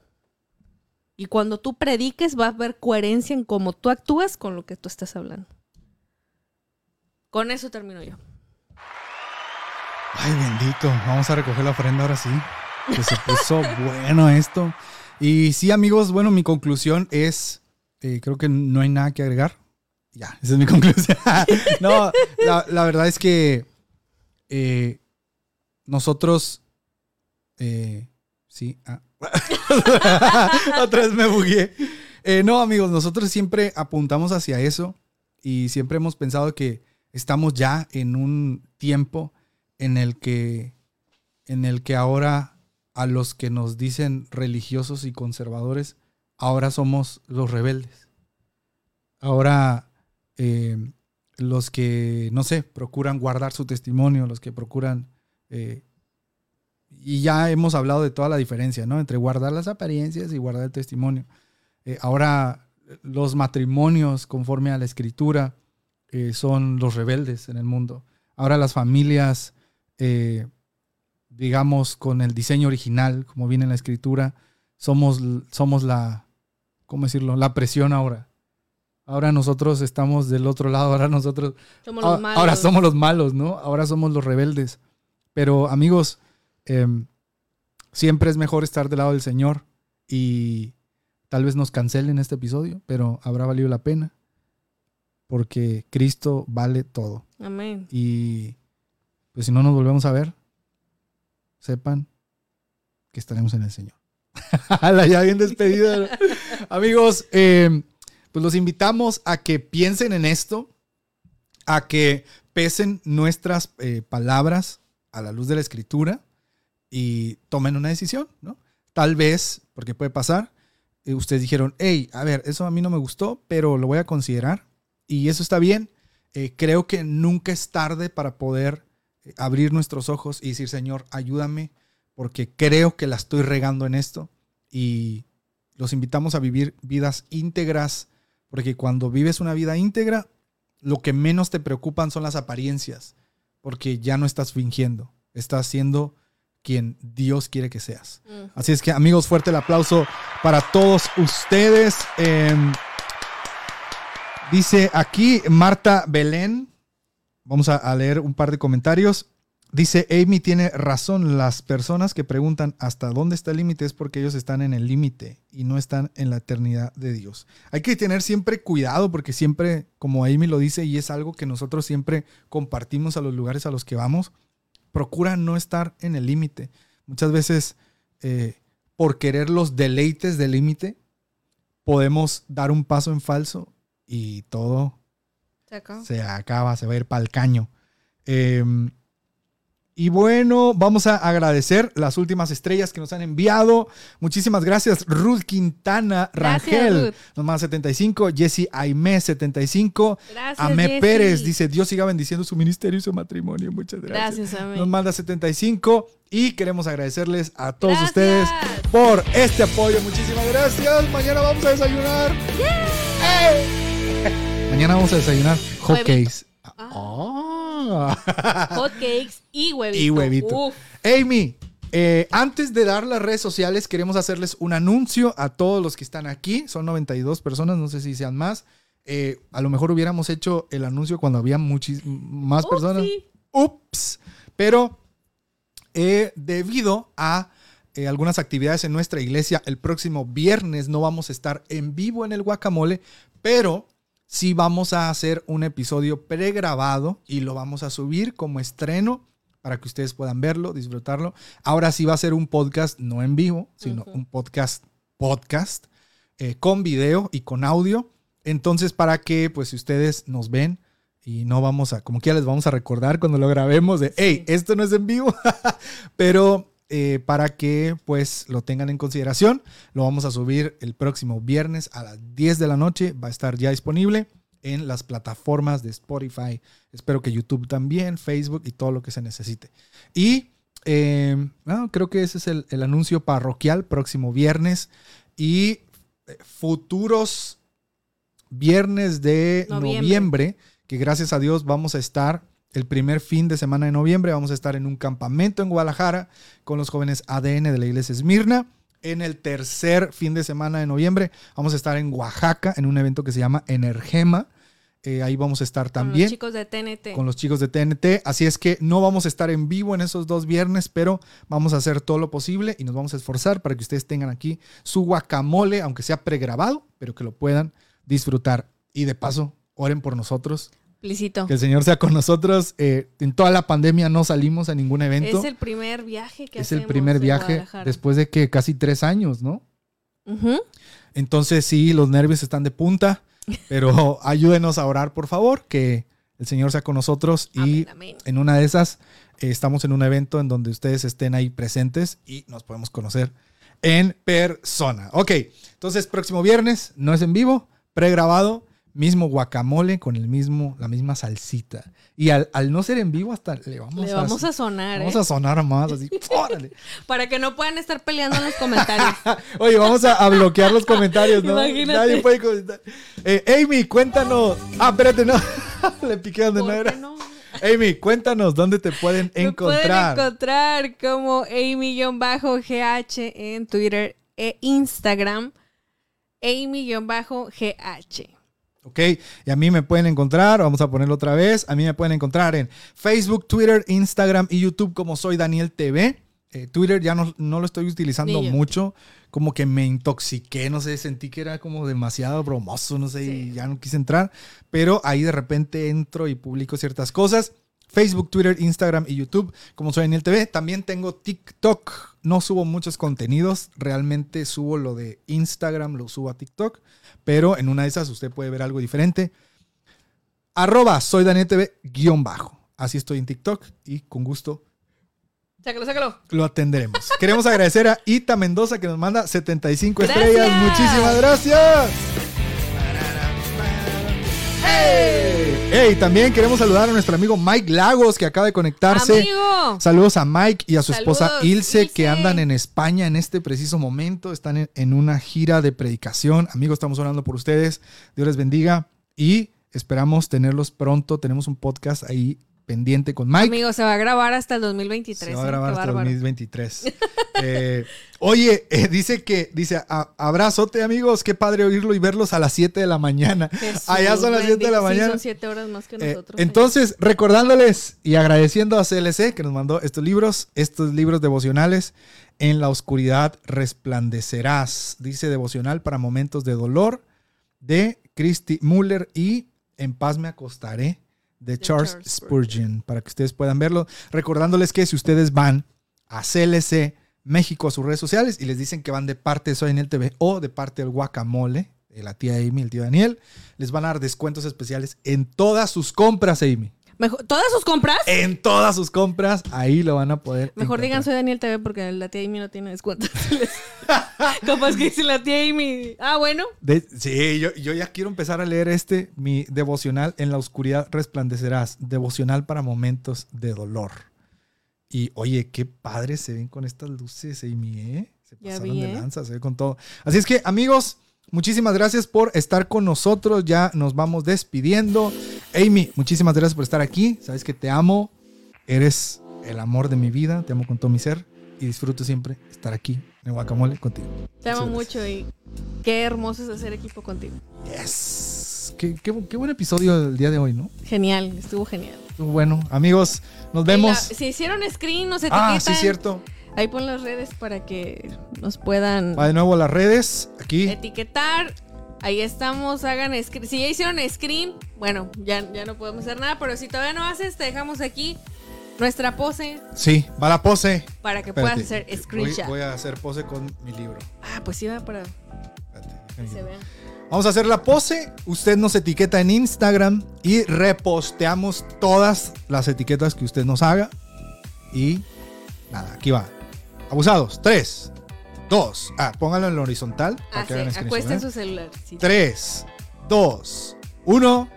[SPEAKER 2] Y cuando tú prediques va a haber coherencia en cómo tú actúas con lo que tú estás hablando. Con eso termino yo.
[SPEAKER 1] Ay, bendito. Vamos a recoger la ofrenda ahora sí. Que se puso bueno esto. Y sí, amigos, bueno, mi conclusión es, eh, creo que no hay nada que agregar. Ya, esa es mi conclusión. no, la, verdad es que eh, nosotros, eh, sí, ah. otra vez me bugué. Eh, no, amigos, nosotros siempre apuntamos hacia eso y siempre hemos pensado que estamos ya en un tiempo en el que, en el que ahora a los que nos dicen religiosos y conservadores, ahora somos los rebeldes. Ahora eh, los que, no sé, procuran guardar su testimonio, los que procuran... eh, y ya hemos hablado de toda la diferencia, ¿no? Entre guardar las apariencias y guardar el testimonio. Eh, ahora los matrimonios, conforme a la escritura, eh, son los rebeldes en el mundo. Ahora las familias, digamos, con el diseño original, como viene en la escritura, somos, somos la, ¿cómo decirlo? La presión ahora. Ahora nosotros estamos del otro lado, ahora nosotros,
[SPEAKER 2] Somos
[SPEAKER 1] ahora,
[SPEAKER 2] los malos.
[SPEAKER 1] ahora somos los malos, ¿no? Ahora somos los rebeldes. Pero amigos, em, siempre es mejor estar del lado del Señor y tal vez nos cancelen este episodio, pero habrá valido la pena porque Cristo vale todo.
[SPEAKER 2] Amén.
[SPEAKER 1] Y pues si no nos volvemos a ver, sepan que estaremos en el Señor. La ya bien despedida. Amigos, eh, pues los invitamos a que piensen en esto, a que pesen nuestras eh, palabras a la luz de la escritura y tomen una decisión, ¿no? Tal vez, porque puede pasar, eh, ustedes dijeron, hey, a ver, eso a mí no me gustó, pero lo voy a considerar y eso está bien. Eh, creo que nunca es tarde para poder abrir nuestros ojos y decir, Señor, ayúdame, porque creo que la estoy regando en esto. Y los invitamos a vivir vidas íntegras, porque cuando vives una vida íntegra, lo que menos te preocupan son las apariencias, porque ya no estás fingiendo, estás siendo quien Dios quiere que seas.
[SPEAKER 2] Mm.
[SPEAKER 1] Así es que amigos, fuerte el aplauso para todos ustedes. Em, dice aquí Marta Belén, vamos a, a leer un par de comentarios. Dice, Amy tiene razón, las personas que preguntan hasta dónde está el límite es porque ellos están en el límite y no están en la eternidad de Dios. Hay que tener siempre cuidado porque siempre, como Amy lo dice, y es algo que nosotros siempre compartimos a los lugares a los que vamos, procura no estar en el límite. Muchas veces, eh, por querer los deleites del límite, podemos dar un paso en falso y todo
[SPEAKER 2] Se
[SPEAKER 1] acaba, se va a ir para el caño. Eh, y bueno, vamos a agradecer las últimas estrellas que nos han enviado. Muchísimas gracias, Ruth Quintana
[SPEAKER 2] Gracias,
[SPEAKER 1] Rangel, manda 75, Jesse Aimé 75,
[SPEAKER 2] Gracias.
[SPEAKER 1] Amé
[SPEAKER 2] Jessy.
[SPEAKER 1] Pérez dice, Dios siga bendiciendo su ministerio y su matrimonio. Muchas gracias.
[SPEAKER 2] Gracias, amén.
[SPEAKER 1] Nos manda 75 y queremos agradecerles a todos ustedes por este apoyo. Muchísimas gracias. Mañana vamos a desayunar. ¡Ey! Mañana vamos a desayunar hotcakes. Ah.
[SPEAKER 2] Hot cakes y huevito.
[SPEAKER 1] Y huevito.
[SPEAKER 2] Uf.
[SPEAKER 1] Amy, eh, antes de dar las redes sociales, queremos hacerles un anuncio a todos los que están aquí. Son 92 personas, no sé si sean más. Eh, a lo mejor hubiéramos hecho el anuncio cuando había más personas. Ups. Pero eh, debido a eh, algunas actividades en nuestra iglesia, el próximo viernes no vamos a estar en vivo en el guacamole, pero sí vamos a hacer un episodio pregrabado y lo vamos a subir como estreno para que ustedes puedan verlo, disfrutarlo. Ahora sí va a ser un podcast no en vivo, sino un podcast podcast eh, con video y con audio. Entonces, para que pues si ustedes nos ven y no vamos a, como quiera les vamos a recordar cuando lo grabemos de, hey, esto no es en vivo, pero eh, para que pues lo tengan en consideración. Lo vamos a subir el próximo viernes a las 10 de la noche. Va a estar ya disponible en las plataformas de Spotify. Espero que YouTube también, Facebook y todo lo que se necesite. Y eh, no, creo que ese es el, el anuncio parroquial próximo viernes. Y eh, futuros viernes de
[SPEAKER 2] Noviembre.
[SPEAKER 1] noviembre, que gracias a Dios vamos a estar el primer fin de semana de noviembre, vamos a estar en un campamento en Guadalajara con los jóvenes ADN de la iglesia Esmirna. En el tercer fin de semana de noviembre vamos a estar en Oaxaca en un evento que se llama Energema. Eh, ahí vamos a estar
[SPEAKER 2] Con
[SPEAKER 1] también
[SPEAKER 2] los chicos de TNT.
[SPEAKER 1] con los chicos de TNT. Así es que no vamos a estar en vivo en esos dos viernes, pero vamos a hacer todo lo posible y nos vamos a esforzar para que ustedes tengan aquí su guacamole, aunque sea pregrabado, pero que lo puedan disfrutar. Y de paso, oren por nosotros, Que el Señor sea con nosotros. Eh, en toda la pandemia no salimos a ningún evento.
[SPEAKER 2] Es el primer viaje que
[SPEAKER 1] Es el
[SPEAKER 2] hacemos
[SPEAKER 1] primer
[SPEAKER 2] en
[SPEAKER 1] viaje
[SPEAKER 2] Guadalajara.
[SPEAKER 1] después de que casi tres años, ¿no? Entonces sí, los nervios están de punta, pero ayúdenos a orar, por favor, que el Señor sea con nosotros y
[SPEAKER 2] Amén, amén.
[SPEAKER 1] en una de esas eh, estamos en un evento en donde ustedes estén ahí presentes y nos podemos conocer en persona. Ok, entonces próximo viernes, no es en vivo, pregrabado, mismo guacamole con el mismo, la misma salsita. Y al, al no ser en vivo, hasta le vamos,
[SPEAKER 2] Le vamos a sonar,
[SPEAKER 1] vamos
[SPEAKER 2] ¿eh?
[SPEAKER 1] a sonar más así. ¡órale!
[SPEAKER 2] Para que no puedan estar peleando en los comentarios.
[SPEAKER 1] Oye, vamos a, a bloquear los comentarios, ¿no?
[SPEAKER 2] Imagínate.
[SPEAKER 1] Nadie puede comentar. Eh, Amy, cuéntanos. Ah, espérate, no. Le piqué donde no
[SPEAKER 2] ¿Por
[SPEAKER 1] era.
[SPEAKER 2] no?
[SPEAKER 1] Amy, cuéntanos dónde te pueden encontrar.
[SPEAKER 2] pueden encontrar como Amy-GH en Twitter e Instagram. Amy-GH.
[SPEAKER 1] Ok, y a mí me pueden encontrar, vamos a ponerlo otra vez, a mí me pueden encontrar en Facebook, Twitter, Instagram y YouTube como soy Daniel TV. Eh, Twitter ya no, no lo estoy utilizando mucho, como que me intoxiqué, no sé, sentí que era como demasiado bromoso, no sé, y ya no quise entrar, pero ahí de repente entro y publico ciertas cosas. Facebook, Twitter, Instagram y YouTube, como soy Daniel TV. También tengo TikTok. No subo muchos contenidos. Realmente subo lo de Instagram, lo subo a TikTok. Pero en una de esas usted puede ver algo diferente. Arroba soy Daniel TV guion bajo. Así estoy en TikTok y con gusto
[SPEAKER 2] Sácalo, sácalo.
[SPEAKER 1] lo atenderemos. Queremos agradecer a Ita Mendoza que nos manda 75
[SPEAKER 2] Gracias.
[SPEAKER 1] estrellas. Muchísimas gracias. ¡Hey! ¡Hey! También queremos saludar a nuestro amigo Mike Lagos que acaba de conectarse.
[SPEAKER 2] Amigo.
[SPEAKER 1] Saludos a Mike y a su esposa Ilse, que andan en España en este preciso momento. Están en, en una gira de predicación. Amigos, estamos orando por ustedes. Dios les bendiga y esperamos tenerlos pronto. Tenemos un podcast ahí pendiente con Mike.
[SPEAKER 2] Amigo, se va a grabar hasta el 2023.
[SPEAKER 1] Se va a
[SPEAKER 2] ¿eh?
[SPEAKER 1] grabar hasta
[SPEAKER 2] bárbaro.
[SPEAKER 1] 2023. Eh, oye, eh, dice que, dice, "A- abrazote amigos, qué padre oírlo y verlos a las 7 de la mañana.
[SPEAKER 2] Jesús
[SPEAKER 1] Allá son las 7 de la
[SPEAKER 2] bendito. Sí,
[SPEAKER 1] mañana.
[SPEAKER 2] son 7 horas más que
[SPEAKER 1] Eh,
[SPEAKER 2] nosotros.
[SPEAKER 1] entonces, recordándoles y agradeciendo a CLC que nos mandó estos libros, estos libros devocionales. En la oscuridad resplandecerás, dice devocional para momentos de dolor, de Christy Muller y En paz me acostaré, de Charles,
[SPEAKER 2] Charles
[SPEAKER 1] Spurgeon, para que ustedes puedan verlo. Recordándoles que si ustedes van a CLC México a sus redes sociales y les dicen que van de parte de Soy en el TV o de parte del Guacamole, de la tía Amy, el tío Daniel, les van a dar descuentos especiales en todas sus compras, Amy.
[SPEAKER 2] Mejor- ¿Todas sus compras?
[SPEAKER 1] En todas sus compras, ahí lo van a poder.
[SPEAKER 2] Mejor digan
[SPEAKER 1] encontrar.
[SPEAKER 2] soy Daniel TV porque la tía Amy no tiene descuento. Capaz que dice la tía Amy. Ah, bueno.
[SPEAKER 1] De- sí, yo, yo ya quiero empezar a leer este, mi devocional En la oscuridad resplandecerás, devocional para momentos de dolor. Y oye, qué padres se ven con estas luces, Amy, ¿eh? Se pasaron
[SPEAKER 2] vi,
[SPEAKER 1] de
[SPEAKER 2] ¿eh?
[SPEAKER 1] lanza, se ve con todo. Así es que, amigos, muchísimas gracias por estar con nosotros. Ya nos vamos despidiendo. Amy, muchísimas gracias por estar aquí. Sabes que te amo. Eres el amor de mi vida. Te amo con todo mi ser. Y disfruto siempre estar aquí en Guacamole contigo.
[SPEAKER 2] Te amo mucho y qué hermoso es hacer equipo contigo.
[SPEAKER 1] Yes. Qué, qué, qué buen episodio del día de hoy, ¿no?
[SPEAKER 2] Genial, estuvo genial.
[SPEAKER 1] Estuvo Bueno, amigos, nos vemos.
[SPEAKER 2] La- si hicieron screen, nos etiquetan.
[SPEAKER 1] Ah, sí, cierto.
[SPEAKER 2] Ahí pon las redes para que nos puedan
[SPEAKER 1] Va de nuevo a las redes. Aquí.
[SPEAKER 2] etiquetar. Ahí estamos, hagan screen. Si ya hicieron screen, bueno, ya, ya no podemos hacer nada, pero si todavía no haces, te dejamos aquí nuestra pose
[SPEAKER 1] Sí, va la pose.
[SPEAKER 2] para que
[SPEAKER 1] Espérate.
[SPEAKER 2] puedas hacer screenshot.
[SPEAKER 1] voy a hacer pose con mi libro.
[SPEAKER 2] Ah, pues sí va para
[SPEAKER 1] Espérate,
[SPEAKER 2] que se vean.
[SPEAKER 1] Vamos a hacer la pose. Usted nos etiqueta en Instagram y reposteamos todas las etiquetas que usted nos haga. Y nada, aquí va. Abusados. 3, 2. Ah, pónganlo en la horizontal. para
[SPEAKER 2] Ah,
[SPEAKER 1] que
[SPEAKER 2] sí,
[SPEAKER 1] hagan
[SPEAKER 2] acuesten
[SPEAKER 1] ¿eh?
[SPEAKER 2] su celular. sí.
[SPEAKER 1] 3, 2, 1.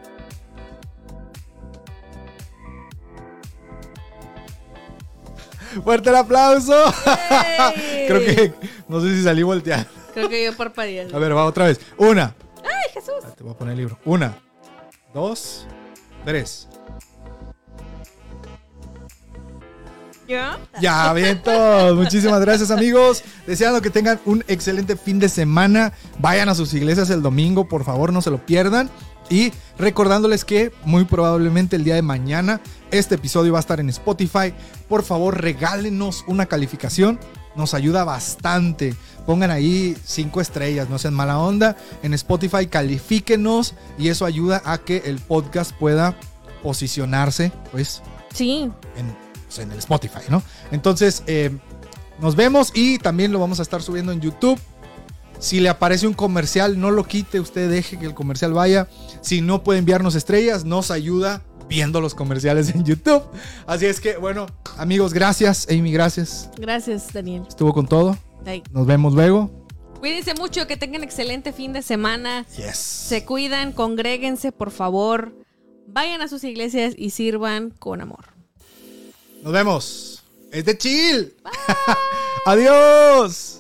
[SPEAKER 1] Fuerte el aplauso. Creo que no sé si salí volteado.
[SPEAKER 2] Creo que yo parpadeé.
[SPEAKER 1] A ver, va otra vez. Una.
[SPEAKER 2] ¡Ay, Jesús!
[SPEAKER 1] Te voy a poner el libro. Una, dos, tres. Ya, bien todos. Muchísimas gracias, amigos. Deseando que tengan un excelente fin de semana. Vayan a sus iglesias el domingo, por favor, no se lo pierdan. Y recordándoles que muy probablemente el día de mañana este episodio va a estar en Spotify. Por favor, regálenos una calificación. Nos ayuda bastante. Pongan ahí cinco estrellas, no sean mala onda. En Spotify califíquenos y eso ayuda a que el podcast pueda posicionarse, pues,
[SPEAKER 2] Sí.
[SPEAKER 1] en, pues, en el Spotify, ¿no? Entonces, eh, nos vemos y también lo vamos a estar subiendo en YouTube. Si le aparece un comercial, no lo quite, usted deje que el comercial vaya. Si no puede enviarnos estrellas, nos ayuda viendo los comerciales en YouTube. Así es que, bueno, amigos, gracias. Amy, gracias.
[SPEAKER 2] Gracias, Daniel.
[SPEAKER 1] Estuvo con todo. Nos vemos luego.
[SPEAKER 2] Cuídense mucho, que tengan excelente fin de semana.
[SPEAKER 1] Yes.
[SPEAKER 2] Se cuidan, congréguense, por favor. Vayan a sus iglesias y sirvan con amor.
[SPEAKER 1] Nos vemos. Es de chill. Adiós.